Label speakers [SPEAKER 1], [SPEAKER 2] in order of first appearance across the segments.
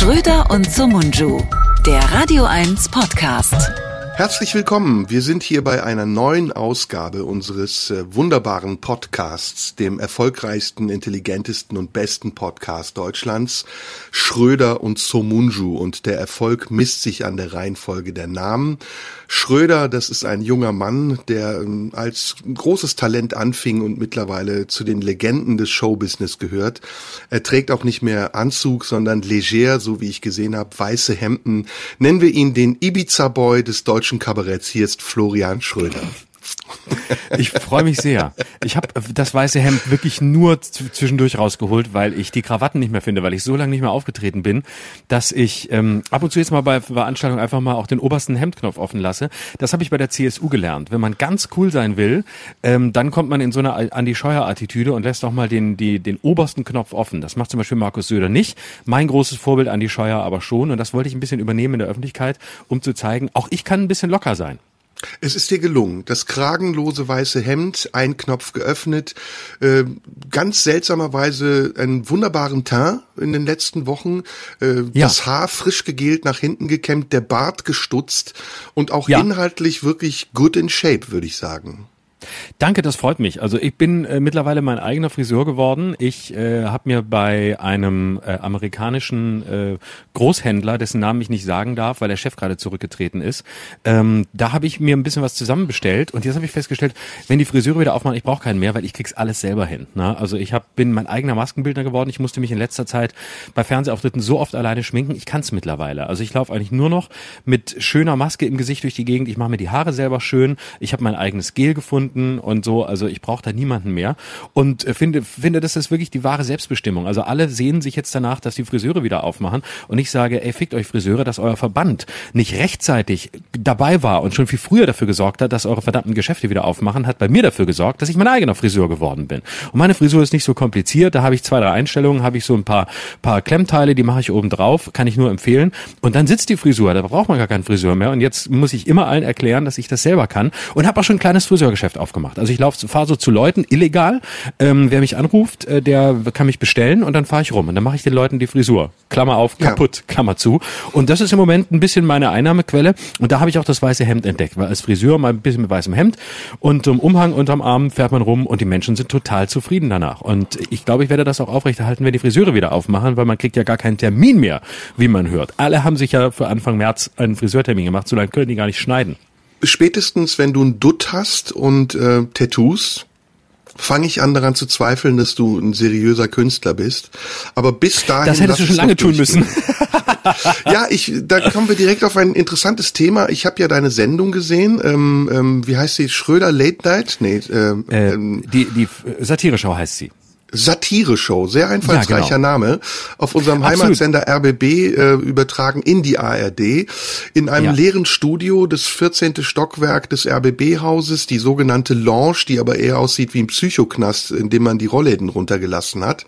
[SPEAKER 1] Schröder und Sumunju, der Radio 1 Podcast.
[SPEAKER 2] Herzlich willkommen. Wir sind hier bei einer neuen Ausgabe unseres äh, wunderbaren Podcasts, dem erfolgreichsten, intelligentesten und besten Podcast Deutschlands, Schröder und Somunju. Und der Erfolg misst sich an der Reihenfolge der Namen. Schröder, das ist ein junger Mann, der ähm, als großes Talent anfing und mittlerweile zu den Legenden des Showbusiness gehört. Er trägt auch nicht mehr Anzug, sondern leger, so wie ich gesehen habe, weiße Hemden. Nennen wir ihn den Ibiza-Boy des deutschen deutschen Kabaretts. Hier ist Florian Schröder.
[SPEAKER 3] Ich freue mich sehr. Ich habe das weiße Hemd wirklich nur zwischendurch rausgeholt, weil ich die Krawatten nicht mehr finde, weil ich so lange nicht mehr aufgetreten bin, dass ich ähm, ab und zu jetzt mal bei Veranstaltungen einfach mal auch den obersten Hemdknopf offen lasse. Das habe ich bei der CSU gelernt. Wenn man ganz cool sein will, ähm, dann kommt man in so eine Andi Scheuer-Attitüde und lässt auch mal den, die, den obersten Knopf offen. Das macht zum Beispiel Markus Söder nicht. Mein großes Vorbild Andi Scheuer aber schon. Und das wollte ich ein bisschen übernehmen in der Öffentlichkeit, um zu zeigen, auch ich kann ein bisschen locker sein.
[SPEAKER 2] Es ist dir gelungen. Das kragenlose weiße Hemd, ein Knopf geöffnet, äh, ganz seltsamerweise einen wunderbaren Teint in den letzten Wochen, äh, ja. das Haar frisch gegelt, nach hinten gekämmt, der Bart gestutzt und auch ja. inhaltlich wirklich good in shape, würde ich sagen.
[SPEAKER 3] Danke, das freut mich. Also ich bin äh, mittlerweile mein eigener Friseur geworden. Ich äh, habe mir bei einem äh, amerikanischen äh, Großhändler, dessen Namen ich nicht sagen darf, weil der Chef gerade zurückgetreten ist, ähm, da habe ich mir ein bisschen was zusammenbestellt und jetzt habe ich festgestellt, wenn die Friseure wieder aufmachen, ich brauche keinen mehr, weil ich krieg's alles selber hin. Ne? Also ich hab, bin mein eigener Maskenbildner geworden. Ich musste mich in letzter Zeit bei Fernsehauftritten so oft alleine schminken. Ich kann's mittlerweile. Also ich laufe eigentlich nur noch mit schöner Maske im Gesicht durch die Gegend. Ich mache mir die Haare selber schön. Ich habe mein eigenes Gel gefunden Stunden und so. Also ich brauche da niemanden mehr und äh, finde, finde, das ist wirklich die wahre Selbstbestimmung. Also alle sehen sich jetzt danach, dass die Friseure wieder aufmachen und ich sage, ey, fickt euch Friseure, dass euer Verband nicht rechtzeitig dabei war und schon viel früher dafür gesorgt hat, dass eure verdammten Geschäfte wieder aufmachen, hat bei mir dafür gesorgt, dass ich mein eigener Friseur geworden bin. Und meine Frisur ist nicht so kompliziert, da habe ich zwei, drei Einstellungen, habe ich so ein paar, paar Klemmteile, die mache ich oben drauf, kann ich nur empfehlen. Und dann sitzt die Frisur, da braucht man gar keinen Friseur mehr. Und jetzt muss ich immer allen erklären, dass ich das selber kann und habe auch schon ein kleines Friseurgeschäft aufgemacht. Also ich laufe, fahre so zu Leuten illegal. Ähm, wer mich anruft, äh, der kann mich bestellen und dann fahre ich rum und dann mache ich den Leuten die Frisur. Klammer auf, kaputt, ja. Klammer zu. Und das ist im Moment ein bisschen meine Einnahmequelle. Und da habe ich auch das weiße Hemd entdeckt, weil als Friseur mal ein bisschen mit weißem Hemd und um Umhang unterm Arm fährt man rum und die Menschen sind total zufrieden danach. Und ich glaube, ich werde das auch aufrechterhalten, wenn die Friseure wieder aufmachen, weil man kriegt ja gar keinen Termin mehr, wie man hört. Alle haben sich ja für Anfang März einen Friseurtermin gemacht, so lange können die gar nicht schneiden
[SPEAKER 2] spätestens wenn du ein Dutt hast und äh, Tattoos, fange ich an daran zu zweifeln, dass du ein seriöser Künstler bist. Aber bis dahin.
[SPEAKER 3] Das hättest du schon lange tun müssen.
[SPEAKER 2] ja, ich, da kommen wir direkt auf ein interessantes Thema. Ich habe ja deine Sendung gesehen. Ähm, ähm, wie heißt sie? Schröder Late Night? Nee, ähm,
[SPEAKER 3] äh, die, die Satire-Show heißt sie.
[SPEAKER 2] Satire-Show, sehr einfallsreicher ja, genau. Name, auf unserem Absolut. Heimatsender RBB äh, übertragen in die ARD, in einem ja. leeren Studio, das 14. Stockwerk des RBB-Hauses, die sogenannte Lounge, die aber eher aussieht wie ein Psychoknast, in dem man die Rollläden runtergelassen hat.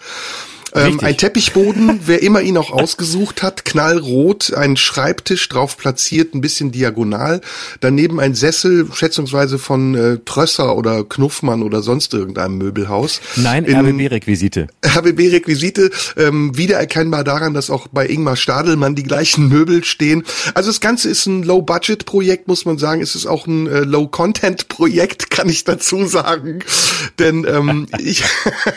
[SPEAKER 2] Ähm, ein Teppichboden, wer immer ihn auch ausgesucht hat, knallrot, ein Schreibtisch drauf platziert, ein bisschen diagonal, daneben ein Sessel, schätzungsweise von äh, Trösser oder Knuffmann oder sonst irgendeinem Möbelhaus.
[SPEAKER 3] Nein, RBB-Requisite.
[SPEAKER 2] RBB-Requisite, ähm, wiedererkennbar daran, dass auch bei Ingmar Stadelmann die gleichen Möbel stehen. Also das Ganze ist ein Low-Budget-Projekt, muss man sagen. Es ist auch ein äh, Low-Content-Projekt, kann ich dazu sagen. Denn ähm, ich,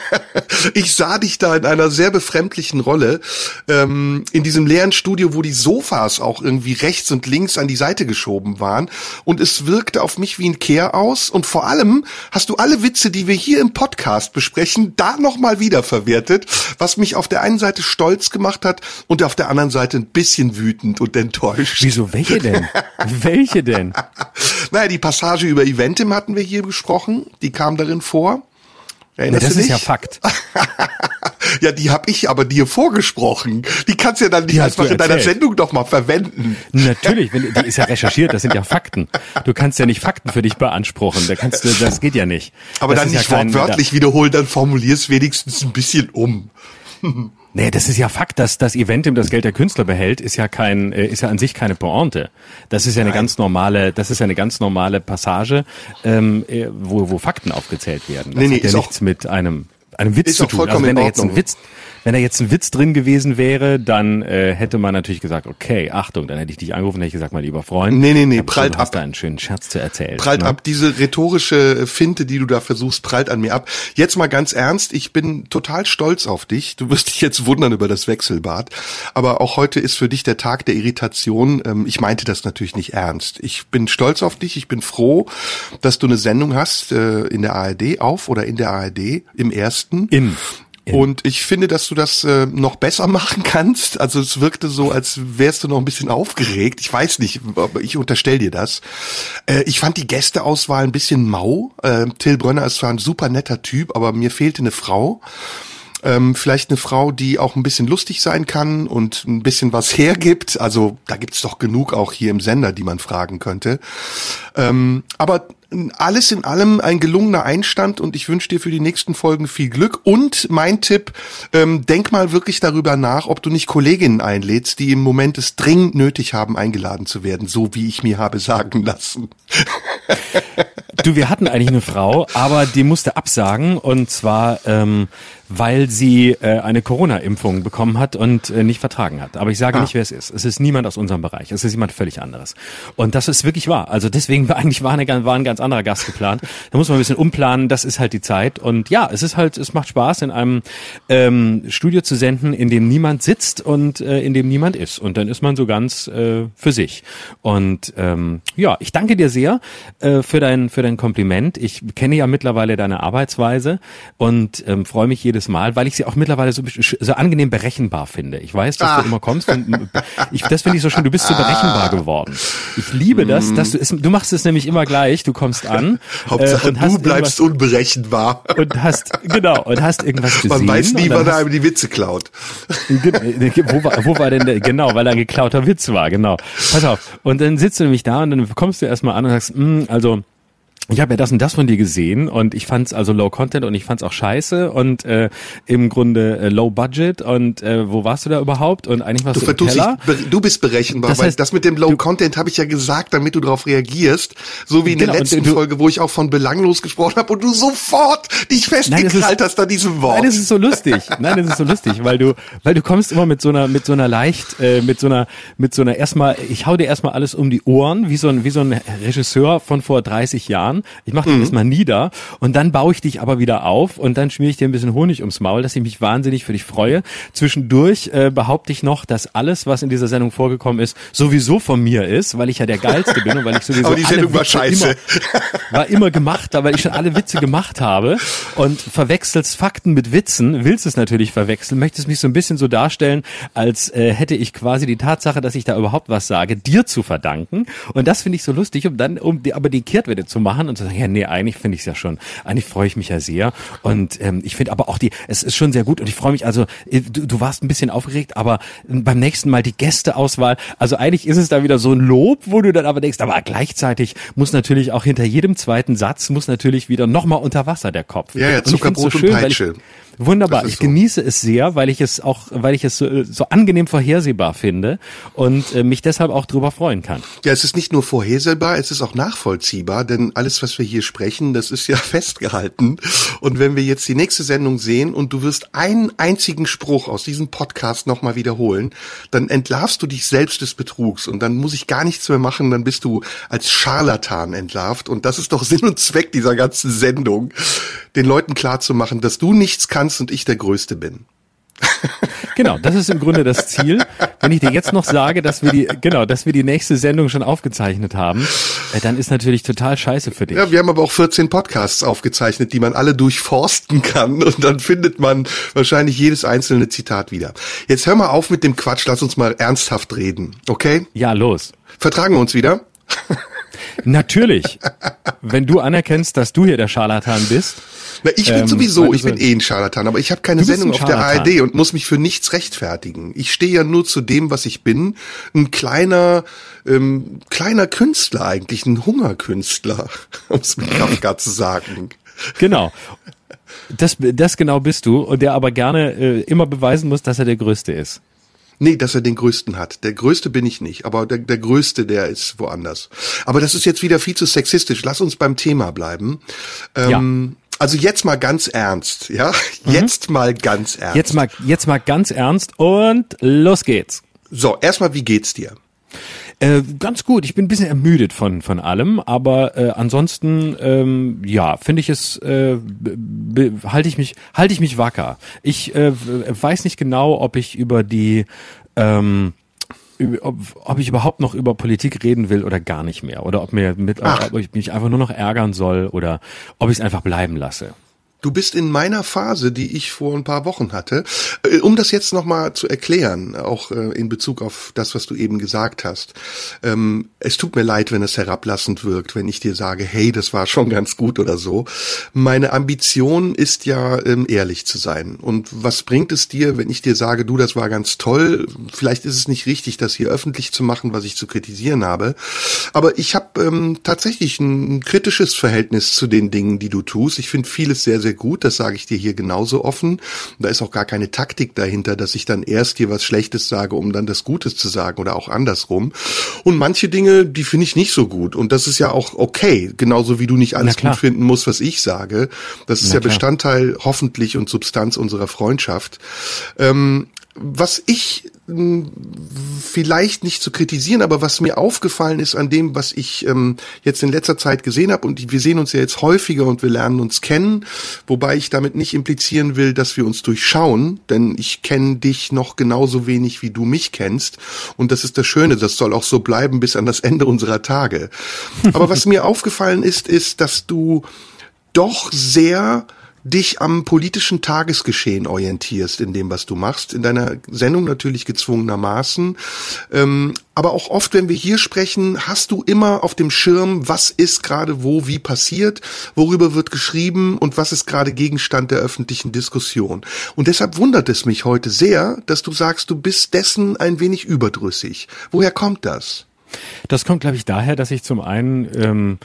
[SPEAKER 2] ich sah dich da in einer einer sehr befremdlichen Rolle ähm, in diesem leeren Studio, wo die Sofas auch irgendwie rechts und links an die Seite geschoben waren. Und es wirkte auf mich wie ein Kehr aus. Und vor allem hast du alle Witze, die wir hier im Podcast besprechen, da nochmal wieder verwertet, was mich auf der einen Seite stolz gemacht hat und auf der anderen Seite ein bisschen wütend und enttäuscht.
[SPEAKER 3] Wieso, welche denn? welche denn?
[SPEAKER 2] Naja, die Passage über Eventim hatten wir hier besprochen, die kam darin vor.
[SPEAKER 3] Erinnerst nee, das ist ja Fakt.
[SPEAKER 2] ja, die habe ich aber dir vorgesprochen. Die kannst du ja dann nicht einfach in deiner Sendung doch mal verwenden.
[SPEAKER 3] Natürlich, wenn, die ist ja recherchiert, das sind ja Fakten. Du kannst ja nicht Fakten für dich beanspruchen. Da kannst du, das geht ja nicht.
[SPEAKER 2] Aber
[SPEAKER 3] das
[SPEAKER 2] dann nicht ja wortwörtlich wiederholen, dann formulierst wenigstens ein bisschen um.
[SPEAKER 3] Nee, das ist ja Fakt, dass das Eventim das Geld der Künstler behält, ist ja kein, äh, ist ja an sich keine Pointe. Das ist ja eine Nein. ganz normale, das ist ja eine ganz normale Passage, ähm, äh, wo, wo Fakten aufgezählt werden. Das nee, nee, hat ja nichts mit einem einem Witz zu
[SPEAKER 2] auch
[SPEAKER 3] tun.
[SPEAKER 2] vollkommen
[SPEAKER 3] also wenn da jetzt ein
[SPEAKER 2] Ordnung.
[SPEAKER 3] Witz, wenn da jetzt ein Witz drin gewesen wäre, dann äh, hätte man natürlich gesagt, okay, Achtung, dann hätte ich dich angerufen, hätte ich gesagt, mein lieber Freund.
[SPEAKER 2] Nee, nee, nee, prallt
[SPEAKER 3] gesehen, du hast
[SPEAKER 2] ab.
[SPEAKER 3] da einen schönen Scherz zu erzählen.
[SPEAKER 2] Prallt
[SPEAKER 3] ne?
[SPEAKER 2] ab. Diese rhetorische Finte, die du da versuchst, prallt an mir ab. Jetzt mal ganz ernst, ich bin total stolz auf dich. Du wirst dich jetzt wundern über das Wechselbad. Aber auch heute ist für dich der Tag der Irritation. Ähm, Ich meinte das natürlich nicht ernst. Ich bin stolz auf dich. Ich bin froh, dass du eine Sendung hast äh, in der ARD auf oder in der ARD im ersten.
[SPEAKER 3] In.
[SPEAKER 2] Und ich finde, dass du das äh, noch besser machen kannst. Also es wirkte so, als wärst du noch ein bisschen aufgeregt. Ich weiß nicht, aber ich unterstell dir das. Äh, ich fand die Gästeauswahl ein bisschen mau. Äh, Till Brönner ist zwar ein super netter Typ, aber mir fehlte eine Frau. Ähm, vielleicht eine Frau, die auch ein bisschen lustig sein kann und ein bisschen was hergibt. Also da gibt's doch genug auch hier im Sender, die man fragen könnte. Ähm, aber alles in allem ein gelungener Einstand und ich wünsche dir für die nächsten Folgen viel Glück. Und mein Tipp, ähm, denk mal wirklich darüber nach, ob du nicht Kolleginnen einlädst, die im Moment es dringend nötig haben, eingeladen zu werden, so wie ich mir habe sagen lassen.
[SPEAKER 3] Du, wir hatten eigentlich eine Frau, aber die musste absagen und zwar, ähm, weil sie äh, eine Corona-Impfung bekommen hat und äh, nicht vertragen hat. Aber ich sage
[SPEAKER 2] Ah.
[SPEAKER 3] nicht, wer es ist. Es ist niemand aus unserem Bereich. Es ist jemand völlig anderes. Und das ist wirklich wahr. Also deswegen war eigentlich war, eine, war ein ganz anderer Gast geplant. Da muss man ein bisschen umplanen. Das ist halt die Zeit. Und ja, es ist halt, es macht Spaß, in einem ähm, Studio zu senden, in dem niemand sitzt und äh, in dem niemand ist. Und dann ist man so ganz äh, für sich. Und ähm, ja, ich danke dir sehr äh, für dein für dein Kompliment. Ich kenne ja mittlerweile deine Arbeitsweise und ähm, freue mich jedes Mal, weil ich sie auch mittlerweile so, so angenehm berechenbar finde. Ich weiß, dass
[SPEAKER 2] Ah.
[SPEAKER 3] du immer kommst und ich, das finde ich so schön. Du bist so berechenbar geworden. Ich liebe das, dass du es, du machst es nämlich immer gleich. Du kommst an
[SPEAKER 2] Hauptsache
[SPEAKER 3] äh,
[SPEAKER 2] du bleibst unberechenbar.
[SPEAKER 3] und hast genau und hast irgendwas gesehen.
[SPEAKER 2] Man weiß nie, wann er einem die Witze klaut.
[SPEAKER 3] Ge- wo, war, wo war denn der, genau, weil er ein geklauter Witz war, genau. Pass auf. Und dann sitzt du nämlich da und dann kommst du erstmal an und sagst, "Hm, also ich habe ja das und das von dir gesehen und ich fand's also Low Content und ich fand's auch scheiße und äh, im Grunde äh, Low Budget und äh, wo warst du da überhaupt und eigentlich warst
[SPEAKER 2] Du
[SPEAKER 3] du, im
[SPEAKER 2] dich,
[SPEAKER 3] Keller.
[SPEAKER 2] be- du bist berechenbar,
[SPEAKER 3] Das
[SPEAKER 2] weil
[SPEAKER 3] heißt,
[SPEAKER 2] das mit dem Low
[SPEAKER 3] du-
[SPEAKER 2] Content habe ich ja gesagt, damit du darauf reagierst, so wie in
[SPEAKER 3] Genau,
[SPEAKER 2] der letzten
[SPEAKER 3] du-
[SPEAKER 2] Folge, wo ich auch von belanglos gesprochen habe und du sofort dich festgekrallt hast an diesem Wort.
[SPEAKER 3] Nein, das ist so lustig. Nein, das ist so lustig, weil du, weil du kommst immer mit so einer, mit so einer leicht, äh, mit so einer, mit so einer erstmal, ich hau dir erstmal alles um die Ohren, wie so ein, wie so ein Regisseur von vor 30 Jahren. Ich mach dich
[SPEAKER 2] Mhm.
[SPEAKER 3] erstmal nieder und dann baue ich dich aber wieder auf und dann schmier ich dir ein bisschen Honig ums Maul, dass ich mich wahnsinnig für dich freue. Zwischendurch äh, behaupte ich noch, dass alles, was in dieser Sendung vorgekommen ist, sowieso von mir ist, weil ich ja der Geilste bin und weil ich sowieso
[SPEAKER 2] Aber die Sendung war scheiße.
[SPEAKER 3] Immer, war immer gemacht, weil ich schon alle Witze gemacht habe und verwechselst Fakten mit Witzen, willst es natürlich verwechseln, möchtest mich so ein bisschen so darstellen, als äh, hätte ich quasi die Tatsache, dass ich da überhaupt was sage, dir zu verdanken. Und das finde ich so lustig, um dann um die, aber die Kehrtwende zu machen und zu sagen, ja, nee, eigentlich finde ich es ja schon, eigentlich freue ich mich ja sehr. Und ähm, ich finde aber auch die, es ist schon sehr gut und ich freue mich, also äh, du, du warst ein bisschen aufgeregt, aber beim nächsten Mal die Gästeauswahl, also eigentlich ist es da wieder so ein Lob, wo du dann aber denkst, aber gleichzeitig muss natürlich auch hinter jedem zweiten Satz muss natürlich wieder nochmal unter Wasser der Kopf.
[SPEAKER 2] Ja, ja,
[SPEAKER 3] Und
[SPEAKER 2] Zuckerbrot und
[SPEAKER 3] weil
[SPEAKER 2] Peitsche.
[SPEAKER 3] Wunderbar. Ich
[SPEAKER 2] so.
[SPEAKER 3] genieße es sehr, weil ich es auch, weil ich es so, so angenehm vorhersehbar finde und äh, mich deshalb auch drüber freuen kann.
[SPEAKER 2] Ja, es ist nicht nur vorhersehbar, es ist auch nachvollziehbar, denn alles, was wir hier sprechen, das ist ja festgehalten. Und wenn wir jetzt die nächste Sendung sehen und du wirst einen einzigen Spruch aus diesem Podcast nochmal wiederholen, dann entlarvst du dich selbst des Betrugs und dann muss ich gar nichts mehr machen, dann bist du als Scharlatan entlarvt. Und das ist doch Sinn und Zweck dieser ganzen Sendung, den Leuten klarzumachen, dass du nichts kannst und ich der Größte bin.
[SPEAKER 3] Genau, das ist im Grunde das Ziel. Wenn ich dir jetzt noch sage, dass wir die, genau, dass wir die nächste Sendung schon aufgezeichnet haben, äh, dann ist natürlich total scheiße für dich.
[SPEAKER 2] Ja, wir haben aber auch 14 Podcasts aufgezeichnet, die man alle durchforsten kann und dann findet man wahrscheinlich jedes einzelne Zitat wieder. Jetzt hör mal auf mit dem Quatsch, lass uns mal ernsthaft reden, okay?
[SPEAKER 3] Ja, los.
[SPEAKER 2] Vertragen wir uns wieder?
[SPEAKER 3] Natürlich. Wenn du anerkennst, dass du hier der Scharlatan bist,
[SPEAKER 2] Na, ich bin
[SPEAKER 3] Ähm,
[SPEAKER 2] sowieso, ich bin eh ein Scharlatan, aber ich habe keine Sendung auf der. ARD und muss mich für nichts rechtfertigen. Ich stehe ja nur zu dem, was ich bin. Ein kleiner, ähm, kleiner Künstler eigentlich, ein Hungerkünstler, um es mit Kafka zu sagen.
[SPEAKER 3] genau. Das, das genau bist du und der aber gerne äh, immer beweisen muss, dass er der Größte ist.
[SPEAKER 2] Nee, dass er den größten hat. Der größte bin ich nicht, aber der, der größte, der ist woanders. Aber das ist jetzt wieder viel zu sexistisch. Lass uns beim Thema bleiben. Ähm, Also jetzt mal ganz ernst, ja? Mhm. Jetzt mal ganz ernst.
[SPEAKER 3] Jetzt mal, jetzt mal ganz ernst und los geht's.
[SPEAKER 2] So, erstmal, wie geht's dir?
[SPEAKER 3] Äh, ganz gut. Ich bin ein bisschen ermüdet von von allem, aber äh, ansonsten ähm, ja, finde ich es äh, halte ich mich halte ich mich wacker. Ich äh, weiß nicht genau, ob ich über die ähm, ob, ob ich überhaupt noch über Politik reden will oder gar nicht mehr oder ob mir mit Ach. ob ich mich einfach nur noch ärgern soll oder ob ich es einfach bleiben lasse.
[SPEAKER 2] Du bist in meiner Phase, die ich vor ein paar Wochen hatte. Äh, um das jetzt nochmal zu erklären, auch äh, in Bezug auf das, was du eben gesagt hast. Ähm, es tut mir leid, wenn es herablassend wirkt, wenn ich dir sage, hey, das war schon ganz gut oder so. Meine Ambition ist ja, ähm, ehrlich zu sein. Und was bringt es dir, wenn ich dir sage, du, das war ganz toll? Vielleicht ist es nicht richtig, das hier öffentlich zu machen, was ich zu kritisieren habe. Aber ich habe ähm, tatsächlich ein kritisches Verhältnis zu den Dingen, die du tust. Ich finde vieles sehr, sehr gut, das sage ich dir hier genauso offen. Da ist auch gar keine Taktik dahinter, dass ich dann erst dir was Schlechtes sage, um dann das Gutes zu sagen oder auch andersrum. Und manche Dinge, die finde ich nicht so gut. Und das ist ja auch okay, genauso wie du nicht alles gut finden musst, was ich sage. Das ist Na ja klar. Bestandteil hoffentlich und Substanz unserer Freundschaft. Ähm, was ich vielleicht nicht zu kritisieren, aber was mir aufgefallen ist an dem, was ich ähm, jetzt in letzter Zeit gesehen habe, und wir sehen uns ja jetzt häufiger und wir lernen uns kennen, wobei ich damit nicht implizieren will, dass wir uns durchschauen, denn ich kenne dich noch genauso wenig, wie du mich kennst. Und das ist das Schöne, das soll auch so bleiben bis an das Ende unserer Tage. Aber was mir aufgefallen ist, ist, dass du doch sehr dich am politischen Tagesgeschehen orientierst in dem, was du machst. In deiner Sendung natürlich gezwungenermaßen. Ähm, aber auch oft, wenn wir hier sprechen, hast du immer auf dem Schirm, was ist gerade wo, wie passiert, worüber wird geschrieben und was ist gerade Gegenstand der öffentlichen Diskussion. Und deshalb wundert es mich heute sehr, dass du sagst, du bist dessen ein wenig überdrüssig. Woher kommt das?
[SPEAKER 3] Das kommt, glaube ich, daher, dass ich zum einen ähm,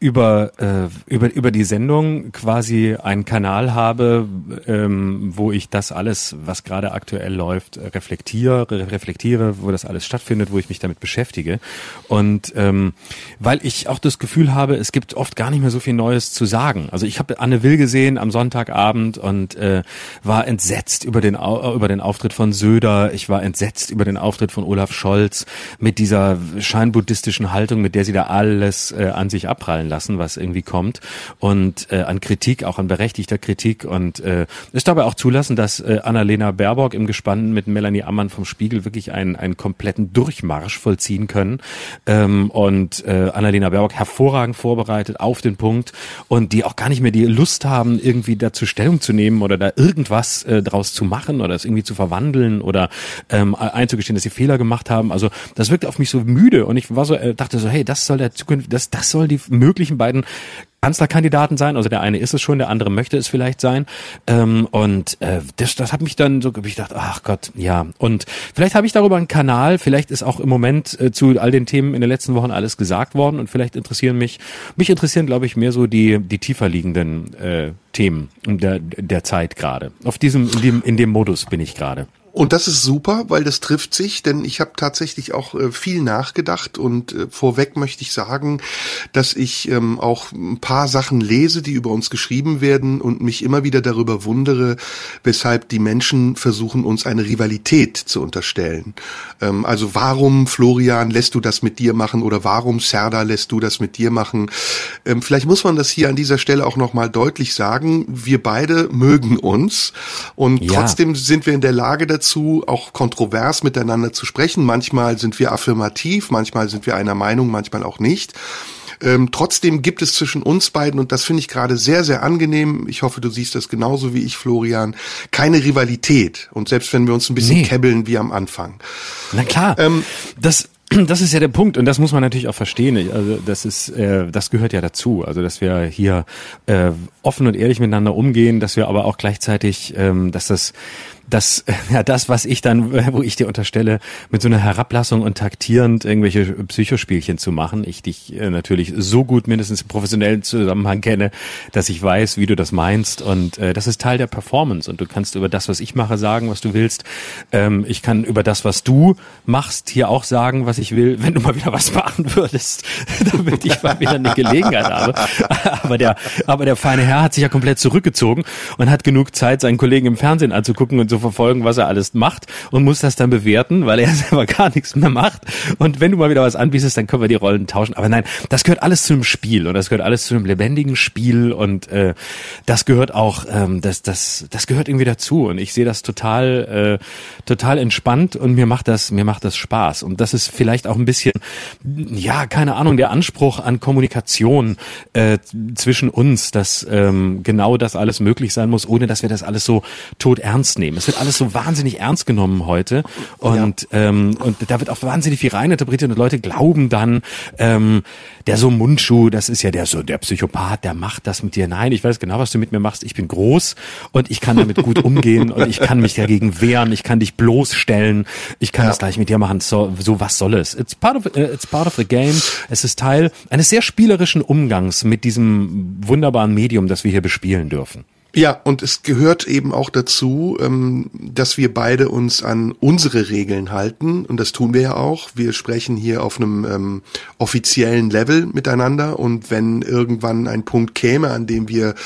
[SPEAKER 3] über, äh, über, über die Sendung quasi einen Kanal habe, ähm, wo ich das alles, was gerade aktuell läuft, reflektiere, reflektiere, wo das alles stattfindet, wo ich mich damit beschäftige. Und ähm, weil ich auch das Gefühl habe, es gibt oft gar nicht mehr so viel Neues zu sagen. Also ich habe Anne Will gesehen am Sonntagabend und äh, war entsetzt über den, über den Auftritt von Söder. Ich war entsetzt über den Auftritt von Olaf Scholz mit dieser scheinbuddhistischen Haltung, mit der sie da alles äh, an sich abprallen lassen, was irgendwie kommt. Und äh, an Kritik, auch an berechtigter Kritik. Und äh, ist dabei auch zulassen, dass äh, Annalena Baerbock im Gespann mit Melanie Ammann vom Spiegel wirklich einen, einen kompletten Durchmarsch vollziehen können. Ähm, und äh, Annalena Baerbock hervorragend vorbereitet auf den Punkt. Und die auch gar nicht mehr die Lust haben, irgendwie dazu Stellung zu nehmen oder da irgendwas äh, draus zu machen oder es irgendwie zu verwandeln oder ähm, einzugestehen, dass sie Fehler gemacht haben. Also das wirkte auf mich so müde. Und ich war so, äh, dachte so, hey, das soll der Zukunft, das, das soll die mögliche möglichen beiden Kanzlerkandidaten sein. Also der eine ist es schon, der andere möchte es vielleicht sein. Ähm, und äh, das, das hat mich dann so ich dachte, ach Gott, ja. Und vielleicht habe ich darüber einen Kanal. Vielleicht ist auch im Moment äh, zu all den Themen in den letzten Wochen alles gesagt worden. Und vielleicht interessieren mich, mich interessieren, glaube ich, mehr so die die tiefer liegenden äh, Themen der der Zeit gerade. Auf diesem in dem in dem Modus bin ich gerade.
[SPEAKER 2] Und das ist super, weil das trifft sich, denn ich habe tatsächlich auch äh, viel nachgedacht und äh, vorweg möchte ich sagen, dass ich ähm, auch ein paar Sachen lese, die über uns geschrieben werden und mich immer wieder darüber wundere, weshalb die Menschen versuchen, uns eine Rivalität zu unterstellen. Ähm, also warum, Florian, lässt du das mit dir machen oder warum, Serda, lässt du das mit dir machen? Ähm, vielleicht muss man das hier an dieser Stelle auch nochmal deutlich sagen. Wir beide mögen uns und ja. trotzdem sind wir in der Lage dazu, auch kontrovers miteinander zu sprechen. Manchmal sind wir affirmativ, manchmal sind wir einer Meinung, manchmal auch nicht. Ähm, trotzdem gibt es zwischen uns beiden, und das finde ich gerade sehr, sehr angenehm, ich hoffe, du siehst das genauso wie ich, Florian, keine Rivalität. Und selbst wenn wir uns ein bisschen nee. kebbeln wie am Anfang.
[SPEAKER 3] Na klar, ähm, das das ist ja der Punkt und das muss man natürlich auch verstehen. Also das ist, äh, das gehört ja dazu. Also dass wir hier äh, offen und ehrlich miteinander umgehen, dass wir aber auch gleichzeitig, ähm, dass das das, ja, das, was ich dann, wo ich dir unterstelle, mit so einer Herablassung und taktierend irgendwelche Psychospielchen zu machen, ich dich äh, natürlich so gut mindestens im professionellen Zusammenhang kenne, dass ich weiß, wie du das meinst und äh, das ist Teil der Performance und du kannst über das, was ich mache, sagen, was du willst. Ähm, ich kann über das, was du machst, hier auch sagen, was ich will, wenn du mal wieder was machen würdest, damit ich mal wieder eine Gelegenheit habe. Aber der, aber der feine Herr hat sich ja komplett zurückgezogen und hat genug Zeit, seinen Kollegen im Fernsehen anzugucken und so verfolgen, was er alles macht und muss das dann bewerten, weil er selber gar nichts mehr macht. Und wenn du mal wieder was anbietest, dann können wir die Rollen tauschen. Aber nein, das gehört alles zu einem Spiel und das gehört alles zu einem lebendigen Spiel und äh, das gehört auch, ähm, das, das, das gehört irgendwie dazu. Und ich sehe das total, äh, total entspannt und mir macht das, mir macht das Spaß. Und das ist vielleicht auch ein bisschen, ja, keine Ahnung, der Anspruch an Kommunikation äh, zwischen uns, dass ähm, genau das alles möglich sein muss, ohne dass wir das alles so tot ernst nehmen. Es wird alles so wahnsinnig ernst genommen heute und ja. ähm, und da wird auch wahnsinnig viel reininterpretiert und Leute glauben dann, ähm, der so Mundschuh, das ist ja der so der Psychopath, der macht das mit dir. Nein, ich weiß genau, was du mit mir machst. Ich bin groß und ich kann damit gut umgehen und ich kann mich dagegen wehren. Ich kann dich bloßstellen. Ich kann ja. das gleich mit dir machen. So, so was soll es? It's part of uh, it's part of the game. Es ist Teil eines sehr spielerischen Umgangs mit diesem wunderbaren Medium, das wir hier bespielen dürfen.
[SPEAKER 2] Ja, und es gehört eben auch dazu, ähm, dass wir beide uns an unsere Regeln halten. Und das tun wir ja auch. Wir sprechen hier auf einem ähm, offiziellen Level miteinander. Und wenn irgendwann ein Punkt käme, an dem wir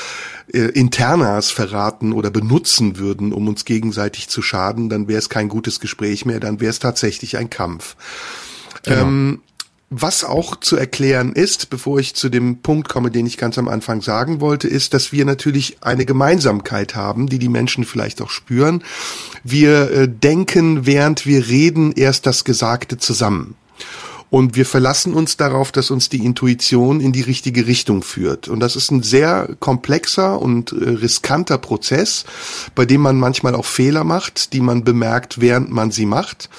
[SPEAKER 2] äh, Internas verraten oder benutzen würden, um uns gegenseitig zu schaden, dann wäre es kein gutes Gespräch mehr, dann wäre es tatsächlich ein Kampf. Genau. Ähm, was auch zu erklären ist, bevor ich zu dem Punkt komme, den ich ganz am Anfang sagen wollte, ist, dass wir natürlich eine Gemeinsamkeit haben, die die Menschen vielleicht auch spüren. Wir äh, denken, während wir reden, erst das Gesagte zusammen. Und wir verlassen uns darauf, dass uns die Intuition in die richtige Richtung führt. Und das ist ein sehr komplexer und äh, riskanter Prozess, bei dem man manchmal auch Fehler macht, die man bemerkt, während man sie macht.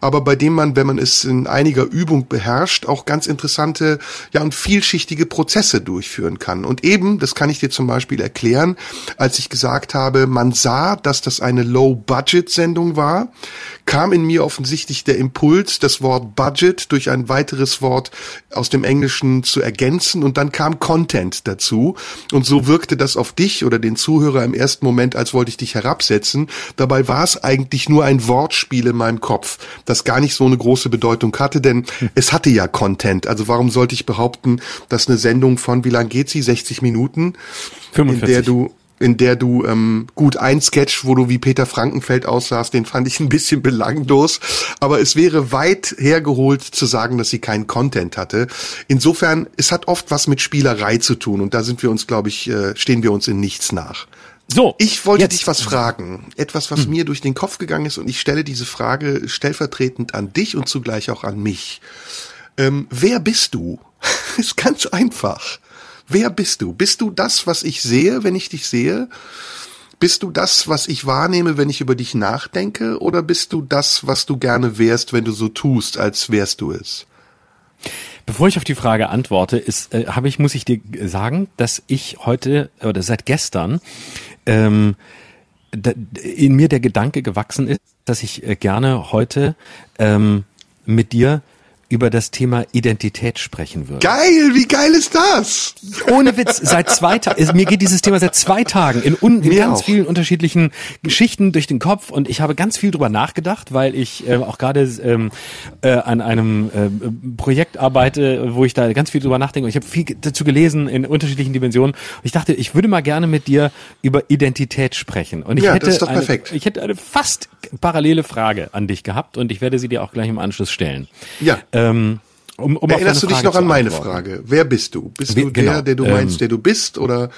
[SPEAKER 2] Aber bei dem man, wenn man es in einiger Übung beherrscht, auch ganz interessante, ja, und vielschichtige Prozesse durchführen kann. Und eben, das kann ich dir zum Beispiel erklären, als ich gesagt habe, man sah, dass das eine Low-Budget-Sendung war, kam in mir offensichtlich der Impuls, das Wort Budget durch ein weiteres Wort aus dem Englischen zu ergänzen und dann kam Content dazu und so wirkte das auf dich oder den Zuhörer im ersten Moment, als wollte ich dich herabsetzen. Dabei war es eigentlich nur ein Wortspiel in meinem Kopf, das gar nicht so eine große Bedeutung hatte, denn hm. es hatte ja Content. Also warum sollte ich behaupten, dass eine Sendung von, wie lang geht sie? 60 Minuten? 45. In der du in der du ähm, gut ein Sketch, wo du wie Peter Frankenfeld aussahst, den fand ich ein bisschen belanglos, aber es wäre weit hergeholt zu sagen, dass sie keinen Content hatte. Insofern, es hat oft was mit Spielerei zu tun und da sind wir uns, glaube ich, äh, stehen wir uns in nichts nach. So, ich wollte jetzt. dich was fragen, etwas, was hm. mir durch den Kopf gegangen ist und ich stelle diese Frage stellvertretend an dich und zugleich auch an mich. Ähm, wer bist du? ist ganz einfach. Wer bist du? Bist du das, was ich sehe, wenn ich dich sehe? Bist du das, was ich wahrnehme, wenn ich über dich nachdenke? Oder bist du das, was du gerne wärst, wenn du so tust, als wärst du es?
[SPEAKER 3] Bevor ich auf die Frage antworte, ist, äh, habe ich, muss ich dir sagen, dass ich heute oder seit gestern ähm, in mir der Gedanke gewachsen ist, dass ich äh, gerne heute ähm, mit dir über das Thema Identität sprechen würde.
[SPEAKER 2] Geil, wie geil ist das?
[SPEAKER 3] Ohne Witz, seit zwei Tagen, mir geht dieses Thema seit zwei Tagen in, un, in ganz auch. vielen unterschiedlichen Geschichten durch den Kopf und ich habe ganz viel drüber nachgedacht, weil ich äh, auch gerade ähm, äh, an einem äh, Projekt arbeite, wo ich da ganz viel drüber nachdenke und ich habe viel dazu gelesen in unterschiedlichen Dimensionen und ich dachte, ich würde mal gerne mit dir über Identität sprechen und ich
[SPEAKER 2] ja,
[SPEAKER 3] hätte eine, ich hätte eine fast parallele Frage an dich gehabt und ich werde sie dir auch gleich im Anschluss stellen.
[SPEAKER 2] Ja. Ähm, um, um Erinnerst du dich noch an meine Frage? Wer bist du? Bist du der, genau, der du meinst, ähm, der du bist? Oder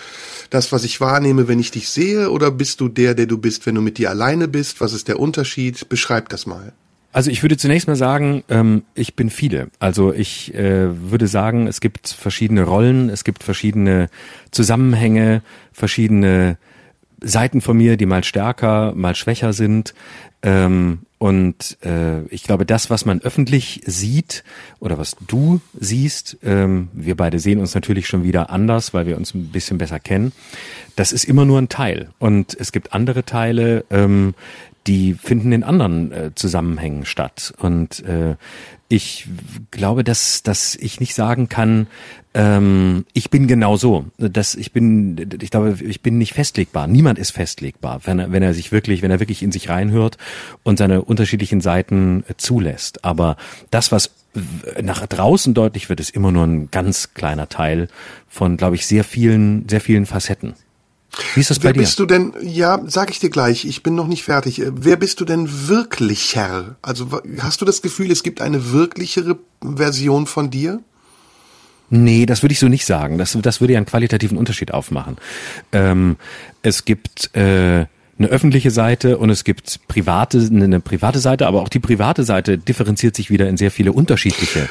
[SPEAKER 2] das, was ich wahrnehme, wenn ich dich sehe? Oder bist du der, der du bist, wenn du mit dir alleine bist? Was ist der Unterschied? Beschreib das mal.
[SPEAKER 3] Also ich würde zunächst mal sagen, ähm, ich bin viele. Also ich äh, würde sagen, es gibt verschiedene Rollen, es gibt verschiedene Zusammenhänge, verschiedene Seiten von mir, die mal stärker, mal schwächer sind. Ähm, und äh, ich glaube, das, was man öffentlich sieht oder was du siehst, ähm, wir beide sehen uns natürlich schon wieder anders, weil wir uns ein bisschen besser kennen. Das ist immer nur ein Teil. Und es gibt andere Teile, ähm, die finden in anderen äh, Zusammenhängen statt. Und äh, ich glaube, dass, dass ich nicht sagen kann, ähm, ich bin genau so. Dass ich bin, ich glaube, ich bin nicht festlegbar. Niemand ist festlegbar, wenn er, wenn er sich wirklich, wenn er wirklich in sich reinhört und seine unterschiedlichen Seiten äh, zulässt. Aber das, was nach draußen deutlich wird, ist immer nur ein ganz kleiner Teil von, glaube ich, sehr vielen, sehr vielen Facetten.
[SPEAKER 2] Wie ist das Wer bei dir? bist du denn, ja, sag ich dir gleich, ich bin noch nicht fertig. Äh, wer bist du denn wirklicher? Also hast du das Gefühl, es gibt eine wirklichere Version von dir?
[SPEAKER 3] Nee, das würde ich so nicht sagen. Das, das würde ja einen qualitativen Unterschied aufmachen. Ähm, es gibt äh, eine öffentliche Seite und es gibt private, eine private Seite, aber auch die private Seite differenziert sich wieder in sehr viele unterschiedliche.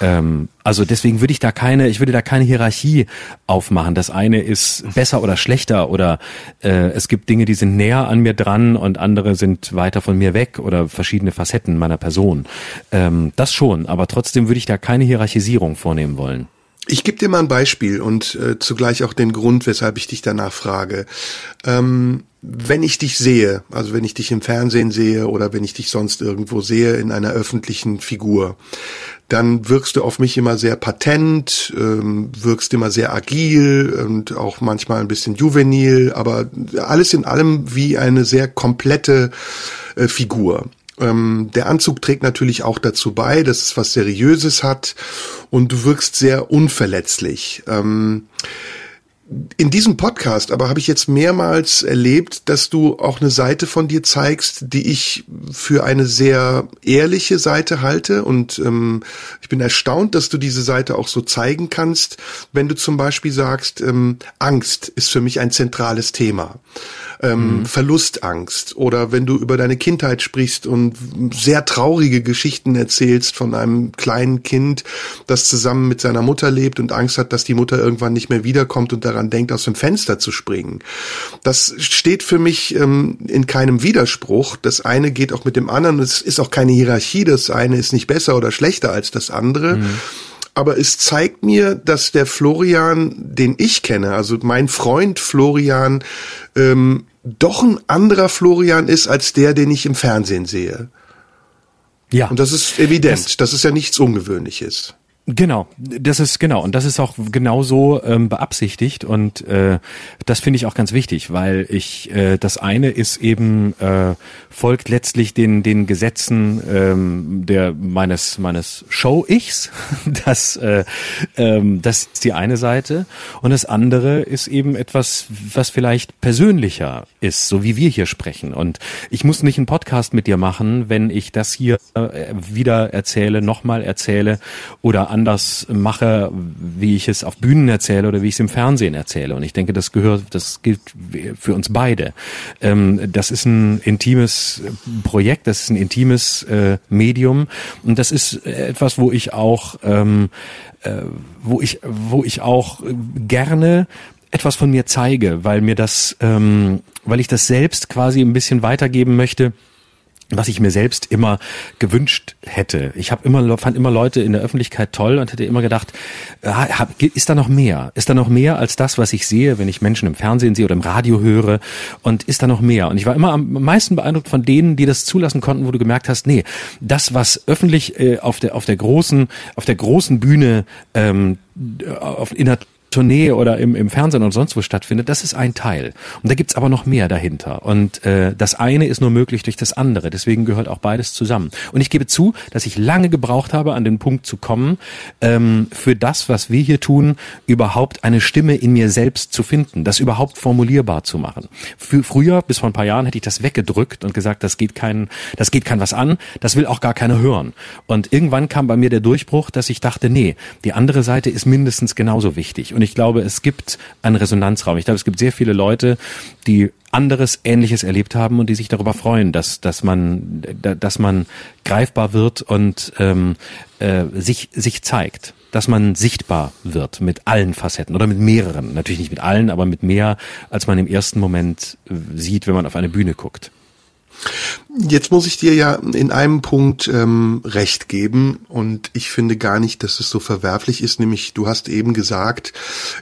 [SPEAKER 3] Ähm, also deswegen würde ich da keine, ich würde da keine Hierarchie aufmachen. Das eine ist besser oder schlechter oder äh, es gibt Dinge, die sind näher an mir dran und andere sind weiter von mir weg oder verschiedene Facetten meiner Person. Ähm, das schon, aber trotzdem würde ich da keine Hierarchisierung vornehmen wollen.
[SPEAKER 2] Ich gebe dir mal ein Beispiel und äh, zugleich auch den Grund, weshalb ich dich danach frage. Ähm, wenn ich dich sehe, also wenn ich dich im Fernsehen sehe oder wenn ich dich sonst irgendwo sehe in einer öffentlichen Figur, dann wirkst du auf mich immer sehr patent, ähm, wirkst immer sehr agil und auch manchmal ein bisschen juvenil, aber alles in allem wie eine sehr komplette äh, Figur. Ähm, der Anzug trägt natürlich auch dazu bei, dass es was Seriöses hat und du wirkst sehr unverletzlich. Ähm, in diesem Podcast aber habe ich jetzt mehrmals erlebt, dass du auch eine Seite von dir zeigst, die ich für eine sehr ehrliche Seite halte. Und ähm, ich bin erstaunt, dass du diese Seite auch so zeigen kannst, wenn du zum Beispiel sagst, ähm, Angst ist für mich ein zentrales Thema ähm, mhm. Verlustangst oder wenn du über deine Kindheit sprichst und sehr traurige Geschichten erzählst von einem kleinen Kind, das zusammen mit seiner Mutter lebt und Angst hat, dass die Mutter irgendwann nicht mehr wiederkommt und daran denkt, aus dem Fenster zu springen. Das steht für mich ähm, in keinem Widerspruch. Das eine geht auch mit dem anderen. Es ist auch keine Hierarchie. Das eine ist nicht besser oder schlechter als das andere. Mhm aber es zeigt mir, dass der Florian, den ich kenne, also mein Freund Florian, ähm, doch ein anderer Florian ist als der, den ich im Fernsehen sehe. Ja. Und das ist evident. Das, das ist ja nichts Ungewöhnliches.
[SPEAKER 3] Genau, das ist genau. Und das ist auch genauso ähm, beabsichtigt. Und äh, das finde ich auch ganz wichtig, weil ich äh, das eine ist eben äh, folgt letztlich den den Gesetzen ähm, der meines meines Show ichs, das äh, ähm, das ist die eine Seite. Und das andere ist eben etwas, was vielleicht persönlicher ist, so wie wir hier sprechen. Und ich muss nicht einen Podcast mit dir machen, wenn ich das hier äh, wieder erzähle, nochmal erzähle oder anders mache, wie ich es auf Bühnen erzähle oder wie ich es im Fernsehen erzähle. Und ich denke, das gehört, das gilt für uns beide. Ähm, das ist ein intimes Projekt, das ist ein intimes äh, Medium und das ist etwas, wo ich auch, ähm, äh, wo ich, wo ich auch gerne etwas von mir zeige, weil mir das, ähm, weil ich das selbst quasi ein bisschen weitergeben möchte was ich mir selbst immer gewünscht hätte. Ich habe immer fand immer Leute in der Öffentlichkeit toll und hätte immer gedacht, ah, ist da noch mehr? Ist da noch mehr als das, was ich sehe, wenn ich Menschen im Fernsehen sehe oder im Radio höre? Und ist da noch mehr? Und ich war immer am meisten beeindruckt von denen, die das zulassen konnten, wo du gemerkt hast, nee, das, was öffentlich äh, auf der auf der großen auf der großen Bühne ähm, auf, in der Tournee oder im, im Fernsehen und sonst wo stattfindet, das ist ein Teil. Und da gibt's aber noch mehr dahinter. Und äh, das eine ist nur möglich durch das andere. Deswegen gehört auch beides zusammen. Und ich gebe zu, dass ich lange gebraucht habe, an den Punkt zu kommen, ähm, für das, was wir hier tun, überhaupt eine Stimme in mir selbst zu finden, das überhaupt formulierbar zu machen. Für, früher, bis vor ein paar Jahren, hätte ich das weggedrückt und gesagt, das geht kein, das geht kein was an, das will auch gar keiner hören. Und irgendwann kam bei mir der Durchbruch, dass ich dachte, nee, die andere Seite ist mindestens genauso wichtig. Ich glaube, es gibt einen Resonanzraum. Ich glaube, es gibt sehr viele Leute, die anderes Ähnliches erlebt haben und die sich darüber freuen, dass dass man dass man greifbar wird und ähm, äh, sich sich zeigt, dass man sichtbar wird mit allen Facetten oder mit mehreren, natürlich nicht mit allen, aber mit mehr, als man im ersten Moment äh, sieht, wenn man auf eine Bühne guckt.
[SPEAKER 2] Jetzt muss ich dir ja in einem Punkt ähm, recht geben und ich finde gar nicht, dass es so verwerflich ist, nämlich du hast eben gesagt,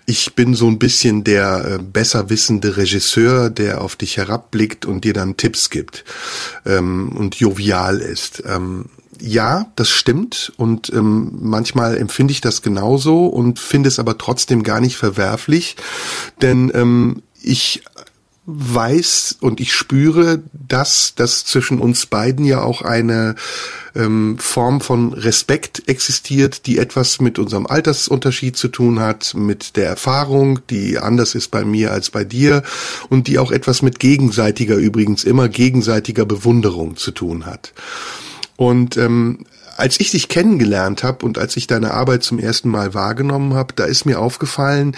[SPEAKER 2] ich bin so ein bisschen der äh, besser wissende Regisseur, der auf dich herabblickt und dir dann Tipps gibt ähm, und jovial ist. Ähm, ja, das stimmt und ähm, manchmal empfinde ich das genauso und finde es aber trotzdem gar nicht verwerflich, denn ähm, ich weiß und ich spüre, dass das zwischen uns beiden ja auch eine ähm, Form von Respekt existiert, die etwas mit unserem Altersunterschied zu tun hat, mit der Erfahrung, die anders ist bei mir als bei dir und die auch etwas mit gegenseitiger, übrigens immer gegenseitiger Bewunderung zu tun hat. Und ähm, als ich dich kennengelernt habe und als ich deine Arbeit zum ersten Mal wahrgenommen habe, da ist mir aufgefallen,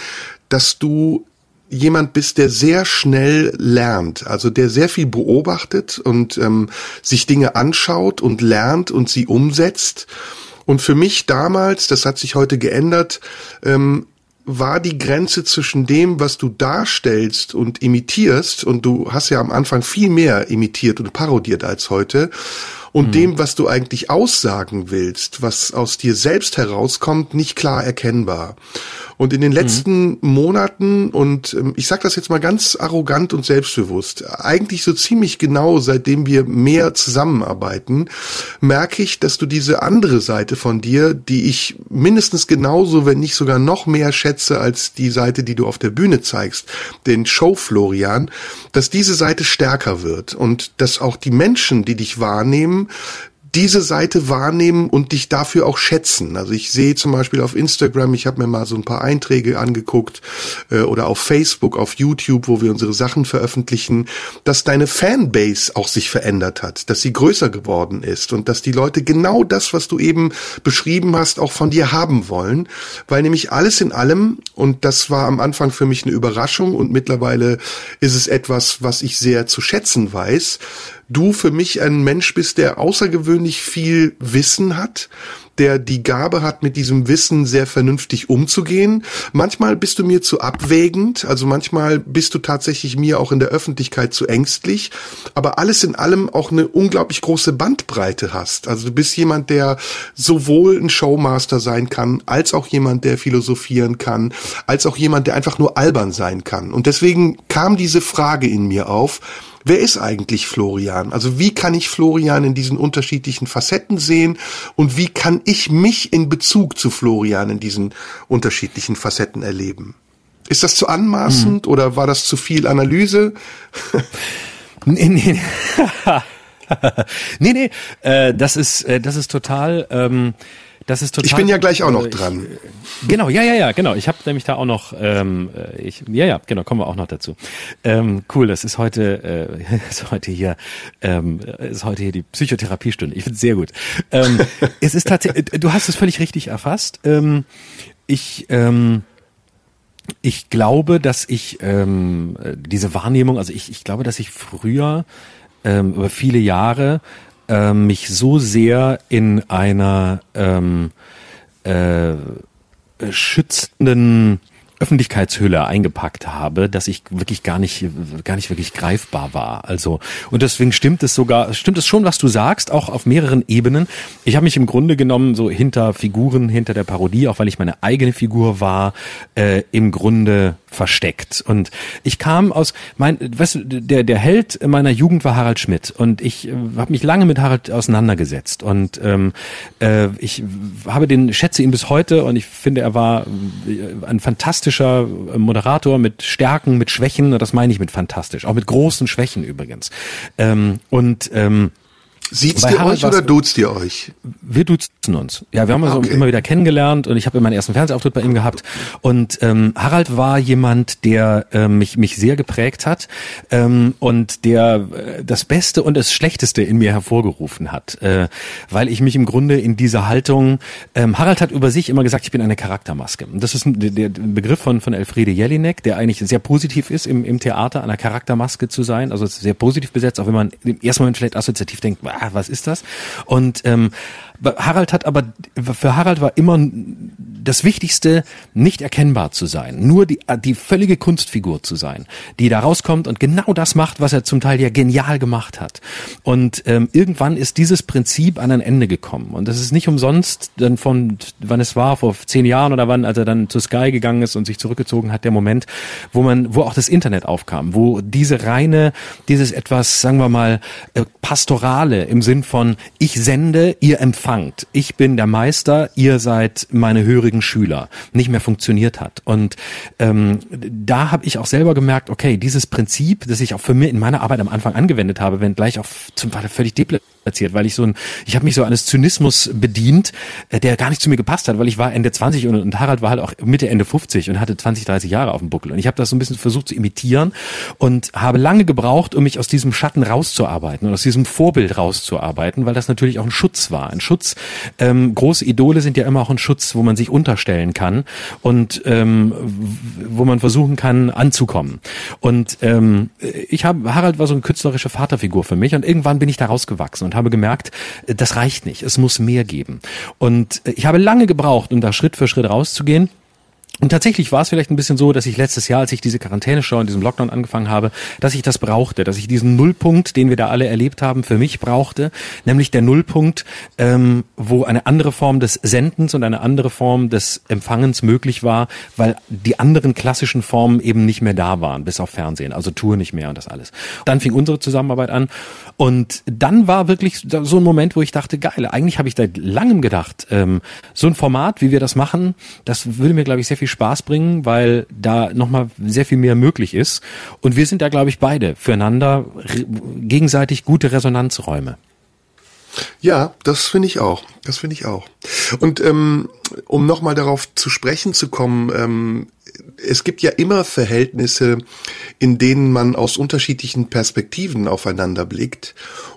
[SPEAKER 2] dass du jemand bist, der sehr schnell lernt, also der sehr viel beobachtet und ähm, sich Dinge anschaut und lernt und sie umsetzt. Und für mich damals, das hat sich heute geändert, ähm, war die Grenze zwischen dem, was du darstellst und imitierst, und du hast ja am Anfang viel mehr imitiert und parodiert als heute, und mhm. dem, was du eigentlich aussagen willst, was aus dir selbst herauskommt, nicht klar erkennbar. Und in den mhm. letzten mhm. Monaten, und ähm, ich sage das jetzt mal ganz arrogant und selbstbewusst, eigentlich so ziemlich genau, seitdem wir mehr zusammenarbeiten, merke ich, dass du diese andere Seite von dir, die ich mindestens genauso, wenn nicht sogar noch mehr schätze als die Seite, die du auf der Bühne zeigst, den Show Florian, dass diese Seite stärker wird und dass auch die Menschen, die dich wahrnehmen, diese Seite wahrnehmen und dich dafür auch schätzen. Also ich sehe zum Beispiel auf Instagram, ich habe mir mal so ein paar Einträge angeguckt äh, oder auf Facebook, auf YouTube, wo wir unsere Sachen veröffentlichen, dass deine Fanbase auch sich verändert hat, dass sie größer geworden ist und dass die Leute genau das, was du eben beschrieben hast, auch von dir haben wollen, weil nämlich alles in allem, und das war am Anfang für mich eine Überraschung und mittlerweile ist es etwas, was ich sehr zu schätzen weiß, du für mich ein Mensch bist, der außergewöhnlich viel Wissen hat, der die Gabe hat, mit diesem Wissen sehr vernünftig umzugehen. Manchmal bist du mir zu abwägend, also manchmal bist du tatsächlich mir auch in der Öffentlichkeit zu ängstlich, aber alles in allem auch eine unglaublich große Bandbreite hast. Also du bist jemand, der sowohl ein Showmaster sein kann, als auch jemand, der philosophieren kann, als auch jemand, der einfach nur albern sein kann. Und deswegen kam diese Frage in mir auf, wer ist eigentlich Florian? Also wie kann ich Florian in diesen unterschiedlichen Facetten sehen und wie kann ich mich in Bezug zu Florian in diesen unterschiedlichen Facetten erleben? Ist das zu anmaßend hm. oder war das zu viel Analyse?
[SPEAKER 3] nee, nee. nee, nee, äh, das ist, äh, das ist total, ähm, das ist total.
[SPEAKER 2] Ich bin ja gleich auch noch äh, dran.
[SPEAKER 3] Ich, genau, ja, ja, ja, genau. Ich habe nämlich da auch noch, ähm, äh, ich, ja, ja, genau, kommen wir auch noch dazu. Ähm, cool, das ist heute, äh, ist heute hier, ähm, ist heute hier die Psychotherapiestunde. Ich finde sehr gut. Ähm, es ist tatsächlich, äh, du hast es völlig richtig erfasst. Ähm, ich, ähm, ich glaube, dass ich ähm, diese Wahrnehmung, also ich, ich glaube, dass ich früher ähm, über viele Jahre äh, mich so sehr in einer ähm, äh, schützenden Öffentlichkeitshülle eingepackt habe, dass ich wirklich gar nicht, gar nicht wirklich greifbar war. Also, und deswegen stimmt es sogar, stimmt es schon, was du sagst, auch auf mehreren Ebenen. Ich habe mich im Grunde genommen so hinter Figuren, hinter der Parodie, auch weil ich meine eigene Figur war, äh, im Grunde versteckt. Und ich kam aus, mein, weißt du, der, der Held meiner Jugend war Harald Schmidt und ich äh, habe mich lange mit Harald auseinandergesetzt und ähm, äh, ich habe den, schätze ihn bis heute und ich finde, er war äh, ein fantastischer Moderator mit Stärken, mit Schwächen, das meine ich mit fantastisch, auch mit großen Schwächen übrigens. Ähm, und ähm,
[SPEAKER 2] Sieht's ihr euch oder duzt ihr euch?
[SPEAKER 3] Wir duzen uns. Ja, wir haben uns okay. immer wieder kennengelernt und ich habe meinen ersten Fernsehauftritt bei ihm gehabt. Und ähm, Harald war jemand, der äh, mich, mich sehr geprägt hat ähm, und der äh, das Beste und das Schlechteste in mir hervorgerufen hat. Äh, weil ich mich im Grunde in dieser Haltung, ähm, Harald hat über sich immer gesagt, ich bin eine Charaktermaske. Und das ist ein, der, der Begriff von, von Elfriede Jelinek, der eigentlich sehr positiv ist, im, im Theater einer Charaktermaske zu sein. Also sehr positiv besetzt, auch wenn man im ersten Moment vielleicht assoziativ denkt, ah, was ist das? Und ähm, Harald hat aber, für Harald war immer das Wichtigste, nicht erkennbar zu sein, nur die, die völlige Kunstfigur zu sein, die da rauskommt und genau das macht, was er zum Teil ja genial gemacht hat. Und ähm, irgendwann ist dieses Prinzip an ein Ende gekommen. Und das ist nicht umsonst dann von, wann es war, vor zehn Jahren oder wann, als er dann zu Sky gegangen ist und sich zurückgezogen hat, der Moment, wo man, wo auch das Internet aufkam, wo diese reine, dieses etwas, sagen wir mal, äh, pastorale im Sinn von, ich sende, ihr empfangt, empfangt, ich bin der Meister, ihr seid meine hörigen Schüler, nicht mehr funktioniert hat. Und ähm, da habe ich auch selber gemerkt, okay, dieses Prinzip, das ich auch für mich in meiner Arbeit am Anfang angewendet habe, wenn gleich auch zum Teil völlig deplatziert, weil ich so ein, ich habe mich so eines Zynismus bedient, äh, der gar nicht zu mir gepasst hat, weil ich war Ende 20 und, und Harald war halt auch Mitte, Ende 50 und hatte 20, 30 Jahre auf dem Buckel. Und ich habe das so ein bisschen versucht zu imitieren und habe lange gebraucht, um mich aus diesem Schatten rauszuarbeiten und aus diesem Vorbild rauszuarbeiten, weil das natürlich auch ein Schutz war. Ein Schutz. Ähm, große Idole sind ja immer auch ein Schutz, wo man sich unterstellen kann und ähm, wo man versuchen kann anzukommen. Und ähm, ich habe Harald war so eine künstlerische Vaterfigur für mich und irgendwann bin ich da rausgewachsen und habe gemerkt, das reicht nicht. Es muss mehr geben. Und ich habe lange gebraucht, um da Schritt für Schritt rauszugehen. Und tatsächlich war es vielleicht ein bisschen so, dass ich letztes Jahr, als ich diese Quarantäne-Show in diesem Lockdown angefangen habe, dass ich das brauchte, dass ich diesen Nullpunkt, den wir da alle erlebt haben, für mich brauchte, nämlich der Nullpunkt, ähm, wo eine andere Form des Sendens und eine andere Form des Empfangens möglich war, weil die anderen klassischen Formen eben nicht mehr da waren, bis auf Fernsehen, also Tour nicht mehr und das alles. Dann fing unsere Zusammenarbeit an und dann war wirklich so ein Moment, wo ich dachte, geil, eigentlich habe ich da langem gedacht, ähm, so ein Format, wie wir das machen, das würde mir, glaube ich, sehr viel viel Spaß bringen, weil da nochmal sehr viel mehr möglich ist. Und wir sind da, glaube ich, beide füreinander gegenseitig gute Resonanzräume.
[SPEAKER 2] Ja, das finde ich auch. Das finde ich auch. Und ähm, um nochmal darauf zu sprechen zu kommen, ähm, es gibt ja immer Verhältnisse, in denen man aus unterschiedlichen Perspektiven aufeinander blickt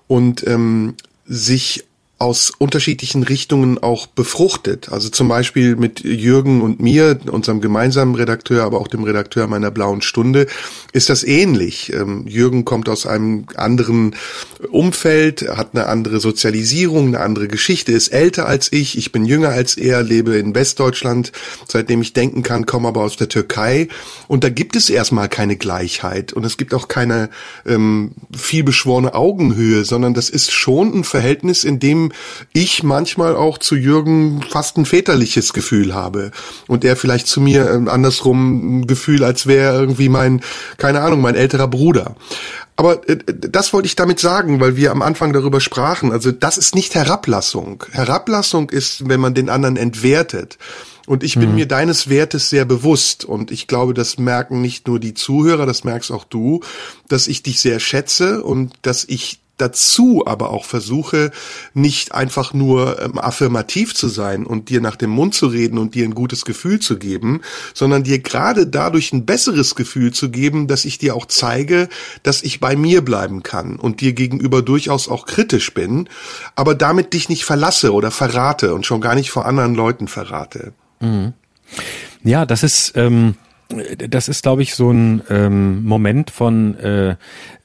[SPEAKER 2] und ähm, sich aus unterschiedlichen Richtungen auch befruchtet. Also zum Beispiel mit Jürgen und mir, unserem gemeinsamen Redakteur, aber auch dem Redakteur meiner Blauen Stunde, ist das ähnlich. Ähm, Jürgen kommt aus einem anderen Umfeld, hat eine andere Sozialisierung, eine andere Geschichte, ist älter als ich, ich bin jünger als er, lebe in Westdeutschland, seitdem ich denken kann, komme aber aus der Türkei. Und da gibt es erstmal keine Gleichheit und es gibt auch keine ähm, vielbeschworene Augenhöhe, sondern das ist schon ein Verhältnis, in dem ich manchmal auch zu Jürgen fast ein väterliches Gefühl habe und er vielleicht zu mir äh, andersrum ein Gefühl, als wäre irgendwie mein, keine Ahnung, mein älterer Bruder. Aber äh, das wollte ich damit sagen, weil wir am Anfang darüber sprachen. Also das ist nicht Herablassung. Herablassung ist, wenn man den anderen entwertet. Und ich bin mhm. mir deines Wertes sehr bewusst. Und ich glaube, das merken nicht nur die Zuhörer, das merkst auch du, dass ich dich sehr schätze und dass ich dazu aber auch versuche, nicht einfach nur ähm, affirmativ zu sein und dir nach dem Mund zu reden und dir ein gutes Gefühl zu geben, sondern dir gerade dadurch ein besseres Gefühl zu geben, dass ich dir auch zeige, dass ich bei mir bleiben kann und dir gegenüber durchaus auch kritisch bin, aber damit dich nicht verlasse oder verrate und schon gar nicht vor anderen Leuten verrate. Mhm.
[SPEAKER 3] Ja, das ist ähm, das ist, glaube ich, so ein ähm, Moment von äh,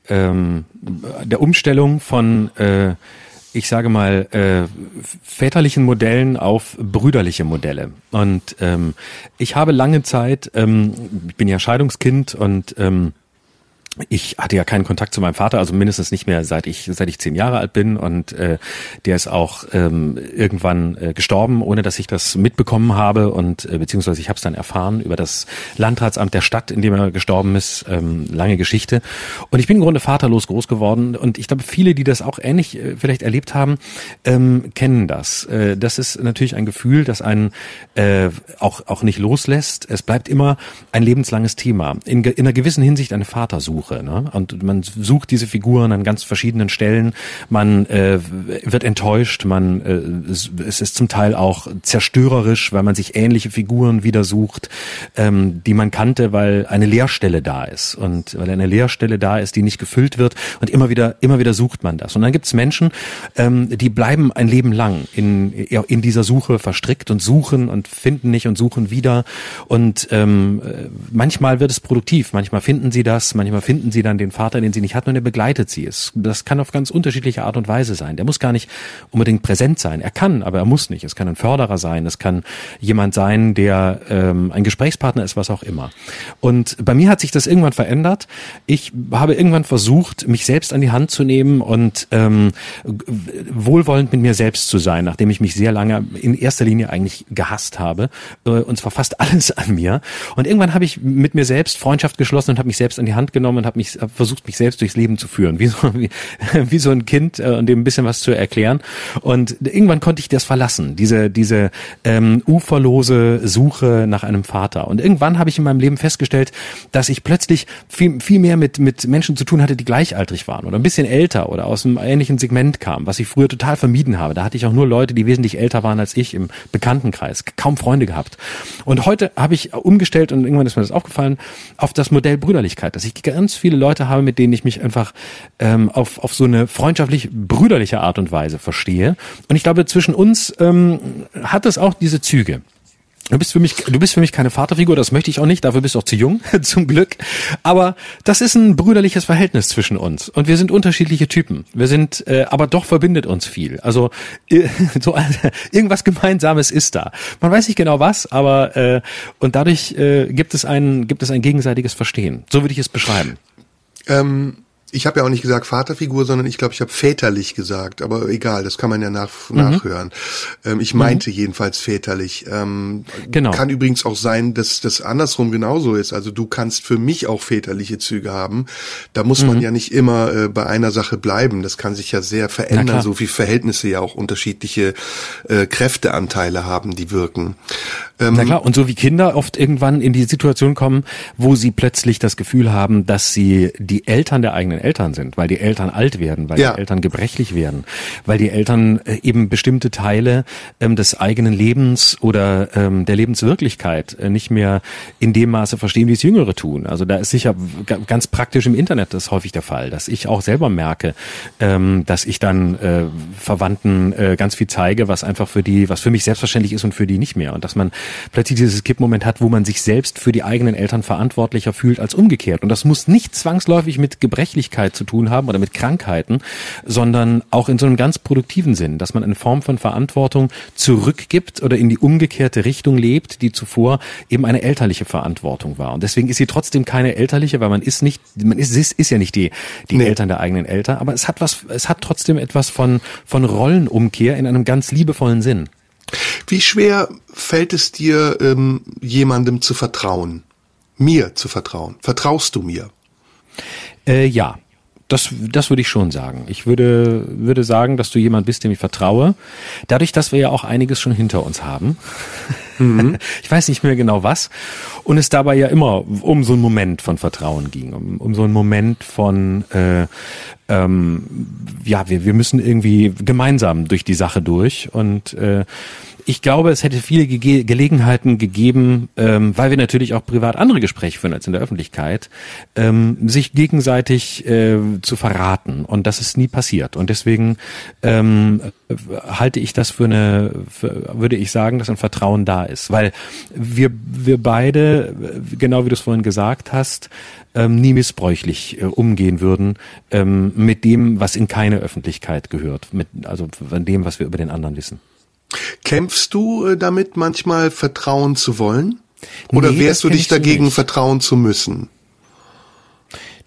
[SPEAKER 3] ähm, der Umstellung von, äh, ich sage mal, äh, väterlichen Modellen auf brüderliche Modelle. Und ähm, ich habe lange Zeit, ähm, ich bin ja Scheidungskind und ähm, ich hatte ja keinen Kontakt zu meinem Vater, also mindestens nicht mehr seit ich seit ich zehn Jahre alt bin und äh, der ist auch ähm, irgendwann äh, gestorben, ohne dass ich das mitbekommen habe und äh, beziehungsweise ich habe es dann erfahren über das Landratsamt der Stadt, in dem er gestorben ist, ähm, lange Geschichte und ich bin im Grunde vaterlos groß geworden und ich glaube viele, die das auch ähnlich äh, vielleicht erlebt haben, ähm, kennen das. Äh, das ist natürlich ein Gefühl, das einen äh, auch auch nicht loslässt. Es bleibt immer ein lebenslanges Thema in, in einer gewissen Hinsicht eine Vatersuche. Suche. Ne? Und man sucht diese Figuren an ganz verschiedenen Stellen. Man äh, wird enttäuscht. Man äh, es ist zum Teil auch zerstörerisch, weil man sich ähnliche Figuren wieder sucht, ähm, die man kannte, weil eine Leerstelle da ist und weil eine Leerstelle da ist, die nicht gefüllt wird. Und immer wieder, immer wieder sucht man das. Und dann gibt es Menschen, ähm, die bleiben ein Leben lang in in dieser Suche verstrickt und suchen und finden nicht und suchen wieder. Und ähm, manchmal wird es produktiv, manchmal finden sie das, manchmal finden sie dann den Vater, den sie nicht hatten und er begleitet sie. Es, das kann auf ganz unterschiedliche Art und Weise sein. Der muss gar nicht unbedingt präsent sein. Er kann, aber er muss nicht. Es kann ein Förderer sein, es kann jemand sein, der ähm, ein Gesprächspartner ist, was auch immer. Und bei mir hat sich das irgendwann verändert. Ich habe irgendwann versucht, mich selbst an die Hand zu nehmen und ähm, wohlwollend mit mir selbst zu sein, nachdem ich mich sehr lange in erster Linie eigentlich gehasst habe. Äh, und zwar fast alles an mir. Und irgendwann habe ich mit mir selbst Freundschaft geschlossen und habe mich selbst an die Hand genommen und habe mich hab versucht, mich selbst durchs Leben zu führen, wie so, wie, wie so ein Kind äh, und dem ein bisschen was zu erklären. Und irgendwann konnte ich das verlassen, diese diese ähm, uferlose Suche nach einem Vater. Und irgendwann habe ich in meinem Leben festgestellt, dass ich plötzlich viel viel mehr mit mit Menschen zu tun hatte, die gleichaltrig waren oder ein bisschen älter oder aus einem ähnlichen Segment kamen, was ich früher total vermieden habe. Da hatte ich auch nur Leute, die wesentlich älter waren als ich im Bekanntenkreis, kaum Freunde gehabt. Und heute habe ich umgestellt und irgendwann ist mir das aufgefallen auf das Modell Brüderlichkeit, dass ich ganz viele Leute habe, mit denen ich mich einfach ähm, auf auf so eine freundschaftlich brüderliche Art und Weise verstehe. Und ich glaube, zwischen uns ähm, hat es auch diese Züge. Du bist für mich, du bist für mich keine Vaterfigur, das möchte ich auch nicht, dafür bist du auch zu jung, zum Glück. Aber das ist ein brüderliches Verhältnis zwischen uns. Und wir sind unterschiedliche Typen. Wir sind, äh, aber doch verbindet uns viel. Also äh, so irgendwas Gemeinsames ist da. Man weiß nicht genau was, aber äh, und dadurch äh, gibt es ein, gibt es ein gegenseitiges Verstehen. So würde ich es beschreiben.
[SPEAKER 2] Ähm ich habe ja auch nicht gesagt Vaterfigur, sondern ich glaube, ich habe väterlich gesagt. Aber egal, das kann man ja nach, mhm. nachhören. Ähm, ich meinte mhm. jedenfalls väterlich. Ähm, genau. Kann übrigens auch sein, dass das andersrum genauso ist. Also du kannst für mich auch väterliche Züge haben. Da muss mhm. man ja nicht immer äh, bei einer Sache bleiben. Das kann sich ja sehr verändern, so wie Verhältnisse ja auch unterschiedliche äh, Kräfteanteile haben, die wirken.
[SPEAKER 3] Ähm, Na klar, und so wie Kinder oft irgendwann in die Situation kommen, wo sie plötzlich das Gefühl haben, dass sie die Eltern der eigenen Eltern sind, weil die Eltern alt werden, weil ja. die Eltern gebrechlich werden, weil die Eltern äh, eben bestimmte Teile ähm, des eigenen Lebens oder ähm, der Lebenswirklichkeit äh, nicht mehr in dem Maße verstehen, wie es Jüngere tun. Also da ist sicher ganz praktisch im Internet das häufig der Fall, dass ich auch selber merke, ähm, dass ich dann äh, Verwandten äh, ganz viel zeige, was einfach für die, was für mich selbstverständlich ist und für die nicht mehr. Und dass man plötzlich dieses Kippmoment hat, wo man sich selbst für die eigenen Eltern verantwortlicher fühlt als umgekehrt. Und das muss nicht zwangsläufig mit Gebrechlichkeit zu tun haben oder mit Krankheiten, sondern auch in so einem ganz produktiven Sinn, dass man eine Form von Verantwortung zurückgibt oder in die umgekehrte Richtung lebt, die zuvor eben eine elterliche Verantwortung war. Und deswegen ist sie trotzdem keine elterliche, weil man ist nicht, man ist, ist, ist ja nicht die, die nee. Eltern der eigenen Eltern, aber es hat was, es hat trotzdem etwas von, von Rollenumkehr in einem ganz liebevollen Sinn.
[SPEAKER 2] Wie schwer fällt es dir, ähm, jemandem zu vertrauen? Mir zu vertrauen? Vertraust du mir?
[SPEAKER 3] Äh, ja, das, das würde ich schon sagen. Ich würde, würde sagen, dass du jemand bist, dem ich vertraue. Dadurch, dass wir ja auch einiges schon hinter uns haben. Mhm. Ich weiß nicht mehr genau was. Und es dabei ja immer um so einen Moment von Vertrauen ging, um, um so einen Moment von, äh, ähm, ja, wir, wir müssen irgendwie gemeinsam durch die Sache durch. Und äh, ich glaube, es hätte viele Ge Gelegenheiten gegeben, ähm, weil wir natürlich auch privat andere Gespräche führen als in der Öffentlichkeit, ähm, sich gegenseitig äh, zu verraten. Und das ist nie passiert. Und deswegen ähm, halte ich das für eine, für, würde ich sagen, dass ein Vertrauen da ist. Weil wir, wir beide, genau wie du es vorhin gesagt hast, ähm, nie missbräuchlich äh, umgehen würden ähm, mit dem, was in keine Öffentlichkeit gehört, mit, also von dem, was wir über den anderen wissen.
[SPEAKER 2] Kämpfst du äh, damit manchmal vertrauen zu wollen? Oder nee, wehrst du dich dagegen, vertrauen zu müssen?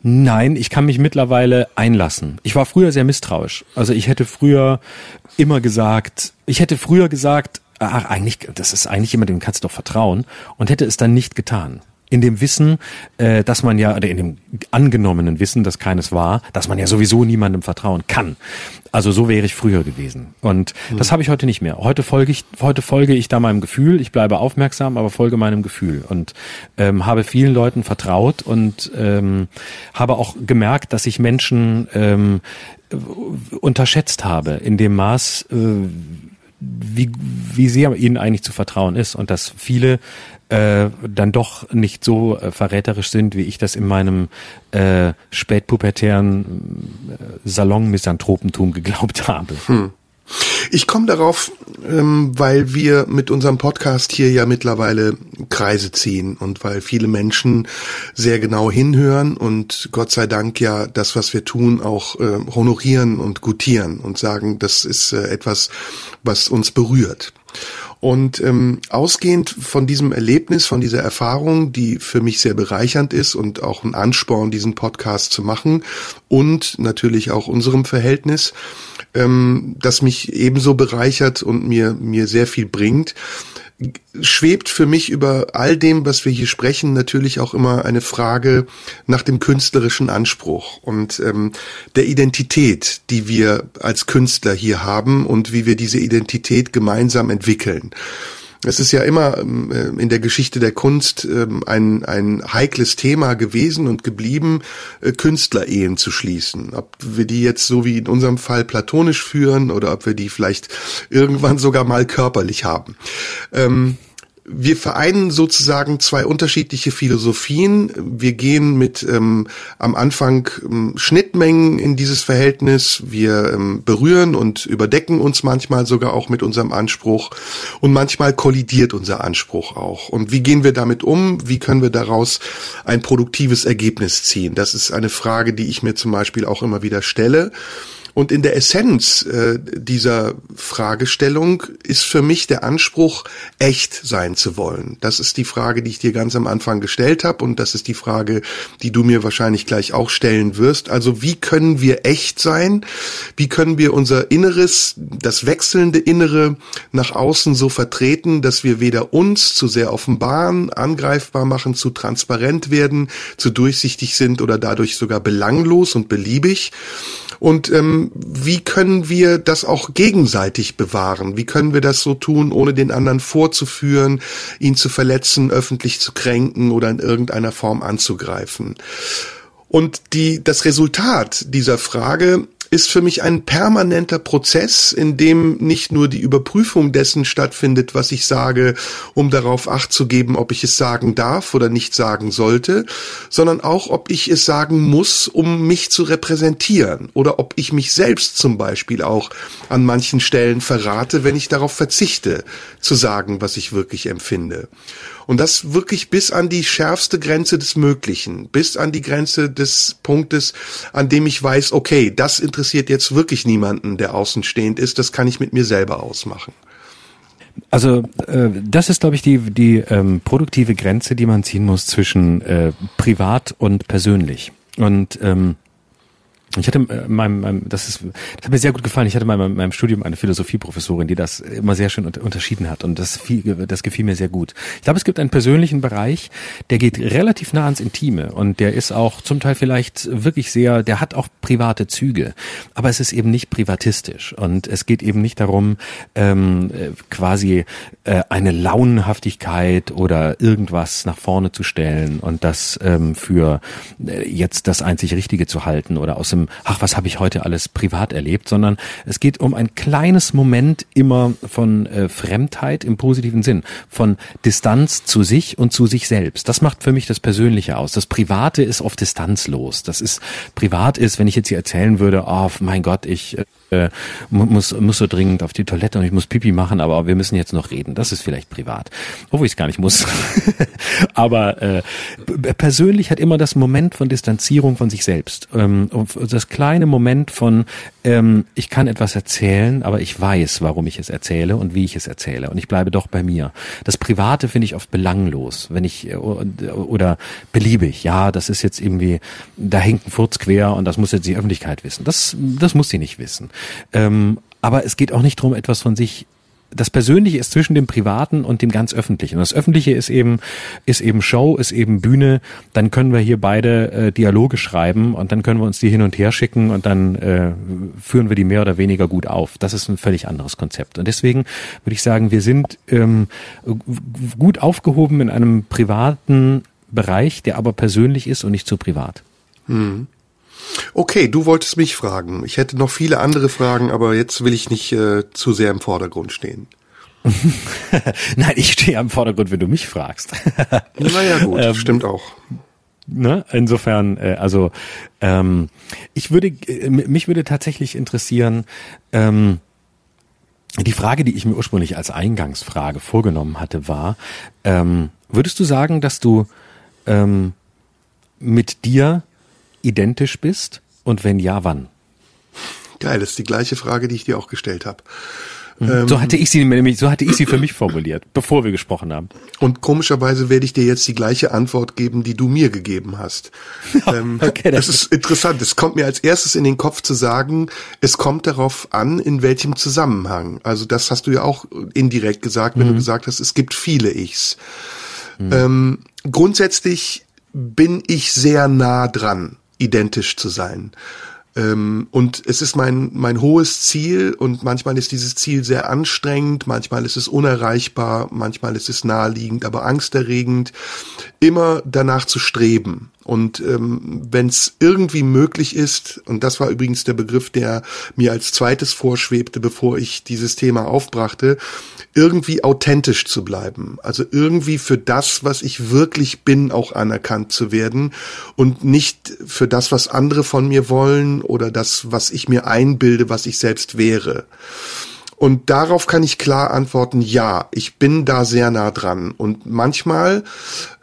[SPEAKER 3] Nein, ich kann mich mittlerweile einlassen. Ich war früher sehr misstrauisch. Also ich hätte früher immer gesagt, ich hätte früher gesagt, ach, eigentlich, das ist eigentlich jemand, dem kannst du doch vertrauen und hätte es dann nicht getan. In dem Wissen, äh, dass man ja, oder in dem angenommenen Wissen, dass keines war, dass man ja sowieso niemandem vertrauen kann. Also so wäre ich früher gewesen. Und mhm. das habe ich heute nicht mehr. Heute folge ich, heute folge ich da meinem Gefühl. Ich bleibe aufmerksam, aber folge meinem Gefühl und ähm, habe vielen Leuten vertraut und ähm, habe auch gemerkt, dass ich Menschen ähm, unterschätzt habe in dem Maß, äh, wie, wie sehr ihnen eigentlich zu vertrauen ist und dass viele äh, dann doch nicht so äh, verräterisch sind, wie ich das in meinem äh, spätpubertären äh, Salon-Misanthropentum geglaubt habe. Hm.
[SPEAKER 2] Ich komme darauf, ähm, weil wir mit unserem Podcast hier ja mittlerweile Kreise ziehen und weil viele Menschen sehr genau hinhören und Gott sei Dank ja das, was wir tun, auch äh, honorieren und gutieren und sagen, das ist äh, etwas, was uns berührt. Und ähm, ausgehend von diesem Erlebnis, von dieser Erfahrung, die für mich sehr bereichernd ist und auch ein Ansporn, diesen Podcast zu machen und natürlich auch unserem Verhältnis, ähm, das mich ebenso bereichert und mir, mir sehr viel bringt, schwebt für mich über all dem, was wir hier sprechen, natürlich auch immer eine Frage nach dem künstlerischen Anspruch und ähm, der Identität, die wir als Künstler hier haben und wie wir diese Identität gemeinsam entwickeln. Es ist ja immer ähm, äh, in der Geschichte der Kunst ähm, ein, ein heikles Thema gewesen und geblieben, äh, Künstlerehen zu schließen. Ob wir die jetzt so wie in unserem Fall platonisch führen oder ob wir die vielleicht irgendwann sogar mal körperlich haben. Ähm, wir vereinen sozusagen zwei unterschiedliche Philosophien. Wir gehen mit ähm, am Anfang ähm, Schnittmengen in dieses Verhältnis. Wir ähm, berühren und überdecken uns manchmal sogar auch mit unserem Anspruch und manchmal kollidiert unser Anspruch auch. Und wie gehen wir damit um? Wie können wir daraus ein produktives Ergebnis ziehen? Das ist eine Frage, die ich mir zum Beispiel auch immer wieder stelle. Und in der Essenz äh, dieser Fragestellung ist für mich der Anspruch, echt sein zu wollen. Das ist die Frage, die ich dir ganz am Anfang gestellt habe und das ist die Frage, die du mir wahrscheinlich gleich auch stellen wirst. Also wie können wir echt sein? Wie können wir unser Inneres, das wechselnde Innere nach außen so vertreten, dass wir weder uns zu sehr offenbaren, angreifbar machen, zu transparent werden, zu durchsichtig sind oder dadurch sogar belanglos und beliebig? Und ähm, wie können wir das auch gegenseitig bewahren? Wie können wir das so tun, ohne den anderen vorzuführen, ihn zu verletzen, öffentlich zu kränken oder in irgendeiner Form anzugreifen? Und die, das Resultat dieser Frage ist für mich ein permanenter Prozess, in dem nicht nur die Überprüfung dessen stattfindet, was ich sage, um darauf acht zu geben, ob ich es sagen darf oder nicht sagen sollte, sondern auch, ob ich es sagen muss, um mich zu repräsentieren oder ob ich mich selbst zum Beispiel auch an manchen Stellen verrate, wenn ich darauf verzichte, zu sagen, was ich wirklich empfinde. Und das wirklich bis an die schärfste Grenze des Möglichen, bis an die Grenze des Punktes, an dem ich weiß, okay, das interessiert jetzt wirklich niemanden, der außenstehend ist, das kann ich mit mir selber ausmachen.
[SPEAKER 3] Also äh, das ist, glaube ich, die, die ähm, produktive Grenze, die man ziehen muss zwischen äh, privat und persönlich. Und ähm, ich hatte äh, meinem, meinem das ist, das hat mir sehr gut gefallen. Ich hatte mal in meinem Studium eine Philosophieprofessorin, die das immer sehr schön unterschieden hat und das, viel, das gefiel mir sehr gut. Ich glaube, es gibt einen persönlichen Bereich, der geht relativ nah ans Intime und der ist auch zum Teil vielleicht wirklich sehr, der hat auch private Züge, aber es ist eben nicht privatistisch und es geht eben nicht darum, ähm, äh, quasi äh, eine Launenhaftigkeit oder irgendwas nach vorne zu stellen und das ähm, für äh, jetzt das einzig Richtige zu halten oder aus dem diesem, ach, was habe ich heute alles privat erlebt, sondern es geht um ein kleines Moment immer von äh, Fremdheit im positiven Sinn, von Distanz zu sich und zu sich selbst. Das macht für mich das Persönliche aus. Das Private ist oft distanzlos. Das ist privat ist, wenn ich jetzt hier erzählen würde, oh mein Gott, ich äh, äh, muss, muss so dringend auf die Toilette und ich muss Pipi machen, aber wir müssen jetzt noch reden. Das ist vielleicht privat. Obwohl ich es gar nicht muss. aber äh, persönlich hat immer das Moment von Distanzierung von sich selbst. Ähm, das kleine Moment von, ähm, ich kann etwas erzählen, aber ich weiß, warum ich es erzähle und wie ich es erzähle. Und ich bleibe doch bei mir. Das Private finde ich oft belanglos, wenn ich äh, oder beliebig. Ja, das ist jetzt irgendwie, da hängt ein Furz quer und das muss jetzt die Öffentlichkeit wissen. Das, das muss sie nicht wissen. Ähm, aber es geht auch nicht darum, etwas von sich das Persönliche ist zwischen dem Privaten und dem ganz Öffentlichen. Und das Öffentliche ist eben, ist eben Show, ist eben Bühne. Dann können wir hier beide äh, Dialoge schreiben und dann können wir uns die hin und her schicken und dann äh, führen wir die mehr oder weniger gut auf. Das ist ein völlig anderes Konzept. Und deswegen würde ich sagen, wir sind ähm, gut aufgehoben in einem privaten Bereich, der aber persönlich ist und nicht zu privat.
[SPEAKER 2] Hm. Okay, du wolltest mich fragen. Ich hätte noch viele andere Fragen, aber jetzt will ich nicht äh, zu sehr im Vordergrund stehen.
[SPEAKER 3] Nein, ich stehe am Vordergrund, wenn du mich fragst.
[SPEAKER 2] naja, gut, ähm, stimmt auch.
[SPEAKER 3] Ne? Insofern, äh, also ähm, ich würde, äh, mich würde tatsächlich interessieren, ähm, die Frage, die ich mir ursprünglich als Eingangsfrage vorgenommen hatte, war, ähm, würdest du sagen, dass du ähm, mit dir identisch bist? Und wenn ja, wann?
[SPEAKER 2] Geil, das ist die gleiche Frage, die ich dir auch gestellt habe.
[SPEAKER 3] Mhm. so hatte ich sie nämlich, so hatte ich sie für mich formuliert, bevor wir gesprochen haben.
[SPEAKER 2] Und komischerweise werde ich dir jetzt die gleiche Antwort geben, die du mir gegeben hast. ähm, okay, das, das ist interessant. Es kommt mir als erstes in den Kopf zu sagen, es kommt darauf an, in welchem Zusammenhang. Also das hast du ja auch indirekt gesagt, wenn mhm. du gesagt hast, es gibt viele Ichs. Mhm. Ähm, grundsätzlich bin ich sehr nah dran identisch zu sein. Ähm, und es ist mein, mein hohes Ziel und manchmal ist dieses Ziel sehr anstrengend, manchmal ist es unerreichbar, manchmal ist es naheliegend, aber angsterregend, immer danach zu streben. Und ähm, wenn es irgendwie möglich ist, und das war übrigens der Begriff, der mir als zweites vorschwebte, bevor ich dieses Thema aufbrachte, irgendwie authentisch zu bleiben. Also irgendwie für das, was ich wirklich bin, auch anerkannt zu werden und nicht für das, was andere von mir wollen oder das, was ich mir einbilde, was ich selbst wäre. Und darauf kann ich klar antworten, ja, ich bin da sehr nah dran. Und manchmal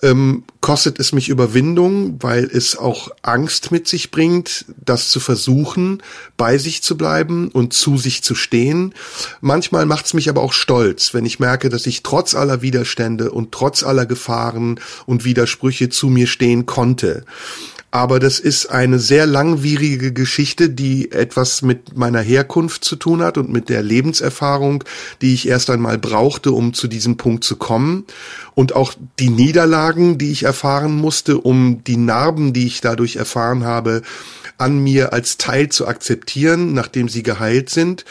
[SPEAKER 2] ähm, kostet es mich Überwindung, weil es auch Angst mit sich bringt, das zu versuchen, bei sich zu bleiben und zu sich zu stehen. Manchmal macht es mich aber auch stolz, wenn ich merke, dass ich trotz aller Widerstände und trotz aller Gefahren und Widersprüche zu mir stehen konnte aber das ist eine sehr langwierige Geschichte, die etwas mit meiner Herkunft zu tun hat und mit der Lebenserfahrung, die ich erst einmal brauchte, um zu diesem Punkt zu kommen. Und auch die Niederlagen, die ich erfahren musste, um die Narben, die ich dadurch erfahren habe, an mir als Teil zu akzeptieren, nachdem sie geheilt sind.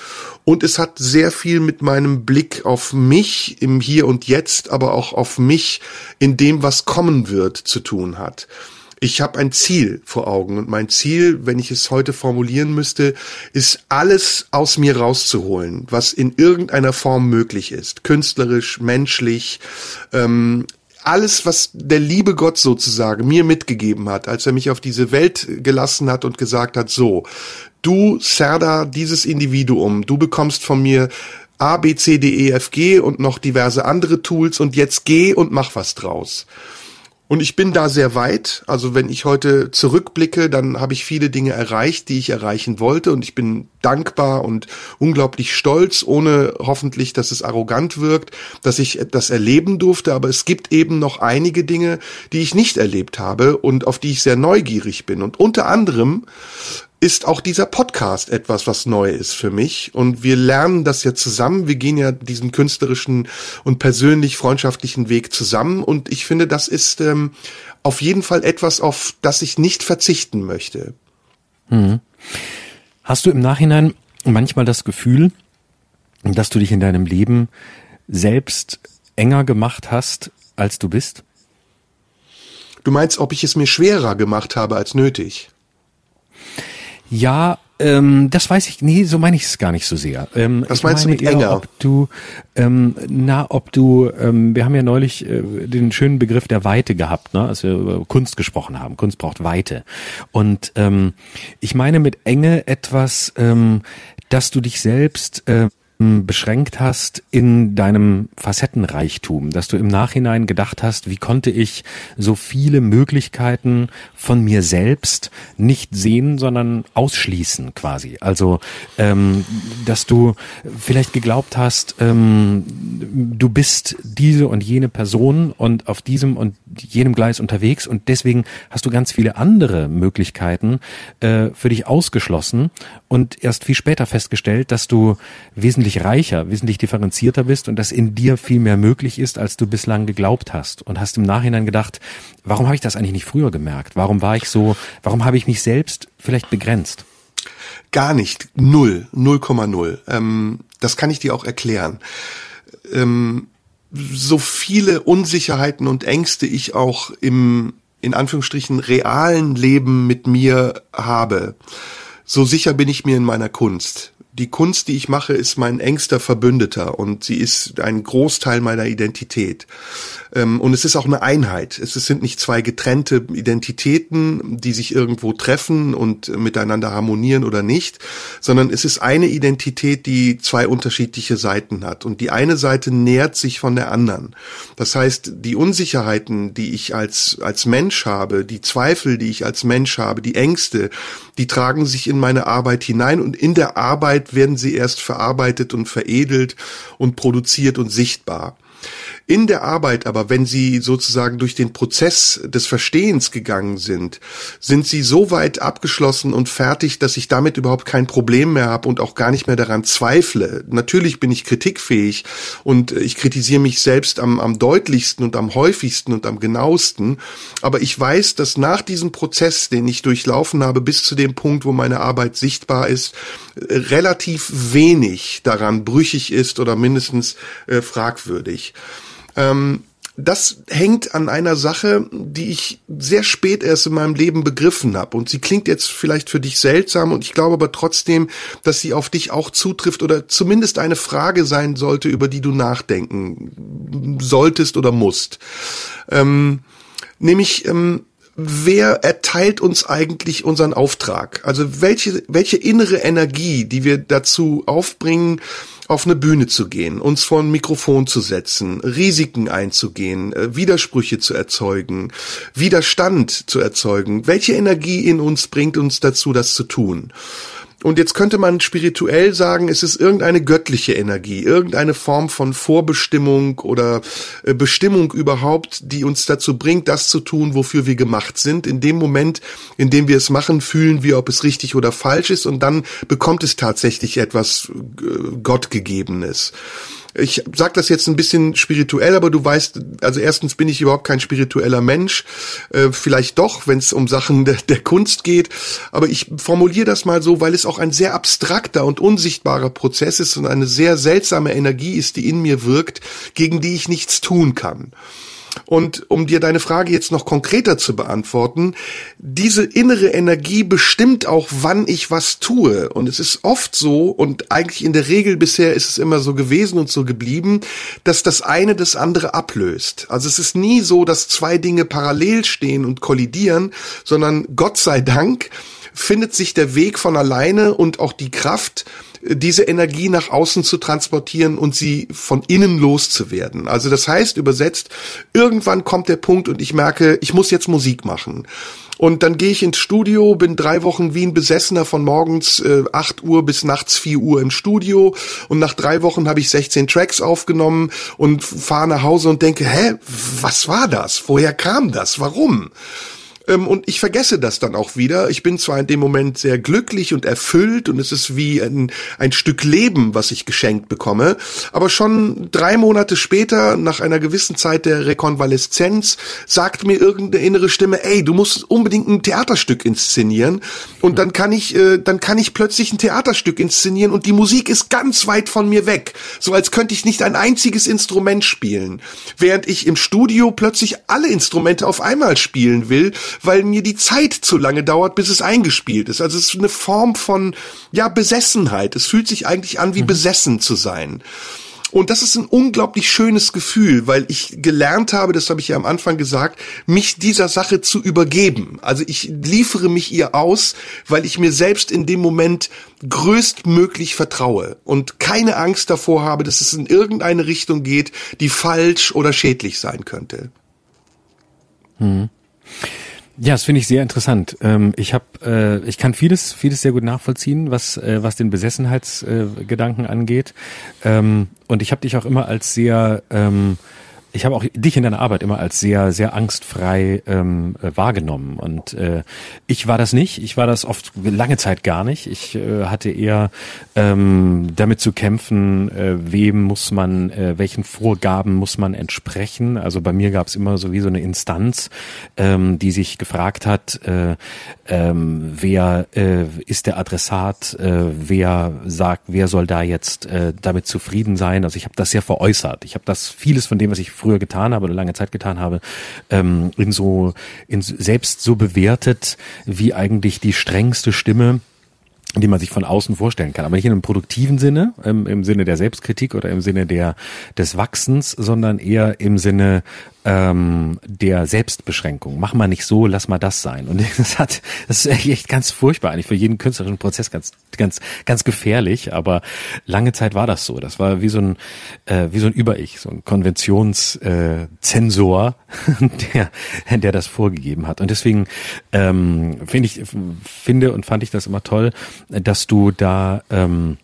[SPEAKER 2] Und es hat sehr viel mit meinem Blick auf mich im Hier und Jetzt, aber auch auf mich in dem, was kommen wird, zu tun hat ich habe ein Ziel vor Augen und mein Ziel, wenn ich es heute formulieren müsste, ist alles aus mir rauszuholen, was in irgendeiner Form möglich ist, künstlerisch, menschlich, ähm, alles, was der liebe Gott sozusagen mir mitgegeben hat, als er mich auf diese Welt gelassen hat und gesagt hat, so, du, Serda, dieses Individuum, du bekommst von mir A, B, C, D, E, F, G und noch diverse andere Tools und jetzt geh und mach was draus. Und ich bin da sehr weit. Also wenn ich heute zurückblicke, dann habe ich viele Dinge erreicht, die ich erreichen wollte. Und ich bin dankbar und unglaublich stolz, ohne hoffentlich, dass es arrogant wirkt, dass ich das erleben durfte. Aber es gibt eben noch einige Dinge, die ich nicht erlebt habe und auf die ich sehr neugierig bin. Und unter anderem ist auch dieser Podcast etwas, was neu ist für mich. Und wir lernen das ja zusammen. Wir gehen ja diesen künstlerischen und persönlich freundschaftlichen Weg zusammen. Und ich finde, das ist ähm, auf jeden Fall etwas, auf das ich nicht verzichten möchte.
[SPEAKER 3] Hm. Hast du im Nachhinein manchmal das Gefühl, dass du dich in deinem Leben selbst enger gemacht hast, als du bist?
[SPEAKER 2] Du meinst, ob ich es mir schwerer gemacht habe als nötig?
[SPEAKER 3] Ja, ähm, das weiß ich, nee, so meine ich es gar nicht so sehr. Ähm,
[SPEAKER 2] Was meinst du mit enger?
[SPEAKER 3] Ob du, ähm, na, ob du, ähm, wir haben ja neulich äh, den schönen Begriff der Weite gehabt, ne, als wir über Kunst gesprochen haben. Kunst braucht Weite. Und ähm, ich meine mit Enge etwas, ähm, dass du dich selbst äh, beschränkt hast in deinem Facettenreichtum, dass du im Nachhinein gedacht hast, wie konnte ich so viele Möglichkeiten von mir selbst nicht sehen, sondern ausschließen quasi. Also, ähm, dass du vielleicht geglaubt hast, ähm, du bist diese und jene Person und auf diesem und jenem Gleis unterwegs und deswegen hast du ganz viele andere Möglichkeiten äh, für dich ausgeschlossen und erst viel später festgestellt, dass du wesentlich reicher, wesentlich differenzierter bist und dass in dir viel mehr möglich ist, als du bislang geglaubt hast und hast im Nachhinein gedacht, warum habe ich das eigentlich nicht früher gemerkt? Warum war ich so, warum habe ich mich selbst vielleicht begrenzt?
[SPEAKER 2] Gar nicht. Null. 0,0. Ähm, das kann ich dir auch erklären. Ähm, so viele Unsicherheiten und Ängste ich auch im, in Anführungsstrichen, realen Leben mit mir habe, so sicher bin ich mir in meiner Kunst die Kunst, die ich mache, ist mein engster Verbündeter und sie ist ein Großteil meiner Identität. Ähm, und es ist auch eine Einheit. Es sind nicht zwei getrennte Identitäten, die sich irgendwo treffen und miteinander harmonieren oder nicht, sondern es ist eine Identität, die zwei unterschiedliche Seiten hat. Und die eine Seite nährt sich von der anderen. Das heißt, die Unsicherheiten, die ich als, als Mensch habe, die Zweifel, die ich als Mensch habe, die Ängste, die tragen sich in meine Arbeit hinein und in der Arbeit werden sie erst verarbeitet und veredelt und produziert und sichtbar. In der Arbeit aber, wenn sie sozusagen durch den Prozess des Verstehens gegangen sind, sind sie so weit abgeschlossen und fertig, dass ich damit überhaupt kein Problem mehr habe und auch gar nicht mehr daran zweifle. Natürlich bin ich kritikfähig und ich kritisiere mich selbst am, am deutlichsten und am häufigsten und am genauesten. Aber ich weiß, dass nach diesem Prozess, den ich durchlaufen habe, bis zu dem Punkt, wo meine Arbeit sichtbar ist, relativ wenig daran brüchig ist oder mindestens äh, fragwürdig. Ähm, das hängt an einer Sache, die ich sehr spät erst in meinem Leben begriffen habe. Und sie klingt jetzt vielleicht für dich seltsam und ich glaube aber trotzdem, dass sie auf dich auch zutrifft oder zumindest eine Frage sein sollte, über die du nachdenken solltest oder musst. Ähm, nämlich, ähm, wer erteilt uns eigentlich unseren Auftrag? Also welche, welche innere Energie, die wir dazu aufbringen, auf eine Bühne zu gehen, uns vor ein Mikrofon zu setzen, Risiken einzugehen, äh, Widersprüche zu erzeugen, Widerstand zu erzeugen. Welche Energie in uns bringt uns dazu, das zu tun? Und jetzt könnte man spirituell sagen, es ist irgendeine göttliche Energie, irgendeine Form von Vorbestimmung oder äh, Bestimmung überhaupt, die uns dazu bringt, das zu tun, wofür wir gemacht sind. In dem Moment, in dem wir es machen, fühlen wir, ob es richtig oder falsch ist und dann bekommt es tatsächlich etwas äh, Gottgegebenes ich sag das jetzt ein bisschen spirituell, aber du weißt, also erstens bin ich überhaupt kein spiritueller Mensch, äh, vielleicht doch, wenn es um Sachen der, der Kunst geht, aber ich formuliere das mal so, weil es auch ein sehr abstrakter und unsichtbarer Prozess ist und eine sehr seltsame Energie ist, die in mir wirkt, gegen die ich nichts tun kann. Und um dir deine Frage jetzt noch konkreter zu beantworten, diese innere Energie bestimmt auch, wann ich was tue. Und es ist oft so, und eigentlich in der Regel bisher ist es immer so gewesen und so geblieben, dass das eine das andere ablöst. Also es ist nie so, dass zwei Dinge parallel stehen und kollidieren, sondern Gott sei Dank findet sich der Weg von alleine und auch die Kraft, diese Energie nach außen zu transportieren und sie von innen loszuwerden. Also das heißt, übersetzt, irgendwann kommt der Punkt und ich merke, ich muss jetzt Musik machen. Und dann gehe ich ins Studio, bin drei Wochen wie ein Besessener von morgens äh, 8 Uhr bis nachts 4 Uhr im Studio. Und nach drei Wochen habe ich 16 Tracks aufgenommen und fahre nach Hause und denke, hä, was war das? Woher kam das? Warum? Ähm, und ich vergesse das dann auch wieder. Ich bin zwar in dem Moment sehr glücklich und erfüllt und es ist wie ein, ein Stück Leben, was ich geschenkt bekomme. Aber schon drei Monate später, nach einer gewissen Zeit der Rekonvaleszenz, sagt mir irgendeine innere Stimme, ey, du musst unbedingt ein Theaterstück inszenieren. Und dann kann ich, äh, dann kann ich plötzlich ein Theaterstück inszenieren und die Musik ist ganz weit von mir weg. So als könnte ich nicht ein einziges Instrument spielen. Während ich im Studio plötzlich alle Instrumente auf einmal spielen will, weil mir die Zeit zu lange dauert, bis es eingespielt ist. Also es ist eine Form von, ja, Besessenheit. Es fühlt sich eigentlich an, wie mhm. besessen zu sein. Und das ist ein unglaublich schönes Gefühl, weil ich gelernt habe, das habe ich ja am Anfang gesagt, mich dieser Sache zu übergeben. Also ich liefere mich ihr aus, weil ich mir selbst in dem Moment größtmöglich vertraue und keine Angst davor habe, dass es in irgendeine Richtung geht, die falsch oder schädlich sein könnte.
[SPEAKER 3] Hm. Ja, das finde ich sehr interessant. Ähm, ich habe, äh, ich kann vieles, vieles sehr gut nachvollziehen, was äh, was den Besessenheitsgedanken angeht. Ähm, und ich habe dich auch immer als sehr ähm, ich habe auch dich in deiner Arbeit immer als sehr, sehr angstfrei ähm, äh, wahrgenommen. Und äh, ich war das nicht. Ich war das oft lange Zeit gar nicht. Ich äh, hatte eher ähm, damit zu kämpfen, äh, wem muss man, äh, welchen Vorgaben muss man entsprechen. Also bei mir gab es immer so wie so eine Instanz, ähm, die sich gefragt hat, äh, ähm, wer äh, ist der Adressat, äh, wer sagt, wer soll da jetzt äh, damit zufrieden sein. Also ich habe das sehr veräußert. Ich habe das vieles von dem, was ich früher getan habe oder lange Zeit getan habe, ähm, in so in selbst so bewertet wie eigentlich die strengste Stimme die man sich von außen vorstellen kann, aber nicht in einem produktiven Sinne, im, im Sinne der Selbstkritik oder im Sinne der des Wachsens, sondern eher im Sinne ähm, der Selbstbeschränkung. Mach mal nicht so, lass mal das sein. Und das hat, das ist echt ganz furchtbar, eigentlich für jeden künstlerischen Prozess ganz, ganz, ganz gefährlich. Aber lange Zeit war das so. Das war wie so ein, äh, wie so ein Über-Ich, so ein Konventionszensor, äh, der, der das vorgegeben hat. Und deswegen ähm, finde ich, finde und fand ich das immer toll, dass du da ähm,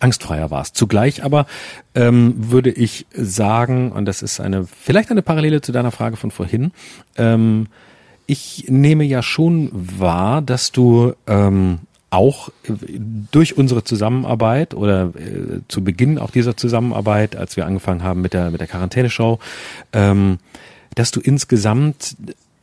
[SPEAKER 3] angstfreier warst. Zugleich aber ähm, würde ich sagen, und das ist eine vielleicht eine Parallele zu deiner Frage von vorhin, ähm, ich nehme ja schon wahr, dass du ähm, auch durch unsere Zusammenarbeit oder äh, zu Beginn auch dieser Zusammenarbeit, als wir angefangen haben mit der mit der Quarantäneshow, ähm, dass du insgesamt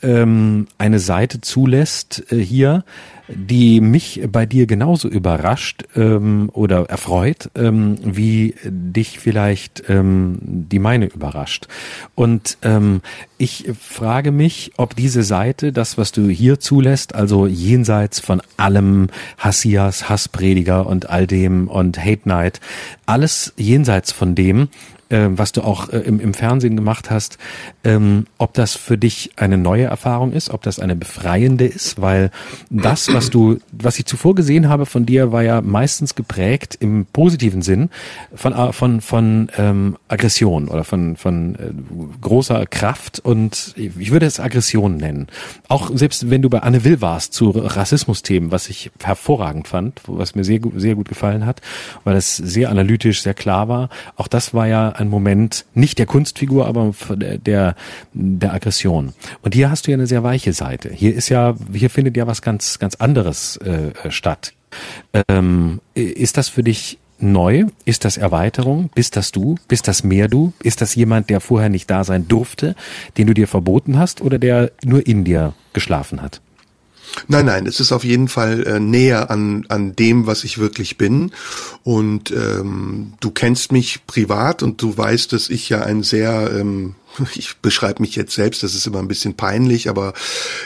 [SPEAKER 3] ähm, eine Seite zulässt äh, hier, die mich bei dir genauso überrascht ähm, oder erfreut, ähm, wie dich vielleicht ähm, die meine überrascht. Und ähm, ich frage mich, ob diese Seite, das, was du hier zulässt, also jenseits von allem Hassias, Hassprediger und all dem und Hate Night, alles jenseits von dem, äh, was du auch äh, im, im Fernsehen gemacht hast, ähm, ob das für dich eine neue Erfahrung ist, ob das eine befreiende ist, weil das, was du, was ich zuvor gesehen habe von dir, war ja meistens geprägt im positiven Sinn von äh, von von ähm, Aggression oder von von äh, großer Kraft und ich würde es Aggression nennen. Auch selbst wenn du bei Anne Will warst zu Rassismusthemen, was ich hervorragend fand, was mir sehr sehr gut gefallen hat, weil es sehr analytisch, sehr klar war. Auch das war ja ein Moment nicht der Kunstfigur, aber der, der Aggression. Und hier hast du ja eine sehr weiche Seite. Hier ist ja, hier findet ja was ganz, ganz anderes äh, statt. Ähm, ist das für dich neu? Ist das Erweiterung? Bist das du? Bist das mehr du? Ist das jemand, der vorher nicht da sein durfte, den du dir verboten hast oder der nur in dir geschlafen hat?
[SPEAKER 2] Nein, nein, es ist auf jeden Fall äh, näher an, an dem, was ich wirklich bin. Und ähm, du kennst mich privat und du weißt, dass ich ja ein sehr ähm, ich beschreibe mich jetzt selbst, das ist immer ein bisschen peinlich, aber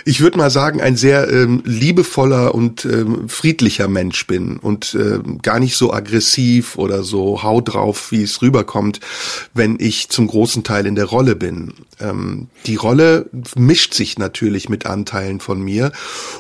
[SPEAKER 2] ich würde mal sagen, ein sehr ähm, liebevoller und ähm, friedlicher Mensch bin und ähm, gar nicht so aggressiv oder so hau drauf, wie es rüberkommt, wenn ich zum großen Teil in der Rolle bin. Ähm, die Rolle mischt sich natürlich mit Anteilen von mir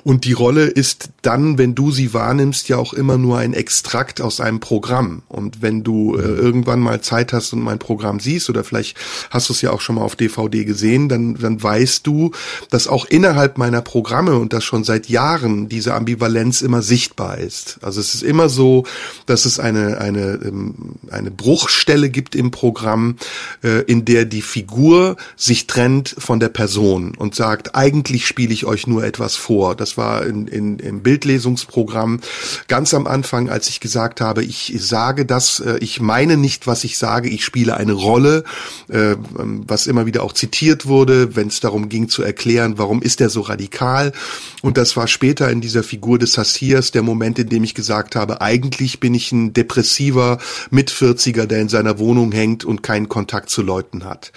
[SPEAKER 2] und die Rolle ist dann, wenn du sie wahrnimmst, ja auch immer nur ein Extrakt aus einem Programm. Und wenn du äh, irgendwann mal Zeit hast und mein Programm siehst oder vielleicht hast du es ja auch schon mal auf DVD gesehen, dann, dann weißt du, dass auch innerhalb meiner Programme und das schon seit Jahren diese Ambivalenz immer sichtbar ist. Also es ist immer so, dass es eine, eine, ähm, eine Bruchstelle gibt im Programm, äh, in der die Figur sich trennt von der Person und sagt, eigentlich spiele ich euch nur etwas vor. Das war in, in, im Bildlesungsprogramm ganz am Anfang, als ich gesagt habe, ich sage das, äh, ich meine nicht, was ich sage, ich spiele eine Rolle, äh, was immer wieder auch zitiert wurde, wenn es darum ging zu erklären, warum ist er so radikal. Und das war später in dieser Figur des Hassiers der Moment, in dem ich gesagt habe, eigentlich bin ich ein depressiver Mitvierziger, der in seiner Wohnung hängt und keinen Kontakt zu Leuten hat.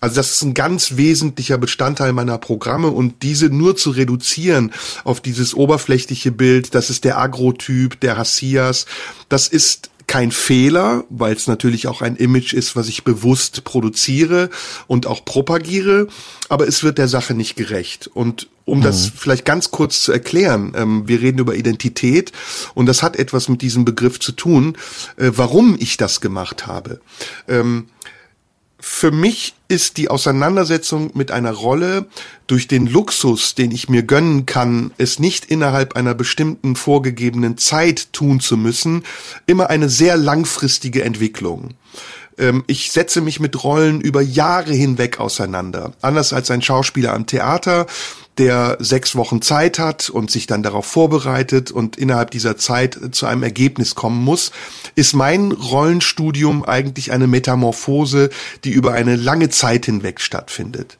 [SPEAKER 2] Also das ist ein ganz wesentlicher Bestandteil meiner Programme und diese nur zu reduzieren auf dieses oberflächliche Bild, das ist der Agrotyp, der Hassias, das ist kein Fehler, weil es natürlich auch ein Image ist, was ich bewusst produziere und auch propagiere, aber es wird der Sache nicht gerecht. Und um mhm. das vielleicht ganz kurz zu erklären, ähm, wir reden über Identität und das hat etwas mit diesem Begriff zu tun, äh, warum ich das gemacht habe. Ähm, für mich ist die Auseinandersetzung mit einer Rolle durch den Luxus, den ich mir gönnen kann, es nicht innerhalb einer bestimmten vorgegebenen Zeit tun zu müssen, immer eine sehr langfristige Entwicklung. Ähm, ich setze mich mit Rollen über Jahre hinweg auseinander. Anders als ein Schauspieler am Theater, der sechs Wochen Zeit hat und sich dann darauf vorbereitet und innerhalb dieser Zeit zu einem Ergebnis kommen muss, ist mein Rollenstudium eigentlich eine Metamorphose, die über eine lange Zeit hinweg stattfindet.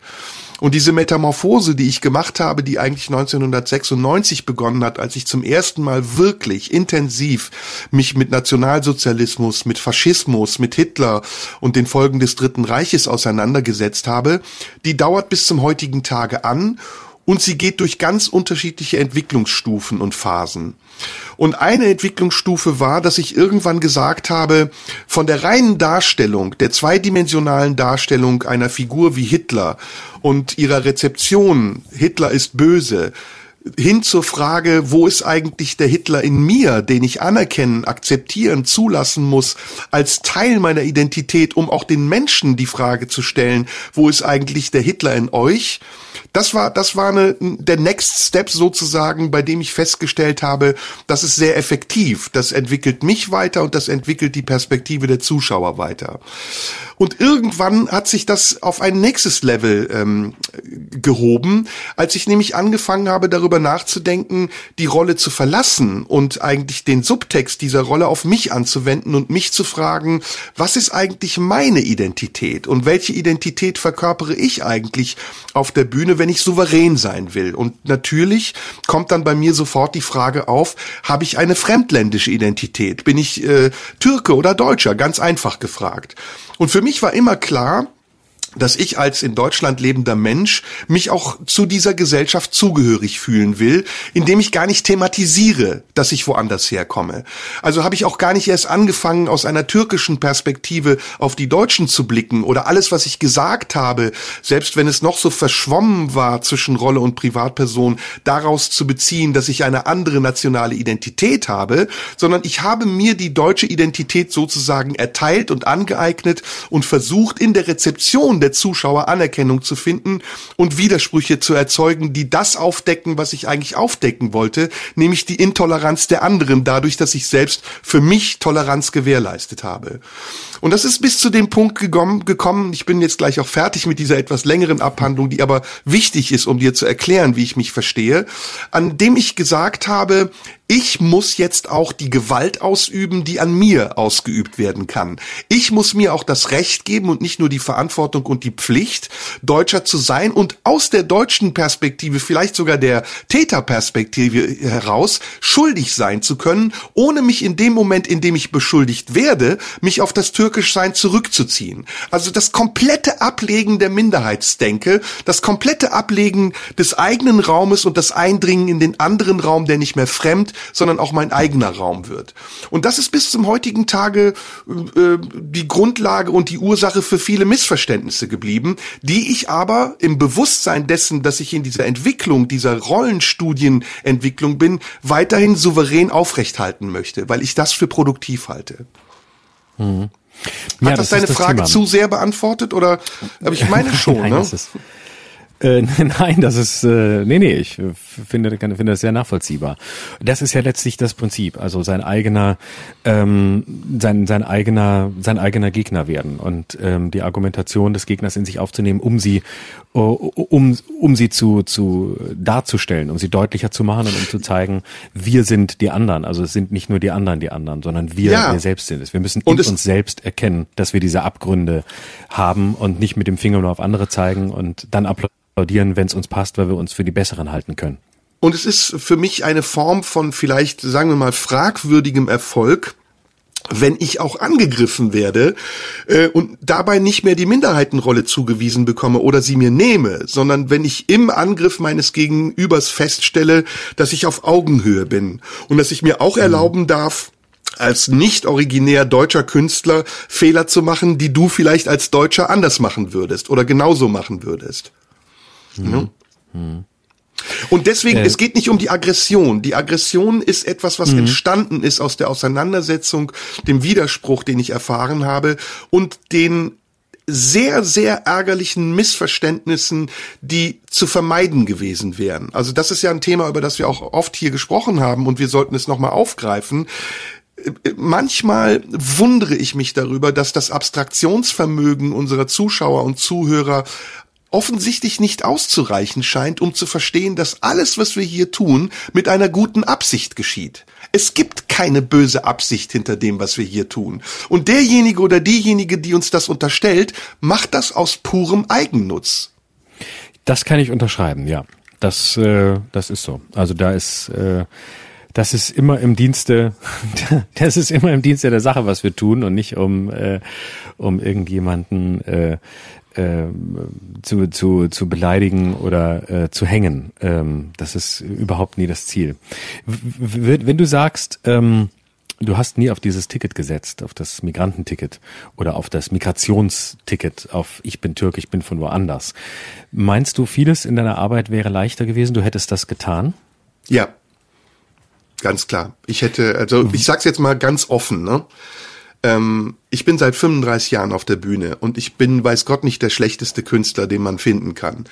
[SPEAKER 2] Und diese Metamorphose, die ich gemacht habe, die eigentlich 1996 begonnen hat, als ich zum ersten Mal wirklich intensiv mich mit Nationalsozialismus, mit Faschismus, mit Hitler und den Folgen des Dritten Reiches auseinandergesetzt habe, die dauert bis zum heutigen Tage an und sie geht durch ganz unterschiedliche Entwicklungsstufen und Phasen. Und eine Entwicklungsstufe war, dass ich irgendwann gesagt habe, von der reinen Darstellung, der zweidimensionalen Darstellung einer Figur wie Hitler und ihrer Rezeption, Hitler ist böse, hin zur Frage, wo ist eigentlich der Hitler in mir, den ich anerkennen, akzeptieren, zulassen muss, als Teil meiner Identität, um auch den Menschen die Frage zu stellen, wo ist eigentlich der Hitler in euch? Das war, das war eine, der Next Step sozusagen, bei dem ich festgestellt habe, das ist sehr effektiv. Das entwickelt mich weiter und das entwickelt die Perspektive der Zuschauer weiter. Und irgendwann hat sich das auf ein nächstes Level ähm, gehoben, als ich nämlich angefangen habe, darüber nachzudenken, die Rolle zu verlassen und eigentlich den Subtext dieser Rolle auf mich anzuwenden und mich zu fragen, was ist eigentlich meine Identität und welche Identität verkörpere ich eigentlich auf der Bühne, wenn ich souverän sein will. Und natürlich kommt dann bei mir sofort die Frage auf, habe ich eine fremdländische Identität? Bin ich äh, Türke oder Deutscher? Ganz einfach gefragt. Und für mich war immer klar, dass ich als in Deutschland lebender Mensch mich auch zu dieser Gesellschaft zugehörig fühlen will, indem ich gar nicht thematisiere, dass ich woanders herkomme. Also habe ich auch gar nicht erst angefangen, aus einer türkischen Perspektive auf die Deutschen zu blicken oder alles, was ich gesagt habe, selbst wenn es noch so verschwommen war zwischen Rolle und Privatperson, daraus zu beziehen, dass ich eine andere nationale Identität habe, sondern ich habe mir die deutsche Identität sozusagen erteilt und angeeignet und versucht in der Rezeption der Zuschauer Anerkennung zu finden und Widersprüche zu erzeugen, die das aufdecken, was ich eigentlich aufdecken wollte, nämlich die Intoleranz der anderen dadurch, dass ich selbst für mich Toleranz gewährleistet habe. Und das ist bis zu dem Punkt gekommen, ich bin jetzt gleich auch fertig mit dieser etwas längeren Abhandlung, die aber wichtig ist, um dir zu erklären, wie ich mich verstehe, an dem ich gesagt habe, ich muss jetzt auch die Gewalt ausüben, die an mir ausgeübt werden kann. Ich muss mir auch das Recht geben und nicht nur die Verantwortung und die Pflicht, Deutscher zu sein und aus der deutschen Perspektive, vielleicht sogar der Täterperspektive heraus, schuldig sein zu können, ohne mich in dem Moment, in dem ich beschuldigt werde, mich auf das Türkischsein zurückzuziehen. Also das komplette Ablegen der Minderheitsdenke, das komplette Ablegen des eigenen Raumes und das Eindringen in den anderen Raum, der nicht mehr fremd, sondern auch mein eigener Raum wird. Und das ist bis zum heutigen Tage äh, die Grundlage und die Ursache für viele Missverständnisse geblieben, die ich aber im Bewusstsein dessen, dass ich in dieser Entwicklung, dieser Rollenstudienentwicklung bin, weiterhin souverän aufrechthalten möchte, weil ich das für produktiv halte. Mhm. Hat ja, das, das deine Frage Thema. zu sehr beantwortet oder? Aber ich meine schon, Nein, ne?
[SPEAKER 3] Äh, nein, das ist, äh, nee, nee, ich finde, finde das sehr nachvollziehbar. Das ist ja letztlich das Prinzip, also sein eigener, ähm, sein, sein eigener, sein eigener Gegner werden und ähm, die Argumentation des Gegners in sich aufzunehmen, um sie, um, um sie zu, zu darzustellen, um sie deutlicher zu machen und um zu zeigen, wir sind die anderen. Also es sind nicht nur die anderen die anderen, sondern wir, ja. wir selbst sind es. Wir müssen in uns selbst erkennen, dass wir diese Abgründe haben und nicht mit dem Finger nur auf andere zeigen und dann applaudieren applaudieren, wenn es uns passt, weil wir uns für die Besseren halten können.
[SPEAKER 2] Und es ist für mich eine Form von vielleicht, sagen wir mal, fragwürdigem Erfolg, wenn ich auch angegriffen werde äh, und dabei nicht mehr die Minderheitenrolle zugewiesen bekomme oder sie mir nehme, sondern wenn ich im Angriff meines Gegenübers feststelle, dass ich auf Augenhöhe bin und dass ich mir auch mhm. erlauben darf, als nicht originär deutscher Künstler Fehler zu machen, die du vielleicht als Deutscher anders machen würdest oder genauso machen würdest. Mhm. Mhm. Und deswegen, äh, es geht nicht um die Aggression. Die Aggression ist etwas, was mhm. entstanden ist aus der Auseinandersetzung, dem Widerspruch, den ich erfahren habe und den sehr, sehr ärgerlichen Missverständnissen, die zu vermeiden gewesen wären. Also das ist ja ein Thema, über das wir auch oft hier gesprochen haben und wir sollten es nochmal aufgreifen manchmal wundere ich mich darüber, dass das Abstraktionsvermögen unserer Zuschauer und Zuhörer offensichtlich nicht auszureichen scheint, um zu verstehen, dass alles, was wir hier tun, mit einer guten Absicht geschieht. Es gibt keine böse Absicht hinter dem, was wir hier tun. Und derjenige oder diejenige, die uns das unterstellt, macht das aus purem Eigennutz.
[SPEAKER 3] Das kann ich unterschreiben, ja. Das, äh, das ist so. Also da ist, äh, das ist immer im Dienste, das ist immer im Dienste der Sache, was wir tun und nicht um, äh, um irgendjemanden äh, äh, zu, zu, zu beleidigen oder äh, zu hängen. Ähm, das ist überhaupt nie das Ziel. W wenn du sagst, ähm, du hast nie auf dieses Ticket gesetzt, auf das Migrantenticket oder auf das Migrationsticket, auf ich bin Türk, ich bin von woanders. Meinst du, vieles in deiner Arbeit wäre leichter gewesen? Du hättest das getan?
[SPEAKER 2] Ja, ganz klar. Ich hätte, also ich sag's jetzt mal ganz offen, ne? Ähm, ich bin seit 35 Jahren auf der Bühne und ich bin, weiß Gott, nicht der schlechteste Künstler, den man finden kann.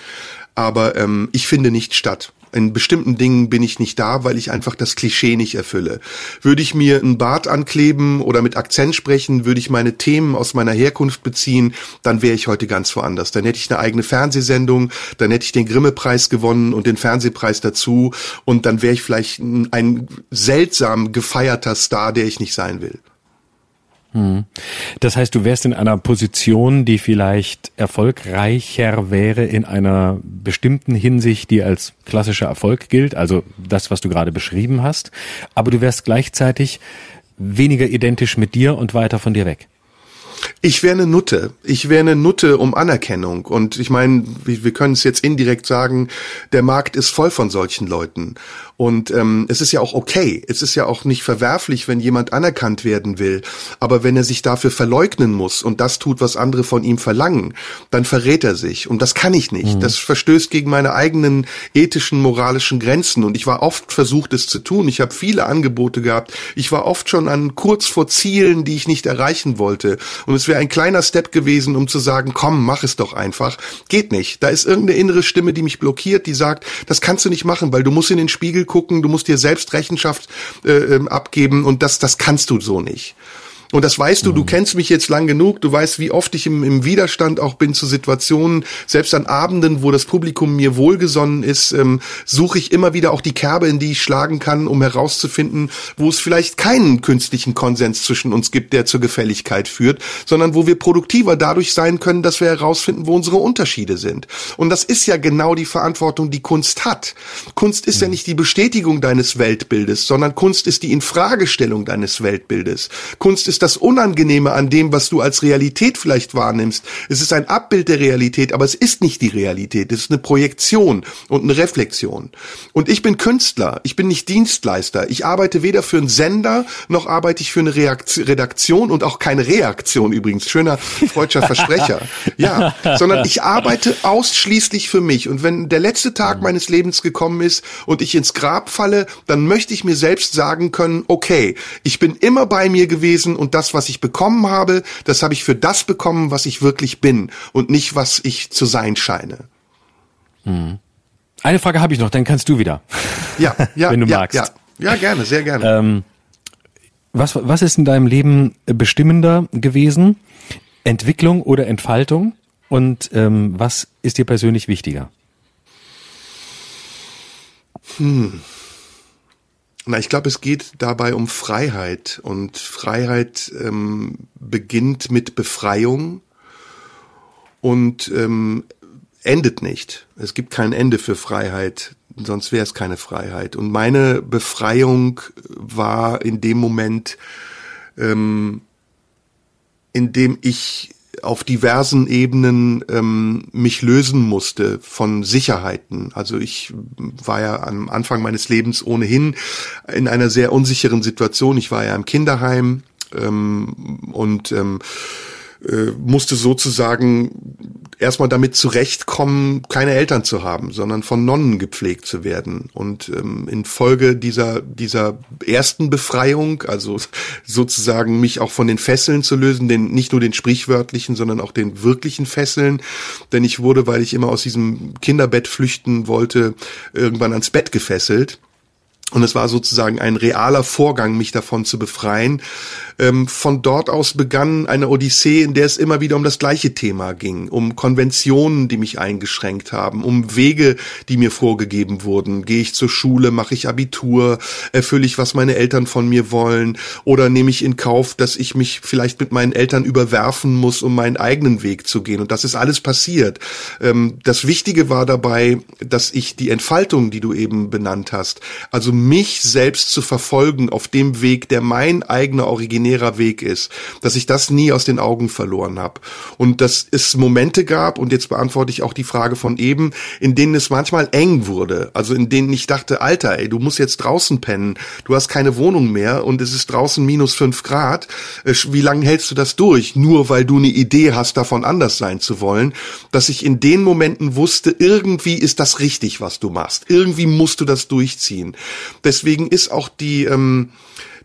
[SPEAKER 2] Aber ähm, ich finde nicht statt. In bestimmten Dingen bin ich nicht da, weil ich einfach das Klischee nicht erfülle. Würde ich mir einen Bart ankleben oder mit Akzent sprechen, würde ich meine Themen aus meiner Herkunft beziehen, dann wäre ich heute ganz woanders. Dann hätte ich eine eigene Fernsehsendung, dann hätte ich den Grimme-Preis gewonnen und den Fernsehpreis dazu und dann wäre ich vielleicht ein, ein seltsam gefeierter Star, der ich nicht sein will.
[SPEAKER 3] Hm. Das heißt, du wärst in einer Position, die vielleicht erfolgreicher wäre in einer bestimmten Hinsicht, die als klassischer Erfolg gilt, also das, was du gerade beschrieben hast, aber du wärst gleichzeitig weniger identisch mit dir und weiter von dir weg.
[SPEAKER 2] Ich wäre eine Nutte. Ich wäre eine Nutte um Anerkennung. Und ich meine, wir können es jetzt indirekt sagen, der Markt ist voll von solchen Leuten. Und ähm, es ist ja auch okay. Es ist ja auch nicht verwerflich, wenn jemand anerkannt werden will. Aber wenn er sich dafür verleugnen muss und das tut, was andere von ihm verlangen, dann verrät er sich. Und das kann ich nicht. Mhm. Das verstößt gegen meine eigenen ethischen, moralischen Grenzen. Und ich war oft versucht, es zu tun. Ich habe viele Angebote gehabt. Ich war oft schon an kurz vor Zielen, die ich nicht erreichen wollte. Und es wäre ein kleiner Step gewesen, um zu sagen, komm, mach es doch einfach. Geht nicht. Da ist irgendeine innere Stimme, die mich blockiert, die sagt, das kannst du nicht machen, weil du musst in den Spiegel gucken, du musst dir selbst Rechenschaft äh, ähm, abgeben und das, das kannst du so nicht. Und das weißt du, du mhm. kennst mich jetzt lang genug, du weißt, wie oft ich im, im Widerstand auch bin zu Situationen, selbst an Abenden, wo das Publikum mir wohlgesonnen ist, ähm, suche ich immer wieder auch die Kerbe, in die ich schlagen kann, um herauszufinden, wo es vielleicht keinen künstlichen Konsens zwischen uns gibt, der zur Gefälligkeit führt, sondern wo wir produktiver dadurch sein können, dass wir herausfinden, wo unsere Unterschiede sind. Und das ist ja genau die Verantwortung, die Kunst hat. Kunst ist ja mhm. nicht die Bestätigung deines Weltbildes, sondern Kunst ist die Infragestellung deines Weltbildes. Kunst ist das Unangenehme an dem, was du als Realität vielleicht wahrnimmst. Es ist ein Abbild der Realität, aber es ist nicht die Realität. Es ist eine Projektion und eine Reflexion. Und ich bin Künstler. Ich bin nicht Dienstleister. Ich arbeite weder für einen Sender, noch arbeite ich für eine Reaktion, Redaktion und auch keine Reaktion übrigens. Schöner freudscher Versprecher. Ja, sondern ich arbeite ausschließlich für mich. Und wenn der letzte Tag mhm. meines Lebens gekommen ist und ich ins Grab falle, dann möchte ich mir selbst sagen können, okay, ich bin immer bei mir gewesen und das, was ich bekommen habe, das habe ich für das bekommen, was ich wirklich bin und nicht, was ich zu sein scheine.
[SPEAKER 3] Hm. Eine Frage habe ich noch, dann kannst du wieder.
[SPEAKER 2] Ja, ja,
[SPEAKER 3] wenn du
[SPEAKER 2] ja,
[SPEAKER 3] magst.
[SPEAKER 2] Ja, ja, gerne, sehr gerne.
[SPEAKER 3] Ähm, was, was ist in deinem Leben bestimmender gewesen? Entwicklung oder Entfaltung? Und ähm, was ist dir persönlich wichtiger?
[SPEAKER 2] Hm. Na, ich glaube, es geht dabei um Freiheit und Freiheit ähm, beginnt mit Befreiung und ähm, endet nicht. Es gibt kein Ende für Freiheit, sonst wäre es keine Freiheit. Und meine Befreiung war in dem Moment, ähm, in dem ich auf diversen Ebenen ähm, mich lösen musste von Sicherheiten. Also ich war ja am Anfang meines Lebens ohnehin in einer sehr unsicheren Situation. Ich war ja im Kinderheim ähm, und ähm, äh, musste sozusagen erstmal damit zurechtkommen, keine Eltern zu haben, sondern von Nonnen gepflegt zu werden. Und ähm, in Folge dieser, dieser ersten Befreiung, also sozusagen mich auch von den Fesseln zu lösen, den, nicht nur den sprichwörtlichen, sondern auch den wirklichen Fesseln, denn ich wurde, weil ich immer aus diesem Kinderbett flüchten wollte, irgendwann ans Bett gefesselt Und es war sozusagen ein realer Vorgang, mich davon zu befreien. Ähm, von dort aus begann eine Odyssee, in der es immer wieder um das gleiche Thema ging, um Konventionen, die mich eingeschränkt haben, um Wege, die mir vorgegeben wurden. Gehe ich zur Schule, mache ich Abitur, erfülle ich, was meine Eltern von mir wollen, oder nehme ich in Kauf, dass ich mich vielleicht mit meinen Eltern überwerfen muss, um meinen eigenen Weg zu gehen. Und das ist alles passiert. Ähm, das Wichtige war dabei, dass ich die Entfaltung, die du eben benannt hast, also mich selbst zu verfolgen auf dem Weg, der mein eigener originärer Weg ist, dass ich das nie aus den Augen verloren habe. Und dass es Momente gab, und jetzt beantworte ich auch die Frage von eben, in denen es manchmal eng wurde. Also in denen ich dachte, Alter, ey, du musst jetzt draußen pennen, du hast keine Wohnung mehr und es ist draußen minus fünf Grad. Äh, wie lange hältst du das durch? Nur weil du eine Idee hast, davon anders sein zu wollen, dass ich in den Momenten wusste, irgendwie ist das richtig, was du machst. Irgendwie musst du das durchziehen. Deswegen ist auch die, ähm,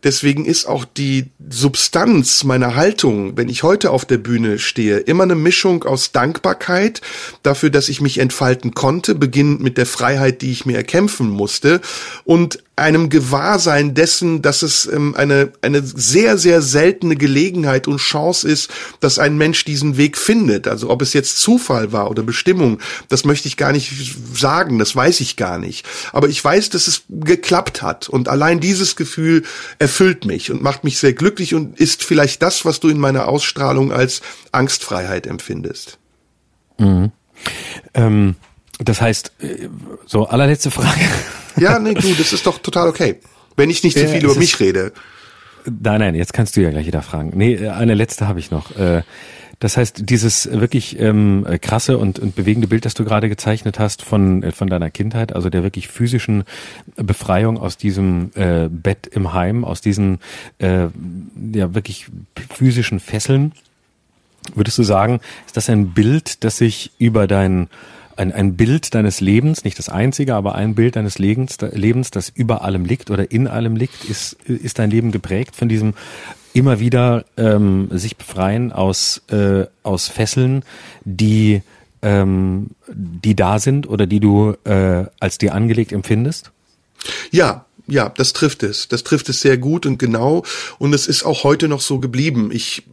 [SPEAKER 2] Deswegen ist auch die Substanz meiner Haltung, wenn ich heute auf der Bühne stehe, immer eine Mischung aus Dankbarkeit dafür, dass ich mich entfalten konnte, beginnend mit der Freiheit, die ich mir erkämpfen musste, und einem Gewahrsein dessen, dass es ähm, eine, eine sehr, sehr seltene Gelegenheit und Chance ist, dass ein Mensch diesen Weg findet. Also ob es jetzt Zufall war oder Bestimmung, das möchte ich gar nicht sagen, das weiß ich gar nicht. Aber ich weiß, dass es geklappt hat. Und allein dieses Gefühl erfüllt mich und macht mich sehr glücklich und ist vielleicht das, was du in meiner Ausstrahlung als Angstfreiheit empfindest.
[SPEAKER 3] Mhm. Ähm, das heißt, äh, so allerletzte Frage.
[SPEAKER 2] Ja, nee, du, das ist doch total okay. Wenn ich nicht zu viel über mich rede.
[SPEAKER 3] Nein, nein, jetzt kannst du ja gleich wieder fragen. Nee, äh, eine letzte habe ich noch. Äh, das heißt, dieses wirklich ähm, krasse und, und bewegende Bild, das du gerade gezeichnet hast von, äh, von deiner Kindheit, also der wirklich physischen Befreiung aus diesem äh, Bett im Heim, aus diesen äh, ja wirklich physischen Fesseln, würdest du sagen, ist das ein Bild, das sich über dein ein, ein Bild deines Lebens, nicht das einzige, aber ein Bild deines Lebens, Lebens, das über allem liegt oder in allem liegt, ist, ist dein Leben geprägt von diesem immer wieder ähm, sich befreien aus, äh, aus Fesseln, die, ähm, die da sind oder die du äh, als dir angelegt empfindest?
[SPEAKER 2] Ja, ja, das trifft es. Das trifft es sehr gut und genau. Und es ist auch heute noch so geblieben. Ich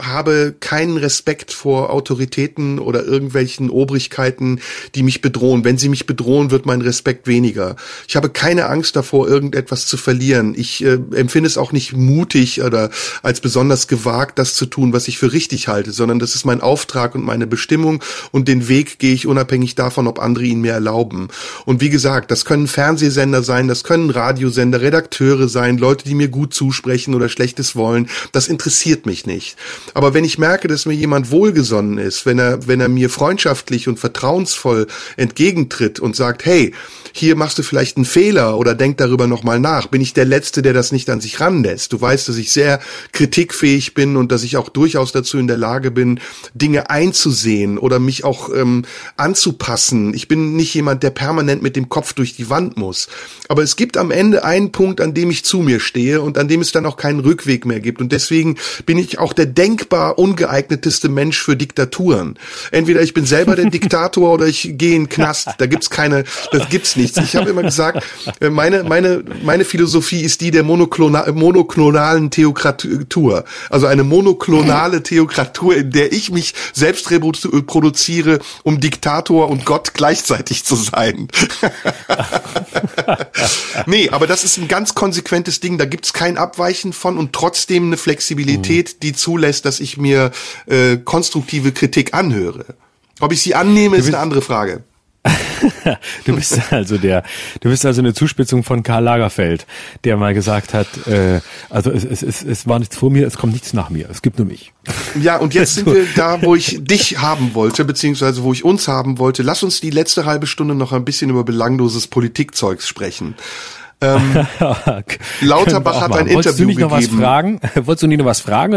[SPEAKER 2] habe keinen Respekt vor Autoritäten oder irgendwelchen Obrigkeiten, die mich bedrohen. Wenn sie mich bedrohen, wird mein Respekt weniger. Ich habe keine Angst davor, irgendetwas zu verlieren. Ich äh, empfinde es auch nicht mutig oder als besonders gewagt, das zu tun, was ich für richtig halte, sondern das ist mein Auftrag und meine Bestimmung und den Weg gehe ich unabhängig davon, ob andere ihn mir erlauben. Und wie gesagt, das können Fernsehsender sein, das können Radiosender, Redakteure sein, Leute, die mir gut zusprechen oder Schlechtes wollen. Das interessiert mich nicht. Aber wenn ich merke, dass mir jemand wohlgesonnen ist, wenn er, wenn er mir freundschaftlich und vertrauensvoll entgegentritt und sagt, hey, hier machst du vielleicht einen Fehler oder denk darüber nochmal nach, bin ich der Letzte, der das nicht an sich ranlässt. Du weißt, dass ich sehr kritikfähig bin und dass ich auch durchaus dazu in der Lage bin, Dinge einzusehen oder mich auch ähm, anzupassen. Ich bin nicht jemand, der permanent mit dem Kopf durch die Wand muss. Aber es gibt am Ende einen Punkt, an dem ich zu mir stehe und an dem es dann auch keinen Rückweg mehr gibt. Und deswegen bin ich auch der denkbar ungeeigneteste Mensch für Diktaturen. Entweder ich bin selber der Diktator oder ich gehe in den Knast. Da gibt's keine, das gibt's nichts. Ich habe immer gesagt, äh, meine, meine, meine Philosophie ist die der monoklona monoklonalen Theokratur. Also eine monoklonale Theokratur, in der ich mich selbst reproduziere, um Diktator und Gott gleichzeitig zu sein. nee, aber das ist ein ganz konsequentes Ding. Da gibt's kein Abweichen von und trotzdem eine Flexibilität, die zulässt, dass ich mir äh, konstruktive Kritik anhöre. Ob ich sie annehme, ist eine andere Frage.
[SPEAKER 3] Du bist also der, du bist also eine Zuspitzung von Karl Lagerfeld, der mal gesagt hat, äh, also es, es, es, es war nichts vor mir, es kommt nichts nach mir, es gibt nur mich.
[SPEAKER 2] Ja, und jetzt sind wir da, wo ich dich haben wollte, beziehungsweise wo ich uns haben wollte. Lass uns die letzte halbe Stunde noch ein bisschen über belangloses Politikzeugs sprechen. Ähm, Lauterbach hat ein
[SPEAKER 3] Wolltest
[SPEAKER 2] Interview
[SPEAKER 3] du nicht noch
[SPEAKER 2] gegeben.
[SPEAKER 3] was fragen? Wolltest du nicht noch was fragen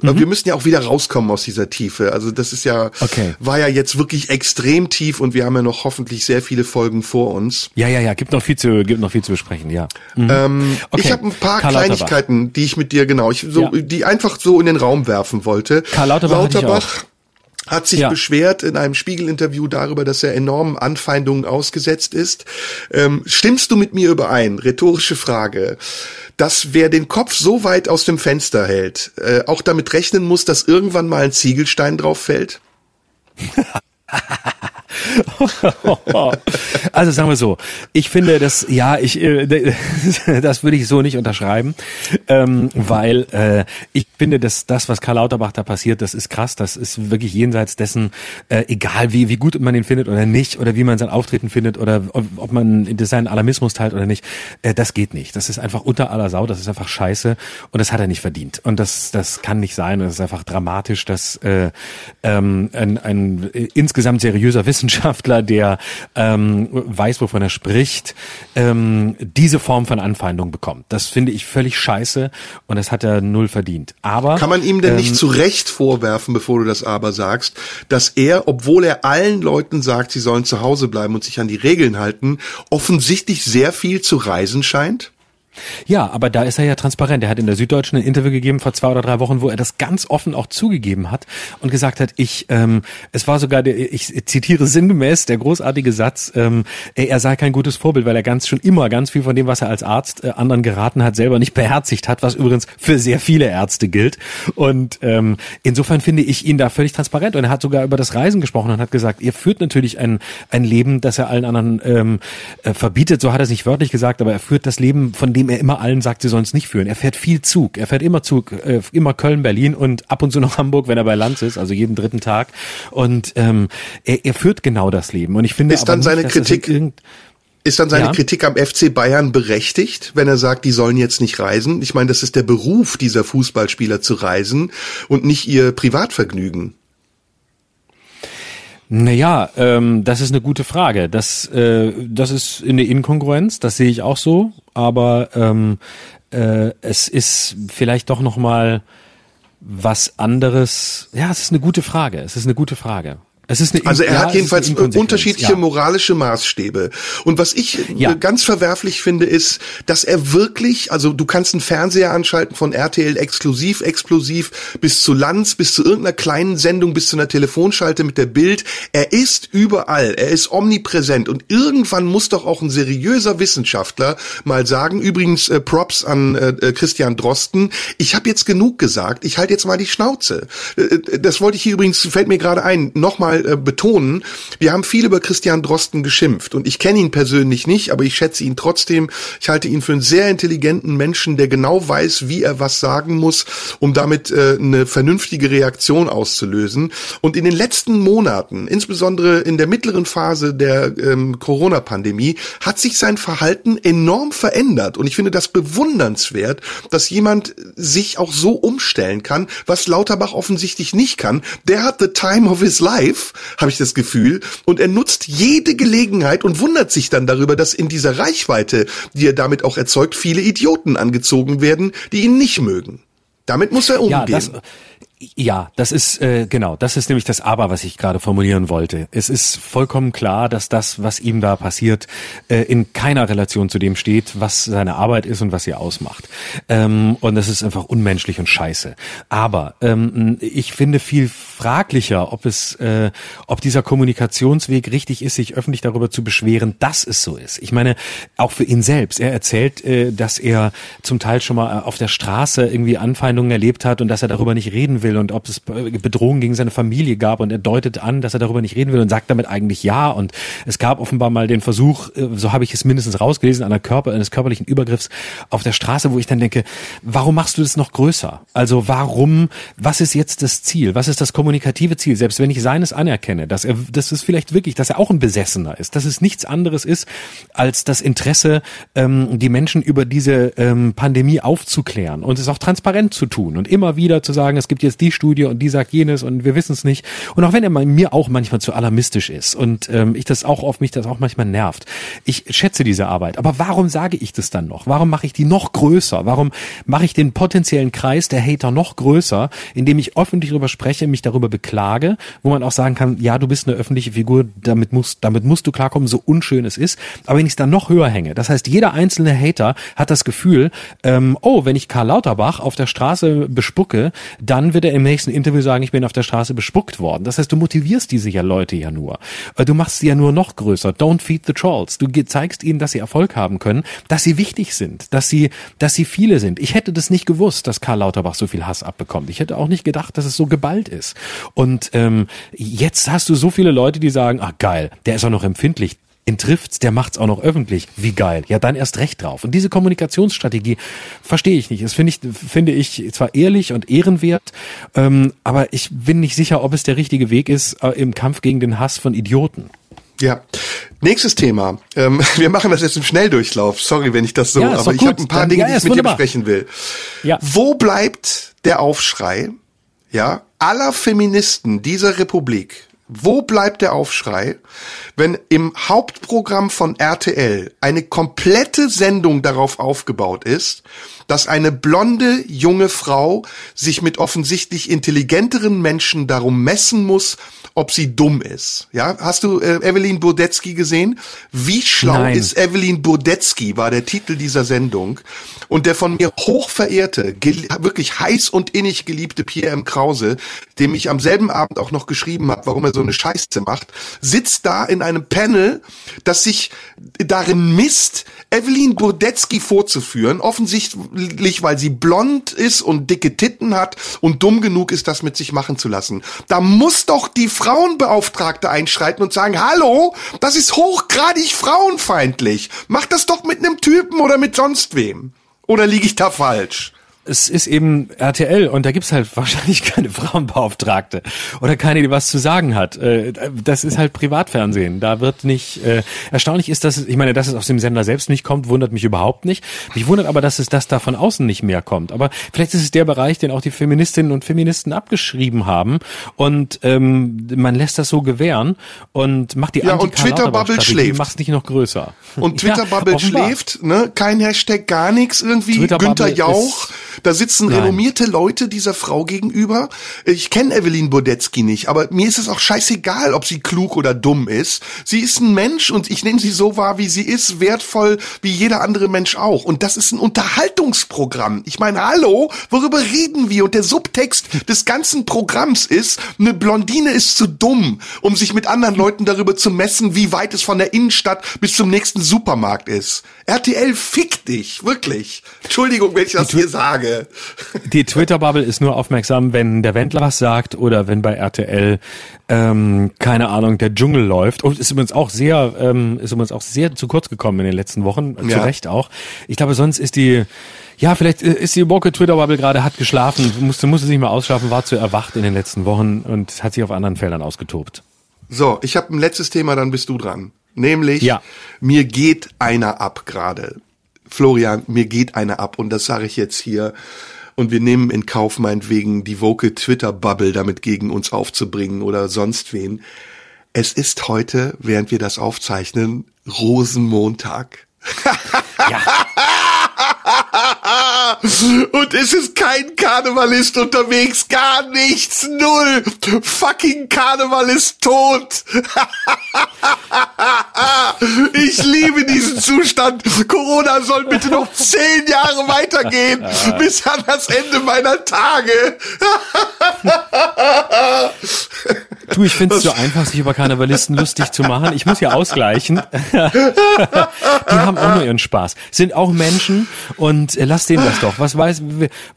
[SPEAKER 2] ich, ich
[SPEAKER 3] Wir müssen-
[SPEAKER 2] ja auch wieder rauskommen aus dieser Tiefe. Also das ist ja,
[SPEAKER 3] Okay.
[SPEAKER 2] war ja jetzt wirklich extrem tief und wir haben ja noch hoffentlich sehr viele Folgen vor uns.
[SPEAKER 3] Ja, ja, ja, gibt noch viel zu, gibt noch viel zu besprechen, ja. Mhm.
[SPEAKER 2] Ähm,
[SPEAKER 3] Okay.
[SPEAKER 2] Ich habe ein paar
[SPEAKER 3] Karl Lauterbach.
[SPEAKER 2] Kleinigkeiten, die ich mit dir genau, ich so,
[SPEAKER 3] Ja.
[SPEAKER 2] die einfach so in den Raum werfen wollte.
[SPEAKER 3] Karl Lauterbach
[SPEAKER 2] Lauterbach hat sich ja. beschwert in einem Spiegelinterview darüber, dass er enormen Anfeindungen ausgesetzt ist. Ähm, stimmst du mit mir überein? Rhetorische Frage. Dass wer den Kopf so weit aus dem Fenster hält, äh, auch damit rechnen muss, dass irgendwann mal ein Ziegelstein drauf fällt?
[SPEAKER 3] also sagen wir so, ich finde das, ja, ich, äh, das würde ich so nicht unterschreiben, ähm, weil äh, ich finde, dass das, was Karl Lauterbach da passiert, das ist krass, das ist wirklich jenseits dessen, äh, egal wie, wie gut man ihn findet oder nicht, oder wie man sein Auftreten findet oder ob, man seinen Alarmismus teilt oder nicht, äh, das geht nicht. Das ist einfach unter aller Sau, das ist einfach scheiße und das hat er nicht verdient. Und das, das kann nicht sein, das ist einfach dramatisch, dass äh, ähm, ein, ein insgesamt seriöser Wissenschaftler, der ähm, weiß, wovon er spricht, ähm, diese Form von Anfeindung bekommt. Das finde ich völlig scheiße und das hat er null verdient. Aber
[SPEAKER 2] kann man ihm denn ähm, nicht zu Recht vorwerfen, bevor du das aber sagst, dass er, obwohl er allen Leuten sagt, sie sollen zu Hause bleiben und sich an die Regeln halten, offensichtlich sehr viel zu reisen scheint?
[SPEAKER 3] Ja, aber da ist er ja transparent. Er hat in der Süddeutschen ein Interview gegeben vor zwei oder drei Wochen, wo er das ganz offen auch zugegeben hat und gesagt hat, ich, ähm, es war sogar, der, ich zitiere sinngemäß der großartige Satz, ähm, er sei kein gutes Vorbild, weil er ganz schon immer ganz viel von dem, was er als Arzt äh, anderen geraten hat, selber nicht beherzigt hat, was übrigens für sehr viele Ärzte gilt. Und ähm, insofern finde ich ihn da völlig transparent. Und er hat sogar über das Reisen gesprochen und hat gesagt, ihr führt natürlich ein, ein Leben, das er allen anderen ähm, äh, verbietet. So hat er es nicht wörtlich gesagt, aber er führt das Leben, von dem dem er immer allen sagt, sie sollen es nicht führen. Er fährt viel Zug. Er fährt immer Zug, äh, immer Köln, Berlin und ab und zu noch Hamburg, wenn er bei Lanz ist, also jeden dritten Tag. Und ähm, er, er führt genau das Leben. Und ich finde
[SPEAKER 2] ist dann nicht, seine Kritik ist dann seine ja. Kritik am FC Bayern berechtigt, wenn er sagt, die sollen jetzt nicht reisen? Ich meine, das ist der Beruf dieser Fußballspieler zu reisen und nicht ihr Privatvergnügen.
[SPEAKER 3] Naja, ähm, das ist eine gute Frage. Das, äh, das ist eine Inkongruenz, das sehe ich auch so, aber ähm, äh, es ist vielleicht doch noch mal was anderes. Ja, es ist eine gute Frage. Es ist eine gute Frage.
[SPEAKER 2] Also er ja, hat jedenfalls unterschiedliche ja. moralische Maßstäbe. Und was ich ja. ganz verwerflich finde, ist, dass er wirklich, also du kannst einen Fernseher anschalten von RTL exklusiv, explosiv bis zu Lanz, bis zu irgendeiner kleinen Sendung, bis zu einer Telefonschalte mit der Bild. Er ist überall, er ist omnipräsent. Und irgendwann muss doch auch ein seriöser Wissenschaftler mal sagen, übrigens äh, Props an äh, äh Christian Drosten, ich habe jetzt genug gesagt, ich halte jetzt mal die Schnauze. Äh, äh, das wollte ich hier übrigens, fällt mir gerade ein, nochmal äh, betonen, wir haben viel über Christian Drosten geschimpft und ich kenne ihn persönlich nicht, aber ich schätze ihn trotzdem. Ich halte ihn für einen sehr intelligenten Menschen, der genau weiß, wie er was sagen muss, um damit äh, eine vernünftige Reaktion auszulösen. Und in den letzten Monaten, insbesondere in der mittleren Phase der ähm, Corona-Pandemie, hat sich sein Verhalten enorm verändert. Und ich finde das bewundernswert, dass jemand sich auch so umstellen kann, was Lauterbach offensichtlich nicht kann. Der hat the time of his life habe ich das Gefühl. Und er nutzt jede Gelegenheit und wundert sich dann darüber, dass in dieser Reichweite, die er damit auch erzeugt, viele Idioten angezogen werden, die ihn nicht mögen. Damit muss er umgehen. Ja,
[SPEAKER 3] ja, das ist äh, genau, das ist nämlich das Aber, was ich gerade formulieren wollte. Es ist vollkommen klar, dass das, was ihm da passiert, äh, in keiner Relation zu dem steht, was seine Arbeit ist und was sie ausmacht. Ähm, und das ist einfach unmenschlich und scheiße. Aber ähm, ich finde viel fraglicher, ob es, äh, ob dieser Kommunikationsweg richtig ist, sich öffentlich darüber zu beschweren, dass es so ist. Ich meine, auch für ihn selbst. Er erzählt, äh, dass er zum Teil schon mal auf der Straße irgendwie Anfeindungen erlebt hat und dass er darüber nicht reden will will und ob es Bedrohungen gegen seine Familie gab und er deutet an, dass er darüber nicht reden will und sagt damit eigentlich ja und es gab offenbar mal den Versuch, äh, so habe ich es mindestens rausgelesen, einer Körper, eines körperlichen Übergriffs auf der Straße, wo ich dann denke, warum machst du das noch größer? Also warum, was ist jetzt das Ziel? Was ist das kommunikative Ziel? Selbst wenn ich seines anerkenne, dass er, das ist vielleicht wirklich, dass er auch ein Besessener ist, dass es nichts anderes ist, als das Interesse, ähm, die Menschen über diese ähm, Pandemie aufzuklären und es auch transparent zu tun und immer wieder zu sagen, es gibt jetzt die Studie und die sagt jenes und wir wissen es nicht. Und auch wenn er mir auch manchmal zu alarmistisch ist und ähm, ich das auch auf mich das auch manchmal nervt. Ich schätze diese Arbeit, aber warum sage ich das dann noch? Warum mache ich die noch größer? Warum mache ich den potenziellen Kreis der Hater noch größer, indem ich öffentlich darüber spreche, mich darüber beklage, wo man auch sagen kann, ja, du bist eine öffentliche Figur, damit musst, damit musst du klarkommen, so unschön es ist. Aber wenn ich es dann noch höher hänge, das heißt, jeder einzelne Hater hat das Gefühl, ähm, oh, wenn ich Karl Lauterbach auf der Straße bespucke, dann wird wird er im nächsten Interview sagen, ich bin auf der Straße bespuckt worden. Das heißt, du motivierst diese ja Leute ja nur. Äh, du machst sie ja nur noch größer. Don't feed the trolls. Du zeigst ihnen, dass sie Erfolg haben können, dass sie wichtig sind, dass sie, dass sie viele sind. Ich hätte das nicht gewusst, dass Karl Lauterbach so viel Hass abbekommt. Ich hätte auch nicht gedacht, dass es so geballt ist. Und ähm, jetzt hast du so viele Leute, die sagen, ach geil, der ist auch noch empfindlich ihn trifft's, der macht's auch noch öffentlich. Wie geil. Ja, dann erst recht drauf. Und diese Kommunikationsstrategie verstehe ich nicht. Das finde ich, finde ich zwar ehrlich und ehrenwert, ähm, aber ich bin nicht sicher, ob es der richtige Weg ist äh, im Kampf gegen den Hass von Idioten.
[SPEAKER 2] Ja. Nächstes Thema. Ähm, wir machen das jetzt im Schnelldurchlauf. Sorry, wenn ich das so,
[SPEAKER 3] ja,
[SPEAKER 2] aber ich habe ein paar
[SPEAKER 3] Dann,
[SPEAKER 2] Dinge,
[SPEAKER 3] ja,
[SPEAKER 2] die ich mit
[SPEAKER 3] wunderbar.
[SPEAKER 2] dir besprechen will.
[SPEAKER 3] Ja.
[SPEAKER 2] Wo bleibt der Aufschrei, ja, aller Feministen dieser Republik? Wo bleibt der Aufschrei, wenn im Hauptprogramm von RTL eine komplette Sendung darauf aufgebaut ist, dass eine blonde junge Frau sich mit offensichtlich intelligenteren Menschen darum messen muss, ob sie dumm ist. Ja, hast du äh, Evelyn Burdetzky gesehen? Wie schlau
[SPEAKER 3] Nein.
[SPEAKER 2] ist Evelyn Burdetzky war der Titel dieser Sendung und der von mir hochverehrte, wirklich heiß und innig geliebte Pierre M. Krause, dem ich am selben Abend auch noch geschrieben habe, warum er so eine Scheiße macht, sitzt da in einem Panel, das sich darin misst, Evelyn Burdetzky vorzuführen, offensichtlich, weil sie blond ist und dicke Titten hat und dumm genug ist, das mit sich machen zu lassen. Da muss doch die Frauenbeauftragte einschreiten und sagen, hallo, das ist hochgradig frauenfeindlich. Mach das doch mit einem Typen oder mit sonst wem. Oder liege ich da falsch?
[SPEAKER 3] Es ist eben RTL und da gibt's halt wahrscheinlich keine Frauenbeauftragte oder keine, die was zu sagen hat. Äh, Das ist halt Privatfernsehen. Da wird nicht äh, erstaunlich ist, dass es, ich meine, dass es aus dem Sender selbst nicht kommt, wundert mich überhaupt nicht. Mich wundert aber, dass es das da von außen nicht mehr kommt. Aber vielleicht ist es der Bereich, den auch die Feministinnen und Feministen abgeschrieben haben und ähm, man lässt das so gewähren und macht die
[SPEAKER 2] Ja, und Twitter-Bubble
[SPEAKER 3] Anti-Karl-Lauterbach-Strategie,
[SPEAKER 2] schläft.
[SPEAKER 3] macht's nicht noch größer.
[SPEAKER 2] Und
[SPEAKER 3] Ja,
[SPEAKER 2] Twitter-Bubble
[SPEAKER 3] offenbar.
[SPEAKER 2] schläft, ne? Kein Hashtag, gar nichts irgendwie. Günther Jauch.
[SPEAKER 3] ist-
[SPEAKER 2] Da sitzen
[SPEAKER 3] Nein.
[SPEAKER 2] renommierte Leute dieser Frau gegenüber. Ich kenne Evelyn Burdetzky nicht, aber mir ist es auch scheißegal, ob sie klug oder dumm ist. Sie ist ein Mensch und ich nehme sie so wahr, wie sie ist, wertvoll wie jeder andere Mensch auch. Und das ist ein Unterhaltungsprogramm. Ich meine, hallo, worüber reden wir? Und der Subtext des ganzen Programms ist, eine Blondine ist zu dumm, um sich mit anderen Leuten darüber zu messen, wie weit es von der Innenstadt bis zum nächsten Supermarkt ist. RTL fick dich, wirklich. Entschuldigung, wenn ich das hier sage.
[SPEAKER 3] Die Twitter-Bubble ist nur aufmerksam, wenn der Wendler was sagt oder wenn bei RTL ähm, keine Ahnung der Dschungel läuft. Und ist übrigens auch sehr, ähm, ist übrigens auch sehr zu kurz gekommen in den letzten Wochen, äh, zu
[SPEAKER 2] Ja.
[SPEAKER 3] Recht auch. Ich glaube, sonst ist die ja, vielleicht äh, ist die woke Twitter-Bubble gerade, hat geschlafen, musste, musste sich mal ausschlafen, war zu erwacht in den letzten Wochen und hat sich auf anderen Feldern ausgetobt.
[SPEAKER 2] So, ich habe ein letztes Thema, dann bist du dran. Nämlich,
[SPEAKER 3] Ja.
[SPEAKER 2] mir geht einer ab gerade. Florian, mir geht einer ab und das sage ich jetzt hier. Und wir nehmen in Kauf meinetwegen die woke Twitter-Bubble damit gegen uns aufzubringen oder sonst wen. Es ist heute, während wir das aufzeichnen, Rosenmontag.
[SPEAKER 3] Ja,
[SPEAKER 2] Und es ist kein Karnevalist unterwegs, gar nichts, null. Fucking Karneval ist tot. Ich liebe diesen Zustand. Corona soll bitte noch zehn Jahre weitergehen, bis an das Ende meiner Tage.
[SPEAKER 3] Du, ich finde es so einfach, sich über Karnevalisten lustig zu machen. Ich muss ja ausgleichen. Die haben auch nur ihren Spaß. Sind auch Menschen und äh, lass denen das doch. Was weiß,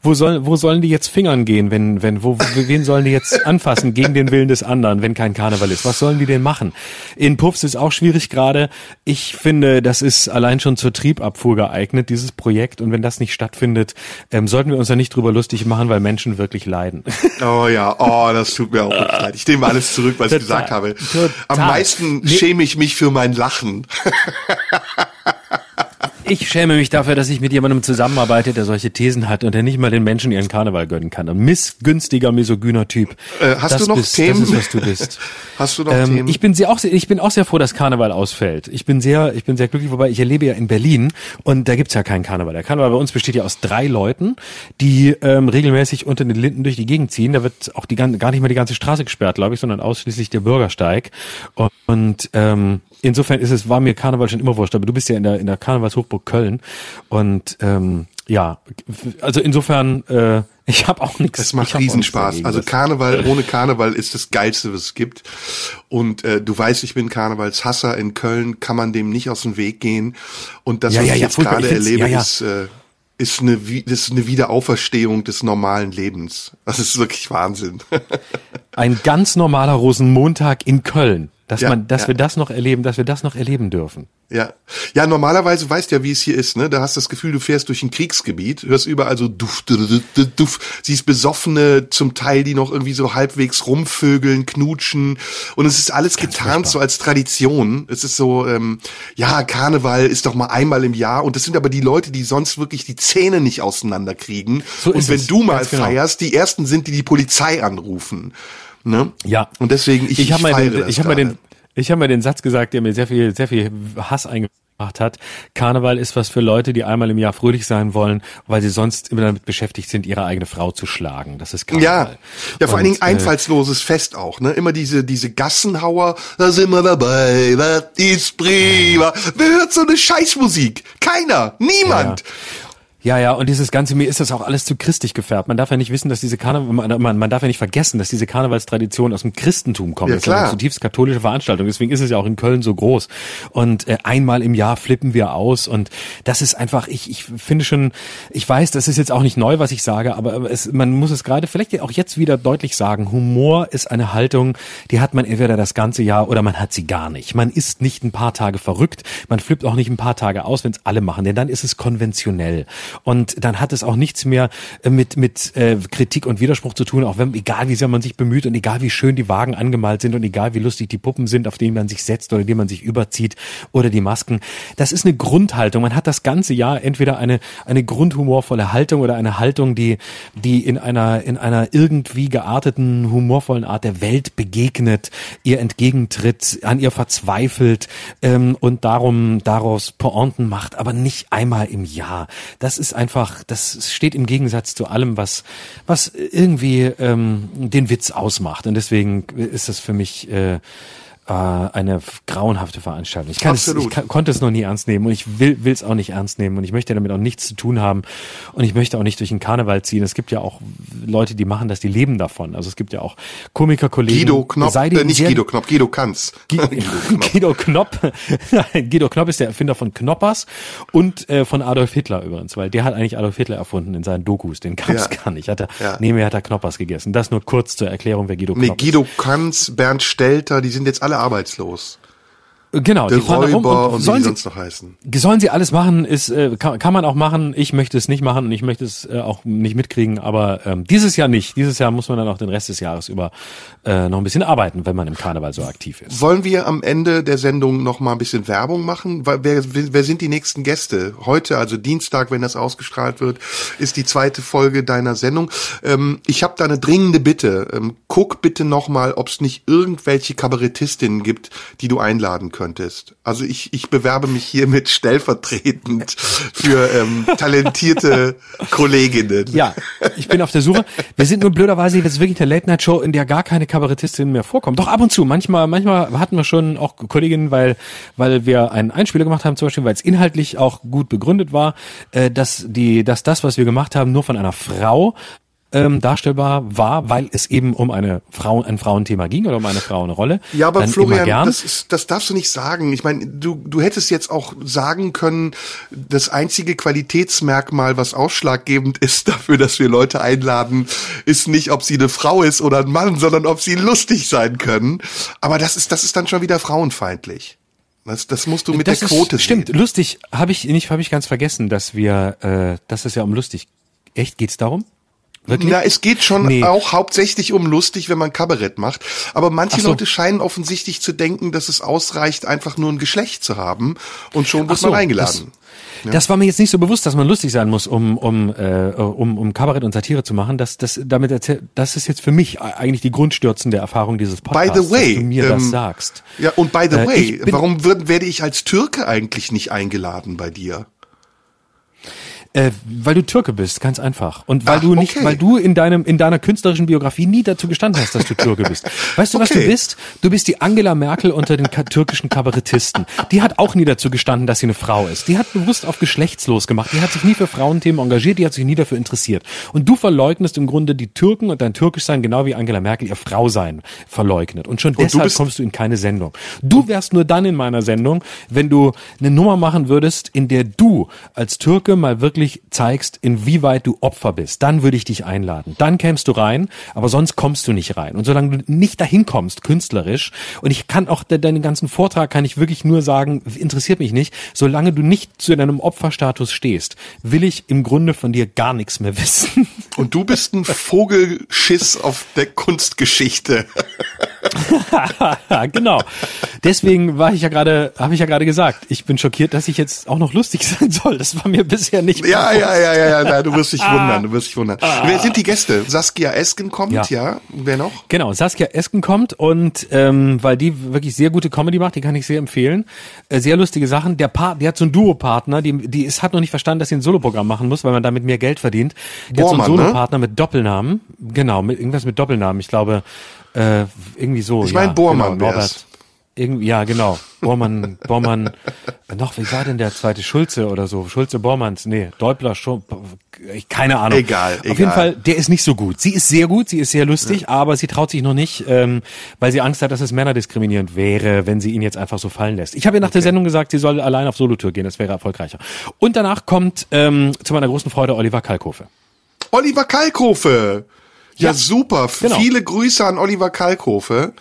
[SPEAKER 3] wo soll, wo sollen die jetzt fingern gehen, wenn, wenn, wo, wen sollen die jetzt anfassen gegen den Willen des anderen, wenn kein Karneval ist? Was sollen die denn machen? In Puffs ist auch schwierig gerade. Ich finde, das ist allein schon zur Triebabfuhr geeignet, dieses Projekt. Und wenn das nicht stattfindet, ähm, sollten wir uns da nicht drüber lustig machen, weil Menschen wirklich leiden.
[SPEAKER 2] Oh ja, oh, das tut mir auch leid. Ich nehme alles zurück, was ich gesagt habe.
[SPEAKER 3] total.
[SPEAKER 2] Am meisten
[SPEAKER 3] Nee.
[SPEAKER 2] schäme ich mich für mein Lachen.
[SPEAKER 3] Ich schäme mich dafür, dass ich mit jemandem zusammenarbeite, der solche Thesen hat und der nicht mal den Menschen ihren Karneval gönnen kann. Ein missgünstiger, misogyner Typ.
[SPEAKER 2] Äh, hast
[SPEAKER 3] das
[SPEAKER 2] du noch
[SPEAKER 3] bist,
[SPEAKER 2] Themen?
[SPEAKER 3] Das ist, was du bist.
[SPEAKER 2] Hast du noch
[SPEAKER 3] Ähm,
[SPEAKER 2] Themen?
[SPEAKER 3] ich bin sehr auch sehr, ich bin auch sehr froh, dass Karneval ausfällt. Ich bin sehr, ich bin sehr glücklich, wobei ich erlebe ja in Berlin und da gibt's ja keinen Karneval. Der Karneval bei uns besteht ja aus drei Leuten, die ähm, regelmäßig unter den Linden durch die Gegend ziehen. Da wird auch die gar nicht mehr die ganze Straße gesperrt, glaube ich, sondern ausschließlich der Bürgersteig. Und, und ähm, insofern ist es war mir Karneval schon immer wurscht. Aber du bist ja in der in der Karnevalshochburg Köln und ähm, ja, also insofern äh, Ich habe auch nichts.
[SPEAKER 2] Es macht Riesenspaß. Also Karneval ohne Karneval ist das Geilste, was es gibt. Und äh, du weißt, ich bin Karnevalshasser. In Köln kann man dem nicht aus dem Weg gehen. Und das,
[SPEAKER 3] ja,
[SPEAKER 2] was
[SPEAKER 3] ja,
[SPEAKER 2] ich
[SPEAKER 3] ja,
[SPEAKER 2] jetzt gerade erlebe, ist, äh, ist, eine, das ist eine Wiederauferstehung des normalen Lebens. Das ist wirklich Wahnsinn.
[SPEAKER 3] Ein ganz normaler Rosenmontag in Köln. Dass
[SPEAKER 2] Ja,
[SPEAKER 3] man, dass
[SPEAKER 2] ja.
[SPEAKER 3] wir das noch erleben, dass wir das noch erleben dürfen.
[SPEAKER 2] Ja. Ja, normalerweise weißt ja, wie es hier ist, ne? Da hast du das Gefühl, du fährst durch ein Kriegsgebiet, hörst überall so duff, duff, duff, duff, siehst Besoffene zum Teil, die noch irgendwie so halbwegs rumvögeln, knutschen und es ist alles getarnt so als Tradition. Es ist so, ähm, ja, Karneval ist doch mal einmal im Jahr und das sind aber die Leute, die sonst wirklich die Zähne nicht auseinanderkriegen.
[SPEAKER 3] So
[SPEAKER 2] und wenn
[SPEAKER 3] es.
[SPEAKER 2] du mal
[SPEAKER 3] Ganz genau.
[SPEAKER 2] feierst, die ersten sind, die die Polizei anrufen. Ne?
[SPEAKER 3] Ja.
[SPEAKER 2] Und deswegen, ich,
[SPEAKER 3] ich habe mal,
[SPEAKER 2] feiere
[SPEAKER 3] den, ich hab mal den, ich habe mal den Satz gesagt, der mir sehr viel, sehr viel Hass eingebracht hat. Karneval ist was für Leute, die einmal im Jahr fröhlich sein wollen, weil sie sonst immer damit beschäftigt sind, ihre eigene Frau zu schlagen. Das ist Karneval.
[SPEAKER 2] Ja, ja, vor allen Dingen
[SPEAKER 3] Und, äh,
[SPEAKER 2] einfallsloses Fest auch, ne? Immer diese, diese Gassenhauer, da sind wir dabei, das ist prima. Wer hört so eine Scheißmusik? Keiner, niemand.
[SPEAKER 3] Ja, ja, und dieses Ganze, mir ist das auch alles zu christlich gefärbt. Man darf ja nicht wissen, dass diese Karneval, man, man, man darf ja nicht vergessen, dass diese Karnevalstradition aus dem Christentum kommt.
[SPEAKER 2] Ja,
[SPEAKER 3] das ist ja
[SPEAKER 2] klar.
[SPEAKER 3] eine zutiefst katholische Veranstaltung. Deswegen ist es ja auch in Köln so groß. Und äh, einmal im Jahr flippen wir aus. Und das ist einfach, ich, ich finde schon, ich weiß, das ist jetzt auch nicht neu, was ich sage, aber aber es, man muss es gerade vielleicht auch jetzt wieder deutlich sagen. Humor ist eine Haltung, die hat man entweder das ganze Jahr oder man hat sie gar nicht. Man ist nicht ein paar Tage verrückt. Man flippt auch nicht ein paar Tage aus, wenn es alle machen, denn dann ist es konventionell. Und dann hat es auch nichts mehr äh, mit, mit äh, Kritik und Widerspruch zu tun, auch wenn, egal wie sehr man sich bemüht und egal wie schön die Wagen angemalt sind und egal wie lustig die Puppen sind, auf denen man sich setzt oder die man sich überzieht oder die Masken. Das ist eine Grundhaltung. Man hat das ganze Jahr entweder eine, eine grundhumorvolle Haltung oder eine Haltung, die, die in einer, in einer irgendwie gearteten, humorvollen Art der Welt begegnet, ihr entgegentritt, an ihr verzweifelt ähm, und darum daraus Pointen macht, aber nicht einmal im Jahr. Das ist einfach, das steht im Gegensatz zu allem, was, was irgendwie ähm, den Witz ausmacht. Und deswegen ist das für mich äh, äh, eine grauenhafte Veranstaltung. Ich, kann es, ich kann, konnte es noch nie ernst nehmen und ich will es auch nicht ernst nehmen und ich möchte damit auch nichts zu tun haben und ich möchte auch nicht durch den Karneval ziehen. Es gibt ja auch Leute, die machen das, die leben davon. Also es gibt ja auch Komikerkollegen.
[SPEAKER 2] Guido Knopp,
[SPEAKER 3] sei
[SPEAKER 2] äh, nicht Guido Knopp, Guido Kanz.
[SPEAKER 3] Guido Knopp. Nein, Guido Knopp ist der Erfinder von Knoppers und äh, von Adolf Hitler übrigens, weil der hat eigentlich Adolf Hitler erfunden in seinen Dokus. Den gab's
[SPEAKER 2] Ja.
[SPEAKER 3] gar nicht. Hat er,
[SPEAKER 2] Ja.
[SPEAKER 3] nee, mir hat er Knoppers gegessen. Das nur kurz zur Erklärung, wer Guido
[SPEAKER 2] Nee,
[SPEAKER 3] Knopp
[SPEAKER 2] Guido Kanz, Bernd Stelter, die sind jetzt alle arbeitslos.
[SPEAKER 3] Genau,
[SPEAKER 2] Der
[SPEAKER 3] die fahren da rum und
[SPEAKER 2] und wie
[SPEAKER 3] sollen
[SPEAKER 2] die
[SPEAKER 3] sie,
[SPEAKER 2] sonst noch heißen.
[SPEAKER 3] sollen sie alles machen, ist äh, kann, kann man auch machen. Ich möchte es nicht machen und ich möchte es äh, auch nicht mitkriegen, aber ähm, dieses Jahr nicht. Dieses Jahr muss man dann auch den Rest des Jahres über äh, noch ein bisschen arbeiten, wenn man im Karneval so aktiv ist.
[SPEAKER 2] Wollen wir am Ende der Sendung noch mal ein bisschen Werbung machen? Wer, wer sind die nächsten Gäste? Heute, also Dienstag, wenn das ausgestrahlt wird, ist die zweite Folge deiner Sendung. Ähm, ich habe da eine dringende Bitte. Ähm, guck bitte noch mal, ob es nicht irgendwelche Kabarettistinnen gibt, die du einladen könntest. Also ich, ich bewerbe mich hiermit stellvertretend für ähm, talentierte Kolleginnen.
[SPEAKER 3] Ja, ich bin auf der Suche. Wir sind nur blöderweise jetzt wirklich eine Late-Night-Show, in der gar keine Kabarettistinnen mehr vorkommen. Doch ab und zu. Manchmal, manchmal hatten wir schon auch Kolleginnen, weil, weil wir einen Einspieler gemacht haben, zum Beispiel, weil es inhaltlich auch gut begründet war, äh, dass die, dass das, was wir gemacht haben, nur von einer Frau ähm, darstellbar war, weil es eben um eine Frau, ein Frauenthema ging oder um eine Frauenrolle.
[SPEAKER 2] Ja, aber
[SPEAKER 3] Dann
[SPEAKER 2] Florian, das, ist, das darfst du nicht sagen. Ich meine, du, du hättest jetzt auch sagen können, das einzige Qualitätsmerkmal, was ausschlaggebend ist dafür, dass wir Leute einladen, ist nicht, ob sie eine Frau ist oder ein Mann, sondern ob sie lustig sein können. Aber das ist, das ist dann schon wieder frauenfeindlich. Das, das musst du mit
[SPEAKER 3] das
[SPEAKER 2] der Quote
[SPEAKER 3] ist, Stimmt,
[SPEAKER 2] sehen.
[SPEAKER 3] lustig habe ich nicht, habe ich ganz vergessen, dass wir, äh, dass es ja um lustig. Echt geht's darum? Wirklich?
[SPEAKER 2] Na, es geht schon
[SPEAKER 3] Nee.
[SPEAKER 2] auch hauptsächlich um lustig, wenn man Kabarett macht. Aber manche
[SPEAKER 3] so.
[SPEAKER 2] Leute scheinen offensichtlich zu denken, dass es ausreicht, einfach nur ein Geschlecht zu haben und schon wird
[SPEAKER 3] so,
[SPEAKER 2] man eingeladen.
[SPEAKER 3] Das, das war mir jetzt nicht so bewusst, dass man lustig sein muss, um um äh, um, um Kabarett und Satire zu machen. Das das damit erzähl, das ist jetzt für mich eigentlich die grundstürzende Erfahrung dieses
[SPEAKER 2] By
[SPEAKER 3] Podcasts,
[SPEAKER 2] the way,
[SPEAKER 3] dass du mir
[SPEAKER 2] ähm,
[SPEAKER 3] das sagst.
[SPEAKER 2] Ja, und by the
[SPEAKER 3] Äh,
[SPEAKER 2] way, warum wird, werde ich als Türke eigentlich nicht eingeladen bei dir?
[SPEAKER 3] Äh, weil du Türke bist, ganz einfach. Und weil
[SPEAKER 2] Ach,
[SPEAKER 3] du nicht,
[SPEAKER 2] okay.
[SPEAKER 3] weil du in deinem, in deiner künstlerischen Biografie nie dazu gestanden hast, dass du Türke bist. Weißt du, was
[SPEAKER 2] Okay.
[SPEAKER 3] du bist? Du bist die Angela Merkel unter den türkischen Kabarettisten. Die hat auch nie dazu gestanden, dass sie eine Frau ist. Die hat bewusst auf geschlechtslos gemacht. Die hat sich nie für Frauenthemen engagiert. Die hat sich nie dafür interessiert. Und du verleugnest im Grunde die Türken und dein Türkischsein, genau wie Angela Merkel ihr Frausein verleugnet. Und schon
[SPEAKER 2] du
[SPEAKER 3] deshalb
[SPEAKER 2] bist-
[SPEAKER 3] kommst du in keine Sendung. Du wärst nur dann in meiner Sendung, wenn du eine Nummer machen würdest, in der du als Türke mal wirklich zeigst, inwieweit du Opfer bist. Dann würde ich dich einladen. Dann kämst du rein, aber sonst kommst du nicht rein. Und solange du nicht dahin kommst, künstlerisch, und ich kann auch de deinen ganzen Vortrag kann ich wirklich nur sagen, interessiert mich nicht, solange du nicht zu deinem Opferstatus stehst, will ich im Grunde von dir gar nichts mehr wissen.
[SPEAKER 2] Und du bist ein Vogelschiss auf der Kunstgeschichte.
[SPEAKER 3] genau. Deswegen war ich ja gerade, habe ich ja gerade gesagt, ich bin schockiert, dass ich jetzt auch noch lustig sein soll. Das war mir bisher nicht
[SPEAKER 2] Ja, ja, ja, ja, ja, na, du wirst dich wundern, du wirst dich wundern. Wer sind die Gäste? Saskia Esken kommt, ja.
[SPEAKER 3] Ja.
[SPEAKER 2] Wer noch?
[SPEAKER 3] Genau, Saskia Esken kommt und ähm, weil die wirklich sehr gute Comedy macht, die kann ich sehr empfehlen. Äh, sehr lustige Sachen. Der Part, die hat so einen Duopartner, die, die ist, hat noch nicht verstanden, dass sie ein Soloprogramm machen muss, weil man damit mehr Geld verdient. Die
[SPEAKER 2] Bormann,
[SPEAKER 3] hat so einen
[SPEAKER 2] ne?
[SPEAKER 3] Solopartner mit Doppelnamen. Genau, mit irgendwas mit Doppelnamen. Ich glaube, äh, irgendwie so.
[SPEAKER 2] Ich mein,
[SPEAKER 3] ja,
[SPEAKER 2] Bormann
[SPEAKER 3] genau. Norbert. Irgendwie, ja, genau. Bormann, Bormann, äh, noch, wie war denn der zweite? Schulze oder so? Schulze Bormanns, nee, Deubler, schon, keine Ahnung.
[SPEAKER 2] Egal,
[SPEAKER 3] Auf
[SPEAKER 2] egal.
[SPEAKER 3] jeden Fall, der ist nicht so gut. Sie ist sehr gut, sie ist sehr lustig, aber sie traut sich noch nicht, ähm, weil sie Angst hat, dass es männerdiskriminierend wäre, wenn sie ihn jetzt einfach so fallen lässt. Ich habe ihr nach der Sendung gesagt, sie soll allein auf Solotour gehen, das wäre erfolgreicher. Und danach kommt ähm, zu meiner großen Freude Oliver Kalkofe.
[SPEAKER 2] Oliver Kalkofe. Ja,
[SPEAKER 3] Ja,
[SPEAKER 2] super.
[SPEAKER 3] genau.
[SPEAKER 2] Viele Grüße an Oliver Kalkofe.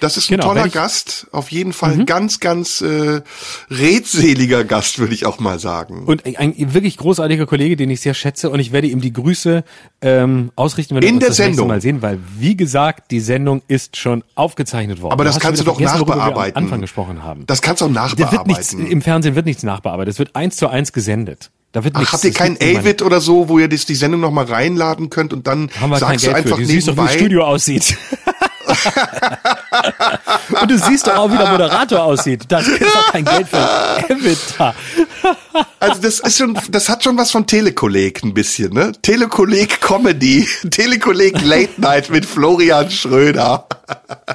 [SPEAKER 2] Das ist ein
[SPEAKER 3] Genau,
[SPEAKER 2] toller Gast. Auf jeden Fall ein ganz, ganz äh, redseliger Gast, würde ich auch mal sagen.
[SPEAKER 3] Und ein, ein wirklich großartiger Kollege, den ich sehr schätze, und ich werde ihm die Grüße ähm, ausrichten, wenn wir uns das nächste
[SPEAKER 2] Sendung.
[SPEAKER 3] Mal sehen, weil wie gesagt, die Sendung ist schon aufgezeichnet worden.
[SPEAKER 2] Aber das
[SPEAKER 3] hast
[SPEAKER 2] kannst du doch nachbearbeiten.
[SPEAKER 3] am Anfang gesprochen haben.
[SPEAKER 2] Das kannst du auch
[SPEAKER 3] Da wird nichts,
[SPEAKER 2] nachbearbeiten.
[SPEAKER 3] Im Fernsehen wird nichts nachbearbeitet. Es wird eins zu eins gesendet. Da wird
[SPEAKER 2] Ach,
[SPEAKER 3] nichts.
[SPEAKER 2] habt ihr kein
[SPEAKER 3] niemanden.
[SPEAKER 2] Avid oder so, wo ihr das, die Sendung noch mal reinladen könnt und dann
[SPEAKER 3] Haben wir kein
[SPEAKER 2] sagst du
[SPEAKER 3] Geld
[SPEAKER 2] einfach
[SPEAKER 3] für. Du siehst doch, wie das
[SPEAKER 2] nebenbei,
[SPEAKER 3] Studio aussieht. Und du siehst doch auch, wie der Moderator aussieht. Da ist doch kein Geld für da.
[SPEAKER 2] also das ist schon, das hat schon was von Telekolleg ein bisschen, ne? Telekolleg Comedy, Telekolleg Late Night mit Florian Schröder.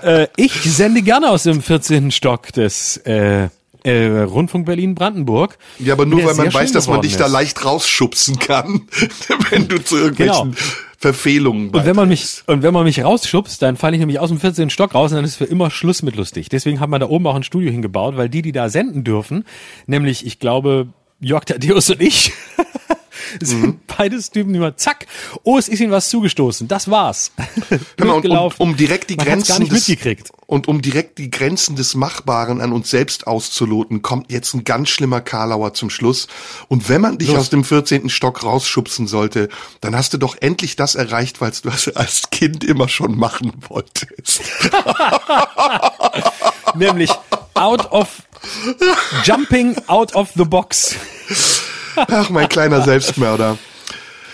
[SPEAKER 3] Äh, ich sende gerne aus dem 14. Stock des äh, äh, Rundfunk Berlin Brandenburg.
[SPEAKER 2] Ja, aber nur weil man weiß, dass man dich da
[SPEAKER 3] ist.
[SPEAKER 2] leicht rausschubsen kann, wenn du zu irgendwelchen
[SPEAKER 3] Genau.
[SPEAKER 2] Verfehlungen
[SPEAKER 3] Und wenn man mich und wenn man mich rausschubst, dann falle ich nämlich aus dem 14. Stock raus und dann ist für immer Schluss mit lustig. Deswegen hat man da oben auch ein Studio hingebaut, weil die, die da senden dürfen, nämlich ich glaube Jörg Tadeus und ich, sind
[SPEAKER 2] Mhm.
[SPEAKER 3] beides Typen, die mal zack, oh, es ist ihnen was zugestoßen. Das war's.
[SPEAKER 2] Genau, und um,
[SPEAKER 3] Durchgelaufen.
[SPEAKER 2] um direkt die
[SPEAKER 3] Man
[SPEAKER 2] Grenzen
[SPEAKER 3] gar nicht
[SPEAKER 2] des,
[SPEAKER 3] mitgekriegt.
[SPEAKER 2] und um direkt die Grenzen des Machbaren an uns selbst auszuloten, kommt jetzt ein ganz schlimmer Karlauer zum Schluss. Und wenn man dich
[SPEAKER 3] Los.
[SPEAKER 2] aus dem 14. Stock rausschubsen sollte, dann hast du doch endlich das erreicht, was du als Kind immer schon machen wolltest.
[SPEAKER 3] nämlich out of jumping out of the box.
[SPEAKER 2] Ach, mein kleiner Selbstmörder.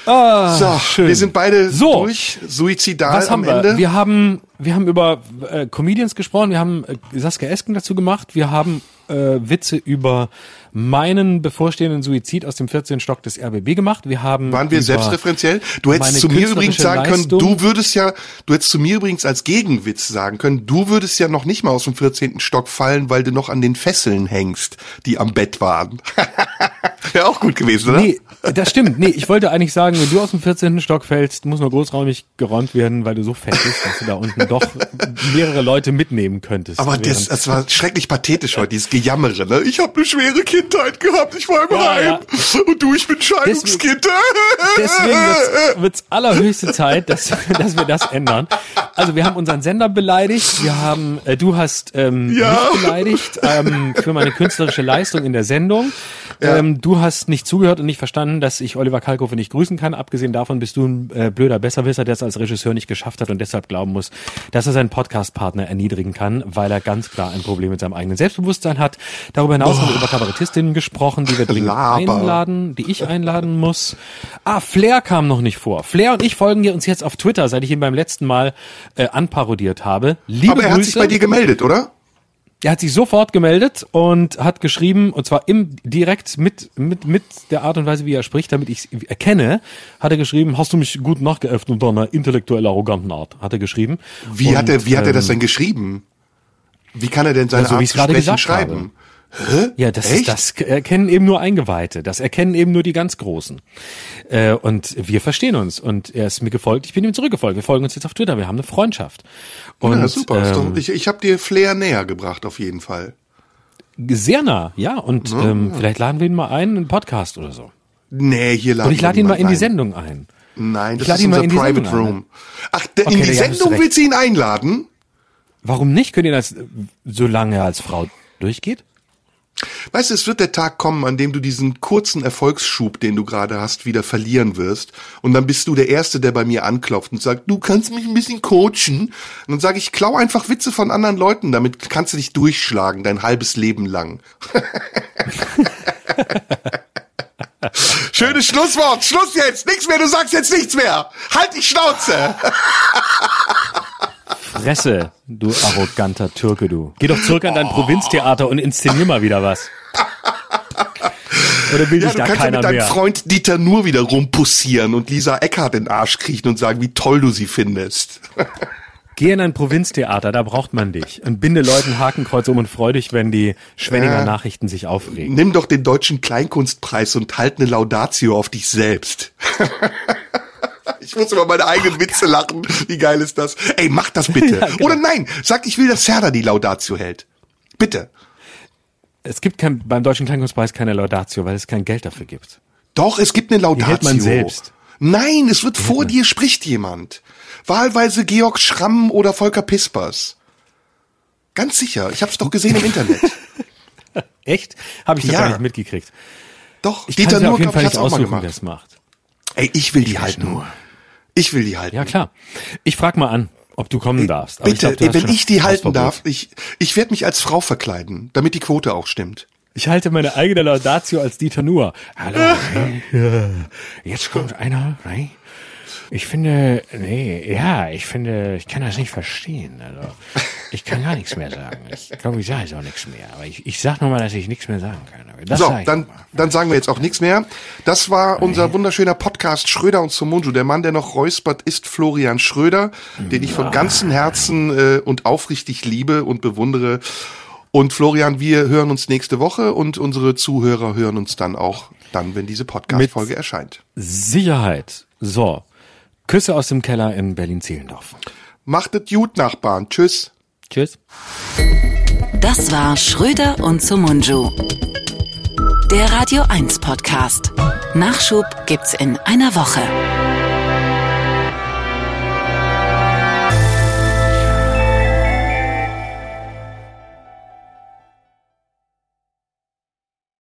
[SPEAKER 3] Ah,
[SPEAKER 2] So,
[SPEAKER 3] schön.
[SPEAKER 2] wir sind beide
[SPEAKER 3] So.
[SPEAKER 2] durch, suizidal
[SPEAKER 3] Was
[SPEAKER 2] am
[SPEAKER 3] haben wir?
[SPEAKER 2] Ende.
[SPEAKER 3] Wir haben, wir haben über äh, Comedians gesprochen, wir haben äh, Saskia Esken dazu gemacht, wir haben äh, Witze über meinen bevorstehenden Suizid aus dem 14. Stock des RBB gemacht. Wir haben
[SPEAKER 2] Waren wir selbstreferenziell? Du hättest zu mir übrigens sagen können, du würdest ja, du hättest zu mir übrigens als Gegenwitz sagen können, du würdest ja noch nicht mal aus dem 14. Stock fallen, weil du noch an den Fesseln hängst, die am Bett waren. Wäre auch gut gewesen, oder?
[SPEAKER 3] Nee, das stimmt. Nee, ich wollte eigentlich sagen, wenn du aus dem 14. Stock fällst, muss nur großräumig geräumt werden, weil du so fett bist, dass du da unten doch mehrere Leute mitnehmen könntest.
[SPEAKER 2] Aber das, das war schrecklich pathetisch heute, dieses Gejammere, ne? Ich habe eine schwere Kindheit gehabt, ich war im
[SPEAKER 3] Ja,
[SPEAKER 2] Heim.
[SPEAKER 3] ja.
[SPEAKER 2] Und du, ich bin Scheidungskind.
[SPEAKER 3] Deswegen wird es allerhöchste Zeit, dass, dass wir das ändern. Also wir haben unseren Sender beleidigt, wir haben, äh, du hast ähm,
[SPEAKER 2] Ja.
[SPEAKER 3] mich beleidigt ähm, für meine künstlerische Leistung in der Sendung. Ähm, du hast nicht zugehört und nicht verstanden, dass ich Oliver Kalkofe nicht grüßen kann. Abgesehen davon bist du ein äh, blöder Besserwisser, der es als Regisseur nicht geschafft hat und deshalb glauben muss, dass er seinen Podcast-Partner erniedrigen kann, weil er ganz klar ein Problem mit seinem eigenen Selbstbewusstsein hat. Darüber hinaus haben wir über Kabarettistinnen gesprochen, die wir dringend
[SPEAKER 2] Laber.
[SPEAKER 3] einladen, die ich einladen muss. Ah, Flair kam noch nicht vor. Flair und ich folgen dir uns jetzt auf Twitter, seit ich ihn beim letzten Mal äh, anparodiert habe. Liebe
[SPEAKER 2] Aber er hat
[SPEAKER 3] Grüße.
[SPEAKER 2] sich bei dir gemeldet, oder?
[SPEAKER 3] Er hat sich sofort gemeldet und hat geschrieben, und zwar im direkt mit, mit, mit der Art und Weise, wie er spricht, damit ich es erkenne, hat er geschrieben, hast du mich gut nachgeäfft unter einer intellektuell arroganten Art, hat er geschrieben.
[SPEAKER 2] Wie
[SPEAKER 3] und,
[SPEAKER 2] hat er, wie hat er das
[SPEAKER 3] ähm,
[SPEAKER 2] denn geschrieben? Wie kann er denn seine
[SPEAKER 3] Ja, so
[SPEAKER 2] Art zu sprechen schreiben? Hä?
[SPEAKER 3] Ja, das,
[SPEAKER 2] Echt?
[SPEAKER 3] das erkennen eben nur Eingeweihte. Das erkennen eben nur die ganz Großen. Äh, und wir verstehen uns. Und er ist mir gefolgt. Ich bin ihm zurückgefolgt. Wir folgen uns jetzt auf Twitter. Wir haben eine Freundschaft. Und,
[SPEAKER 2] ja, super.
[SPEAKER 3] Ähm,
[SPEAKER 2] doch, ich ich habe dir Flair näher gebracht, auf jeden Fall.
[SPEAKER 3] sehr nah, ja. Und ähm, vielleicht laden wir ihn mal ein, in einen Podcast oder so.
[SPEAKER 2] Nee, hier laden
[SPEAKER 3] Und ich
[SPEAKER 2] wir
[SPEAKER 3] lade ihn mal in die Sendung ein.
[SPEAKER 2] ein. Nein, das
[SPEAKER 3] lade
[SPEAKER 2] ist
[SPEAKER 3] ihn
[SPEAKER 2] unser
[SPEAKER 3] in die
[SPEAKER 2] Private
[SPEAKER 3] Sendung ein,
[SPEAKER 2] Room. Ach, der, in
[SPEAKER 3] Okay,
[SPEAKER 2] die
[SPEAKER 3] ja,
[SPEAKER 2] Sendung willst du ihn einladen?
[SPEAKER 3] Warum nicht? Könnt ihr das, solange er als Frau durchgeht?
[SPEAKER 2] Weißt du, es wird der Tag kommen, an dem du diesen kurzen Erfolgsschub, den du gerade hast, wieder verlieren wirst. Und dann bist du der Erste, der bei mir anklopft und sagt, du kannst mich ein bisschen coachen. Und dann sage ich, klau einfach Witze von anderen Leuten, damit kannst du dich durchschlagen, dein halbes Leben lang. Schönes Schlusswort. Schluss jetzt. Nichts mehr. Du sagst jetzt nichts mehr. Halt die Schnauze.
[SPEAKER 3] Fresse, du arroganter Türke, du. Geh doch zurück an dein Provinztheater und inszenier mal wieder was. Oder will
[SPEAKER 2] Ja,
[SPEAKER 3] dich
[SPEAKER 2] du
[SPEAKER 3] da
[SPEAKER 2] kannst ja
[SPEAKER 3] keiner
[SPEAKER 2] mit deinem
[SPEAKER 3] mehr?
[SPEAKER 2] Freund Dieter nur wieder rumpussieren und Lisa Eckhardt in den Arsch kriechen und sagen, wie toll du sie findest.
[SPEAKER 3] Geh in ein Provinztheater, da braucht man dich. Und binde Leuten Hakenkreuz um und freu dich, wenn die Schwenninger
[SPEAKER 2] Ja.
[SPEAKER 3] Nachrichten sich aufregen.
[SPEAKER 2] Nimm doch den deutschen Kleinkunstpreis und halt eine Laudatio auf dich selbst. Ich muss über meine eigenen Witze lachen. Wie geil ist das? Ey, mach das bitte.
[SPEAKER 3] Ja, genau.
[SPEAKER 2] Oder nein, sag, ich will, dass Serda die Laudatio hält. Bitte.
[SPEAKER 3] Es gibt kein, beim Deutschen Kleinkunstpreis keine Laudatio, weil es kein Geld dafür gibt.
[SPEAKER 2] Doch, es gibt eine Laudatio.
[SPEAKER 3] hält man selbst.
[SPEAKER 2] Nein, es wird vor dir spricht jemand. Wahlweise Georg Schramm oder Volker Pispers. Ganz sicher. Ich hab's doch gesehen im Internet.
[SPEAKER 3] Echt? Habe ich doch
[SPEAKER 2] Ja.
[SPEAKER 3] gar nicht mitgekriegt.
[SPEAKER 2] Doch,
[SPEAKER 3] Ich kann
[SPEAKER 2] Dieter ich,
[SPEAKER 3] nicht
[SPEAKER 2] hat's auch mal gemacht.
[SPEAKER 3] es macht.
[SPEAKER 2] Ey, ich will die halten. Ich will die halten.
[SPEAKER 3] Ja, klar. Ich frag mal an, ob du kommen darfst. Aber
[SPEAKER 2] Bitte,
[SPEAKER 3] ich glaub, hast
[SPEAKER 2] wenn ich die halten darf, ich, ich werde mich als Frau verkleiden, damit die Quote auch stimmt.
[SPEAKER 3] Ich halte meine eigene Laudatio als Dieter Nuhr. Hallo, jetzt kommt einer, nee. Ich finde, nee, ja, ich finde, ich kann das nicht verstehen. Also, ich kann gar nichts mehr sagen. Ich glaube, ich sage jetzt auch nichts mehr. Aber ich, ich sag nochmal, dass ich nichts mehr sagen kann. Das
[SPEAKER 2] so,
[SPEAKER 3] sag
[SPEAKER 2] dann, dann sagen wir jetzt auch nichts mehr. Das war unser wunderschöner Podcast Schröder und Sumunju. Der Mann, der noch räuspert, ist Florian Schröder, den ich von ganzem Herzen äh, und aufrichtig liebe und bewundere. Und Florian, wir hören uns nächste Woche und unsere Zuhörer hören uns dann auch dann, wenn diese Podcast-Folge erscheint.
[SPEAKER 3] Sicherheit. So. Küsse aus dem Keller in Berlin-Zehlendorf.
[SPEAKER 2] Macht es gut, Nachbarn. Tschüss.
[SPEAKER 3] Tschüss.
[SPEAKER 1] Das war Schröder und Sumunju. Der Radio 1 Podcast. Nachschub gibt's in einer Woche.